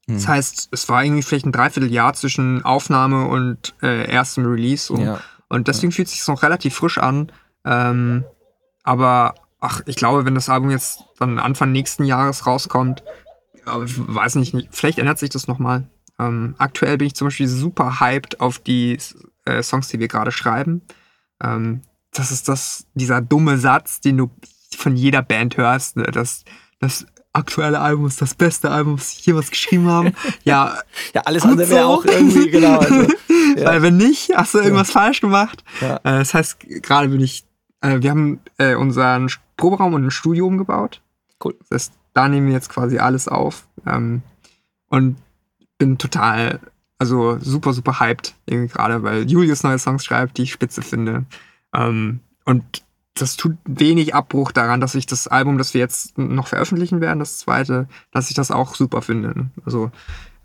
Hm. Das heißt, es war irgendwie vielleicht ein Dreivierteljahr zwischen Aufnahme und äh, erstem Release. So. Ja. Und deswegen fühlt es sich noch relativ frisch an. Ähm, aber ach, ich glaube, wenn das Album jetzt dann Anfang nächsten Jahres rauskommt, ja, ich weiß nicht, nicht, vielleicht ändert sich das nochmal. Ähm, aktuell bin ich zum Beispiel super hyped auf die äh, Songs, die wir gerade schreiben. Ähm, das ist das, dieser dumme Satz, den du von jeder Band hörst. Ne? Das, das aktuelle Album ist das beste Album, was sie jemals geschrieben haben. *laughs* ja, Ja, alles andere wäre so. auch irgendwie, genau. Also, *laughs* ja. weil wenn nicht, hast du irgendwas falsch gemacht. Ja. Äh, das heißt, gerade bin ich, wir haben äh, unseren Proberaum und ein Studio umgebaut. Cool. Das heißt, da nehmen wir jetzt quasi alles auf. Ähm, und bin total, also super, super hyped irgendwie gerade, weil Julius neue Songs schreibt, die ich spitze finde. Ähm, und das tut wenig Abbruch daran, dass ich das Album, das wir jetzt noch veröffentlichen werden, das zweite, dass ich das auch super finde. Also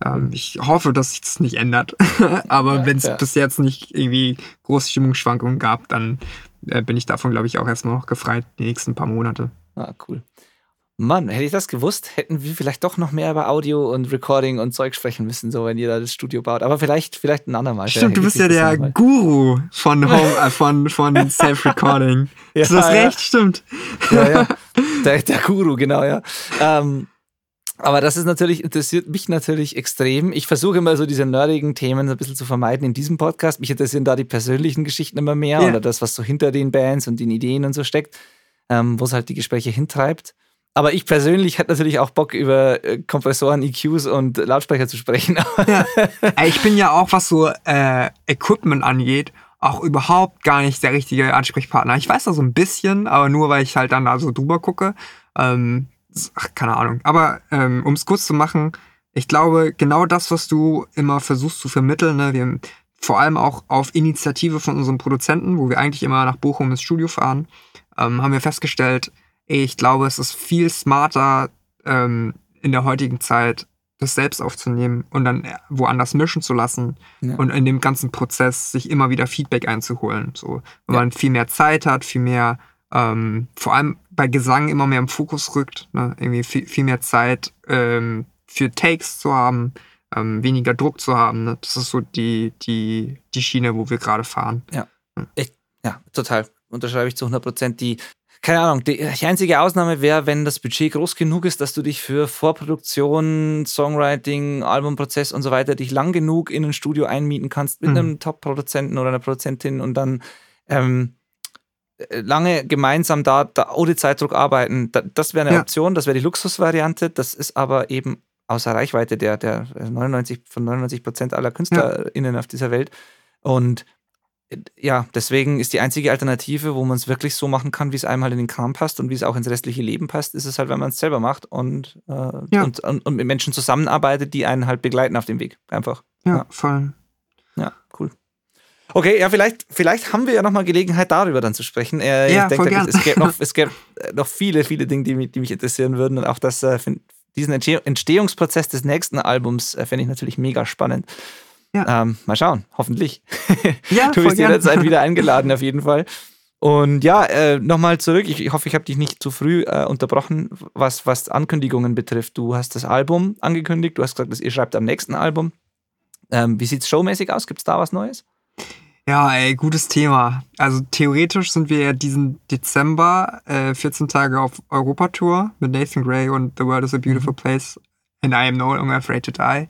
ähm, ich hoffe, dass sich das nicht ändert. *laughs* Aber Ja, wenn es ja. bis jetzt nicht irgendwie große Stimmungsschwankungen gab, dann äh, bin ich davon, glaube ich, auch erstmal noch gefreit, die nächsten paar Monate. Ah, cool. Mann, hätte ich das gewusst, hätten wir vielleicht doch noch mehr über Audio und Recording und Zeug sprechen müssen, so wenn ihr da das Studio baut. Aber vielleicht, vielleicht ein andermal. Stimmt, du bist ja der Guru von *laughs* Home, äh, von, von *laughs* Self-Recording. ja, du hast ja. recht, stimmt. Ja, ja. *laughs* Der, der Guru, genau, ja. Ähm, aber das ist natürlich, interessiert mich natürlich extrem. Ich versuche immer so diese nerdigen Themen ein bisschen zu vermeiden in diesem Podcast. Mich interessieren da die persönlichen Geschichten immer mehr ja. oder das, was so hinter den Bands und den Ideen und so steckt, ähm, wo es halt die Gespräche hintreibt. Aber ich persönlich hätte natürlich auch Bock, über äh, Kompressoren, EQs und Lautsprecher zu sprechen. *laughs* ja. Ich bin ja auch, was so äh, Equipment angeht, auch überhaupt gar nicht der richtige Ansprechpartner. Ich weiß da so ein bisschen, aber nur, weil ich halt dann da so drüber gucke. Ähm, ach, keine Ahnung. Aber ähm, um es kurz zu machen, ich glaube, genau das, was du immer versuchst zu vermitteln, ne, wir vor allem auch auf Initiative von unseren Produzenten, wo wir eigentlich immer nach Bochum ins Studio fahren, ähm, haben wir festgestellt, ich glaube, es ist viel smarter ähm, in der heutigen Zeit, das selbst aufzunehmen und dann äh, woanders mischen zu lassen ja. und in dem ganzen Prozess sich immer wieder Feedback einzuholen. So, wenn ja. man viel mehr Zeit hat, viel mehr, ähm, vor allem bei Gesang immer mehr im Fokus rückt, ne? irgendwie viel, viel mehr Zeit ähm, für Takes zu haben, ähm, weniger Druck zu haben. Ne? Das ist so die, die, die Schiene, wo wir gerade fahren. Ja. Ich, ja, total. Unterschreibe ich zu 100 Prozent. Die, keine Ahnung, die, einzige Ausnahme wäre, wenn das Budget groß genug ist, dass du dich für Vorproduktion, Songwriting, Albumprozess und so weiter dich lang genug in ein Studio einmieten kannst mit mhm. einem Top-Produzenten oder einer Produzentin und dann ähm, lange gemeinsam da, da ohne Zeitdruck arbeiten. Da, das wäre eine ja. Option, das wäre die Luxusvariante. Das ist aber eben außer Reichweite der, der 99 von 99 Prozent aller KünstlerInnen ja. auf dieser Welt. Und ja, deswegen ist die einzige Alternative, wo man es wirklich so machen kann, wie es einem halt in den Kram passt und wie es auch ins restliche Leben passt, ist es halt, wenn man es selber macht und, äh, ja. und, und, und, mit Menschen zusammenarbeitet, die einen halt begleiten auf dem Weg. Einfach. Ja, ja. voll. Ja, cool. Okay, ja, vielleicht, vielleicht haben wir ja nochmal Gelegenheit, darüber dann zu sprechen. Äh, ja, ich denke, es gäbe noch, *laughs* es gäbe noch viele, viele Dinge, die mich, die mich interessieren würden. Und auch das, äh, diesen Entstehungsprozess des nächsten Albums äh, fände ich natürlich mega spannend. Ja. Ähm, mal schauen, hoffentlich. *laughs* Ja, du bist jederzeit wieder *laughs* eingeladen, auf jeden Fall. Und ja, äh, nochmal zurück. Ich, ich, hoffe, ich habe dich nicht zu früh äh, unterbrochen, was, was Ankündigungen betrifft. Du hast das Album angekündigt, du hast gesagt, dass ihr schreibt am nächsten Album. Ähm, wie sieht es showmäßig aus? Gibt es da was Neues? Ja, ey, gutes Thema. Also theoretisch sind wir ja diesen Dezember äh, 14 Tage auf Europatour mit Nathan Gray und The World is a Beautiful mhm. Place and I am no longer afraid to die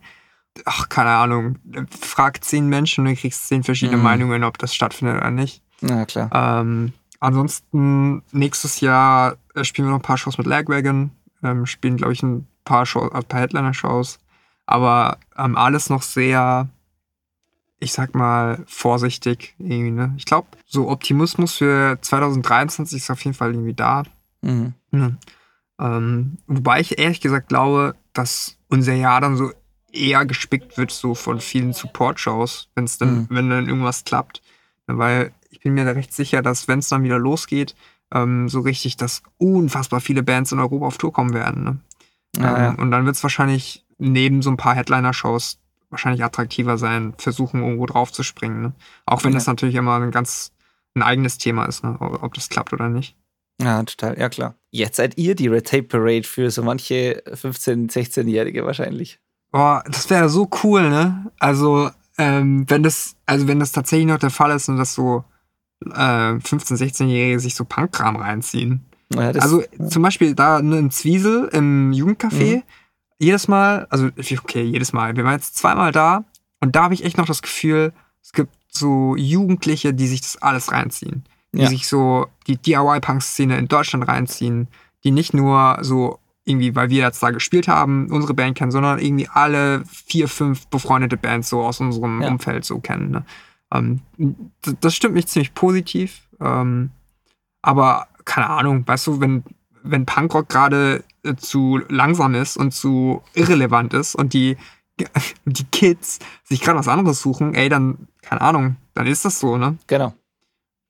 ach, keine Ahnung, frag zehn Menschen und du kriegst zehn verschiedene mhm. Meinungen, ob das stattfindet oder nicht. Ja, klar. Ähm, ansonsten, nächstes Jahr äh, spielen wir noch ein paar Shows mit Lagwagon, ähm, spielen, glaube ich, ein paar, Show, ein paar Headliner-Shows, aber ähm, alles noch sehr, ich sag mal, vorsichtig irgendwie, ne? Ich glaube, so Optimismus für 2023 ist auf jeden Fall irgendwie da. Mhm. Mhm. Ähm, wobei ich ehrlich gesagt glaube, dass unser Jahr dann so eher gespickt wird so von vielen Support-Shows, wenn es dann, mhm. wenn dann irgendwas klappt. Weil ich bin mir da recht sicher, dass wenn es dann wieder losgeht, ähm, so richtig, dass unfassbar viele Bands in Europa auf Tour kommen werden. Ne? Ja, ähm, ja. Und dann wird es wahrscheinlich neben so ein paar Headliner-Shows wahrscheinlich attraktiver sein, versuchen irgendwo drauf zu springen. Ne? Auch wenn ja. das natürlich immer ein ganz ein eigenes Thema ist, ne? ob das klappt oder nicht. Ja, total, ja klar. Jetzt seid ihr die Red Tape Parade für so manche 15-, 16-Jährige wahrscheinlich. Boah, das wäre so cool, ne? Also, ähm, wenn das, also wenn das tatsächlich noch der Fall ist und dass so äh, 15-, 16-Jährige sich so Punkkram reinziehen. Ja, das, also ja. zum Beispiel da ne, in Zwiesel im Jugendcafé, mhm. Jedes Mal, also okay, jedes Mal, wir waren jetzt zweimal da und da habe ich echt noch das Gefühl, es gibt so Jugendliche, die sich das alles reinziehen. Die ja. sich so die DIY-Punk-Szene in Deutschland reinziehen, die nicht nur so irgendwie, weil wir jetzt da gespielt haben, unsere Band kennen, sondern irgendwie alle vier, fünf befreundete Bands so aus unserem ja. Umfeld so kennen. Ne? Ähm, das stimmt mich ziemlich positiv. Ähm, aber keine Ahnung, weißt du, wenn, wenn Punkrock gerade äh, zu langsam ist und zu irrelevant ist und die, *laughs* die Kids sich gerade was anderes suchen, ey, dann, keine Ahnung, dann ist das so, ne? Genau.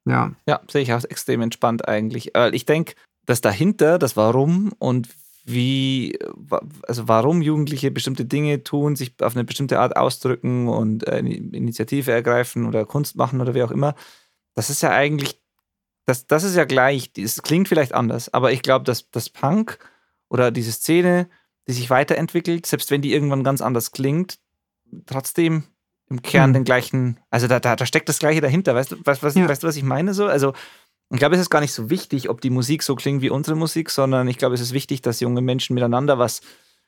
Ja. Ja, sehe ich auch extrem entspannt eigentlich. Ich denke, dass dahinter, das Warum und wie, also warum Jugendliche bestimmte Dinge tun, sich auf eine bestimmte Art ausdrücken und eine Initiative ergreifen oder Kunst machen oder wie auch immer, das ist ja eigentlich das, das ist ja gleich, es klingt vielleicht anders, aber ich glaube, dass das Punk oder diese Szene, die sich weiterentwickelt, selbst wenn die irgendwann ganz anders klingt, trotzdem im Kern hm. den gleichen, also da, da, da steckt das Gleiche dahinter. Weißt du, was, was, ja. weißt du, was ich meine? So? Also, ich glaube, es ist gar nicht so wichtig, ob die Musik so klingt wie unsere Musik, sondern ich glaube, es ist wichtig, dass junge Menschen miteinander was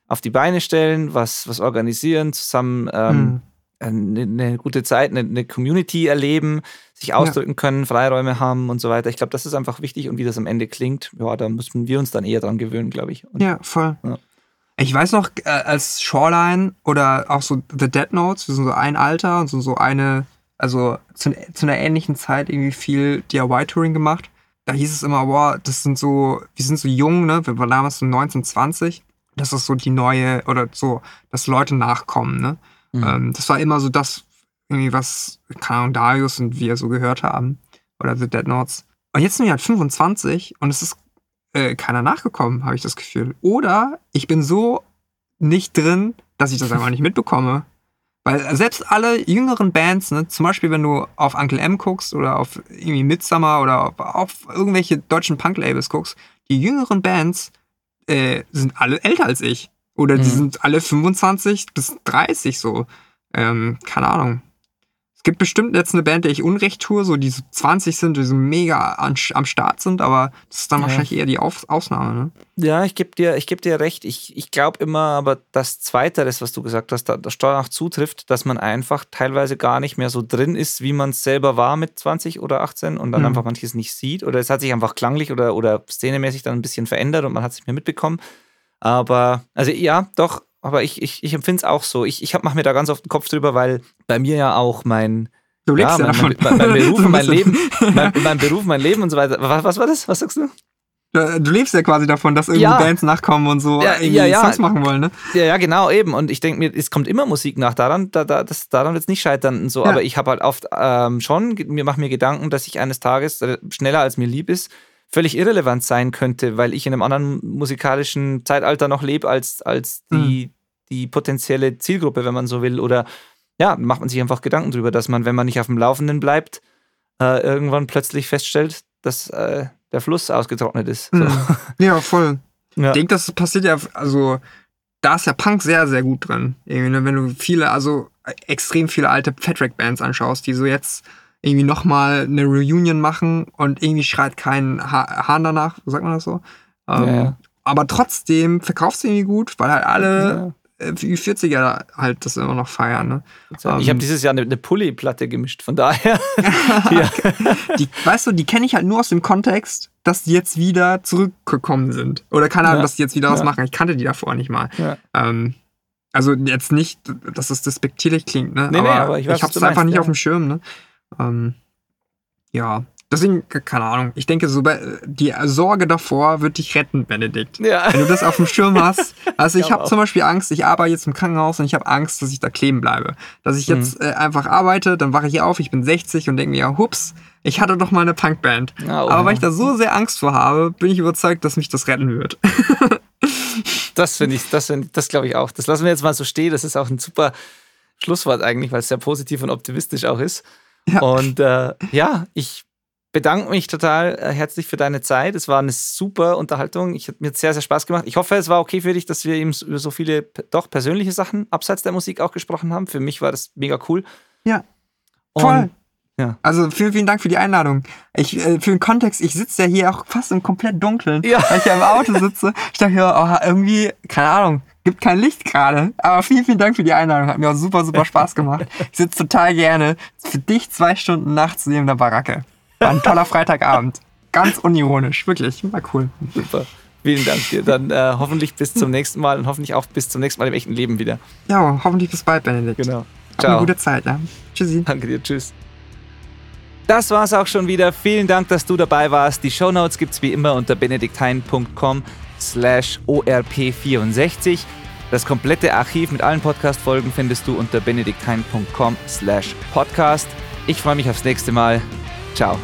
auf die Beine stellen, was, was organisieren, zusammen ähm, hm. Eine, eine, gute Zeit, eine, eine, Community erleben, sich ausdrücken ja. können, Freiräume haben und so weiter. Ich glaube, das ist einfach wichtig und wie das am Ende klingt, ja, da müssen wir uns dann eher dran gewöhnen, glaube ich. Und, ja, voll. Ja. Ich weiß noch, äh, als Shoreline oder auch so The Dead Notes, wir sind so ein Alter und so, so eine, also zu, zu einer ähnlichen Zeit irgendwie viel DIY-Touring gemacht. Da hieß es immer, boah, das sind so, wir sind so jung, ne? Wir waren damals so 19, 20. Das ist so die neue, oder so, dass Leute nachkommen, ne? Mhm. Ähm, das war immer so das, irgendwie was, keine Ahnung, Darius und wir so gehört haben. Oder The Dead Notes. Und jetzt sind wir halt 25 und es ist äh, keiner nachgekommen, habe ich das Gefühl. Oder ich bin so nicht drin, dass ich das einfach nicht mitbekomme. Weil selbst alle jüngeren Bands, ne, zum Beispiel wenn du auf Uncle M guckst oder auf irgendwie Midsummer oder auf, auf irgendwelche deutschen Punk-Labels guckst, die jüngeren Bands äh, sind alle älter als ich. Oder die mhm. sind alle 25 bis 30 so. Ähm, keine Ahnung. Es gibt bestimmt jetzt eine Band, der ich Unrecht tue, so die so 20 sind, die so mega an, am Start sind, aber das ist dann ja. wahrscheinlich eher die Auf Ausnahme, ne? Ja, ich gebe dir, geb dir recht. Ich, ich glaube immer, aber das Zweite, das, was du gesagt hast, da, das auch zutrifft, dass man einfach teilweise gar nicht mehr so drin ist, wie man es selber war mit 20 oder 18 und dann mhm. einfach manches nicht sieht. Oder es hat sich einfach klanglich oder, oder szenemäßig dann ein bisschen verändert und man hat es nicht mehr mitbekommen. Aber, also ja, doch, aber ich, ich, ich empfinde es auch so. Ich, ich mache mir da ganz oft den Kopf drüber, weil bei mir ja auch mein, Du lebst ja, ja mein, mein, mein, *laughs* Beruf, mein Leben, mein, mein, Beruf, mein Leben und so weiter. Was, was war das? Was sagst du? Du lebst ja quasi davon, dass irgendwie ja. Bands nachkommen und so ja, irgendwie ja, ja. Songs machen wollen, ne? Ja, ja, genau, eben. Und ich denke mir, es kommt immer Musik nach. Daran, da, da, das, daran wird es nicht scheitern und so. Aber ich habe halt oft ähm, schon, mir mache mir Gedanken, dass ich eines Tages äh, schneller als mir lieb ist, völlig irrelevant sein könnte, weil ich in einem anderen musikalischen Zeitalter noch lebe als, als die, hm die potenzielle Zielgruppe, wenn man so will. Oder ja, macht man sich einfach Gedanken darüber, dass man, wenn man nicht auf dem Laufenden bleibt, äh, irgendwann plötzlich feststellt, dass äh, der Fluss ausgetrocknet ist. So. Mhm. Ja, voll. Ja. Ich denke, das passiert ja, also da ist ja Punk sehr, sehr gut drin. Irgendwie, ne, wenn du viele, also extrem viele alte Fatrack-Bands anschaust, die so jetzt irgendwie nochmal eine Reunion machen und irgendwie schreit kein ha Hahn danach, sagt man das so? Ähm, ja, ja. Aber trotzdem verkaufst du irgendwie gut, weil halt alle die 40er halt das immer noch feiern. Ne? Ich habe ähm, dieses Jahr eine, eine Pulli-Platte gemischt, von daher. *laughs* die, weißt du, die kenne ich halt nur aus dem Kontext, dass die jetzt wieder zurückgekommen sind. Oder keine Ahnung, ja. dass die jetzt wieder was machen. Ich kannte die davor nicht mal. Ja. Ähm, also jetzt nicht, dass das despektierlich klingt, ne? Nee, aber, nee, aber ich, weiß, ich hab's einfach nicht ja. auf dem Schirm, ne? Ähm, ja, Deswegen, keine Ahnung, ich denke, so die Sorge davor wird dich retten, Benedikt. Ja. Wenn du das auf dem Schirm *laughs* hast. Also ich, ich habe zum Beispiel Angst, ich arbeite jetzt im Krankenhaus und ich habe Angst, dass ich da kleben bleibe. Dass ich jetzt mhm. äh, einfach arbeite, dann wache ich auf, ich bin 60 und denke mir, ja, hups, ich hatte doch mal eine Punkband. Oh, Aber weil ich da so sehr Angst vor habe, bin ich überzeugt, dass mich das retten wird. *laughs* das finde ich, das, das glaube ich auch. Das lassen wir jetzt mal so stehen. Das ist auch ein super Schlusswort eigentlich, weil es sehr positiv und optimistisch auch ist. Ja. Und äh, ja, ich bedanke mich total äh, herzlich für deine Zeit. Es war eine super Unterhaltung. Ich hat mir sehr, sehr Spaß gemacht. Ich hoffe, es war okay für dich, dass wir eben über so viele doch persönliche Sachen abseits der Musik auch gesprochen haben. Für mich war das mega cool. Ja. Voll. Und, ja. Also vielen, vielen Dank für die Einladung. Ich, äh, für den Kontext, ich sitze ja hier auch fast im komplett Dunkeln, ja. weil ich ja im Auto sitze. Ich dachte mir, oh, irgendwie, keine Ahnung, gibt kein Licht gerade. Aber vielen, vielen Dank für die Einladung. Hat mir auch super, super Spaß gemacht. Ich sitze total gerne für dich zwei Stunden nachts neben der Baracke. War ein toller Freitagabend. Ganz unironisch, wirklich. War cool. Super. Vielen Dank dir. Dann äh, hoffentlich bis zum nächsten Mal und hoffentlich auch bis zum nächsten Mal im echten Leben wieder. Ja, hoffentlich bis bald, Benedikt. Genau. Ciao. Hab eine gute Zeit, ja. Tschüssi. Danke dir. Tschüss. Das war's auch schon wieder. Vielen Dank, dass du dabei warst. Die Shownotes gibt's wie immer unter benedikthein.com slash orp64. Das komplette Archiv mit allen Podcast-Folgen findest du unter benedikthein.com slash podcast. Ich freue mich aufs nächste Mal. Ciao.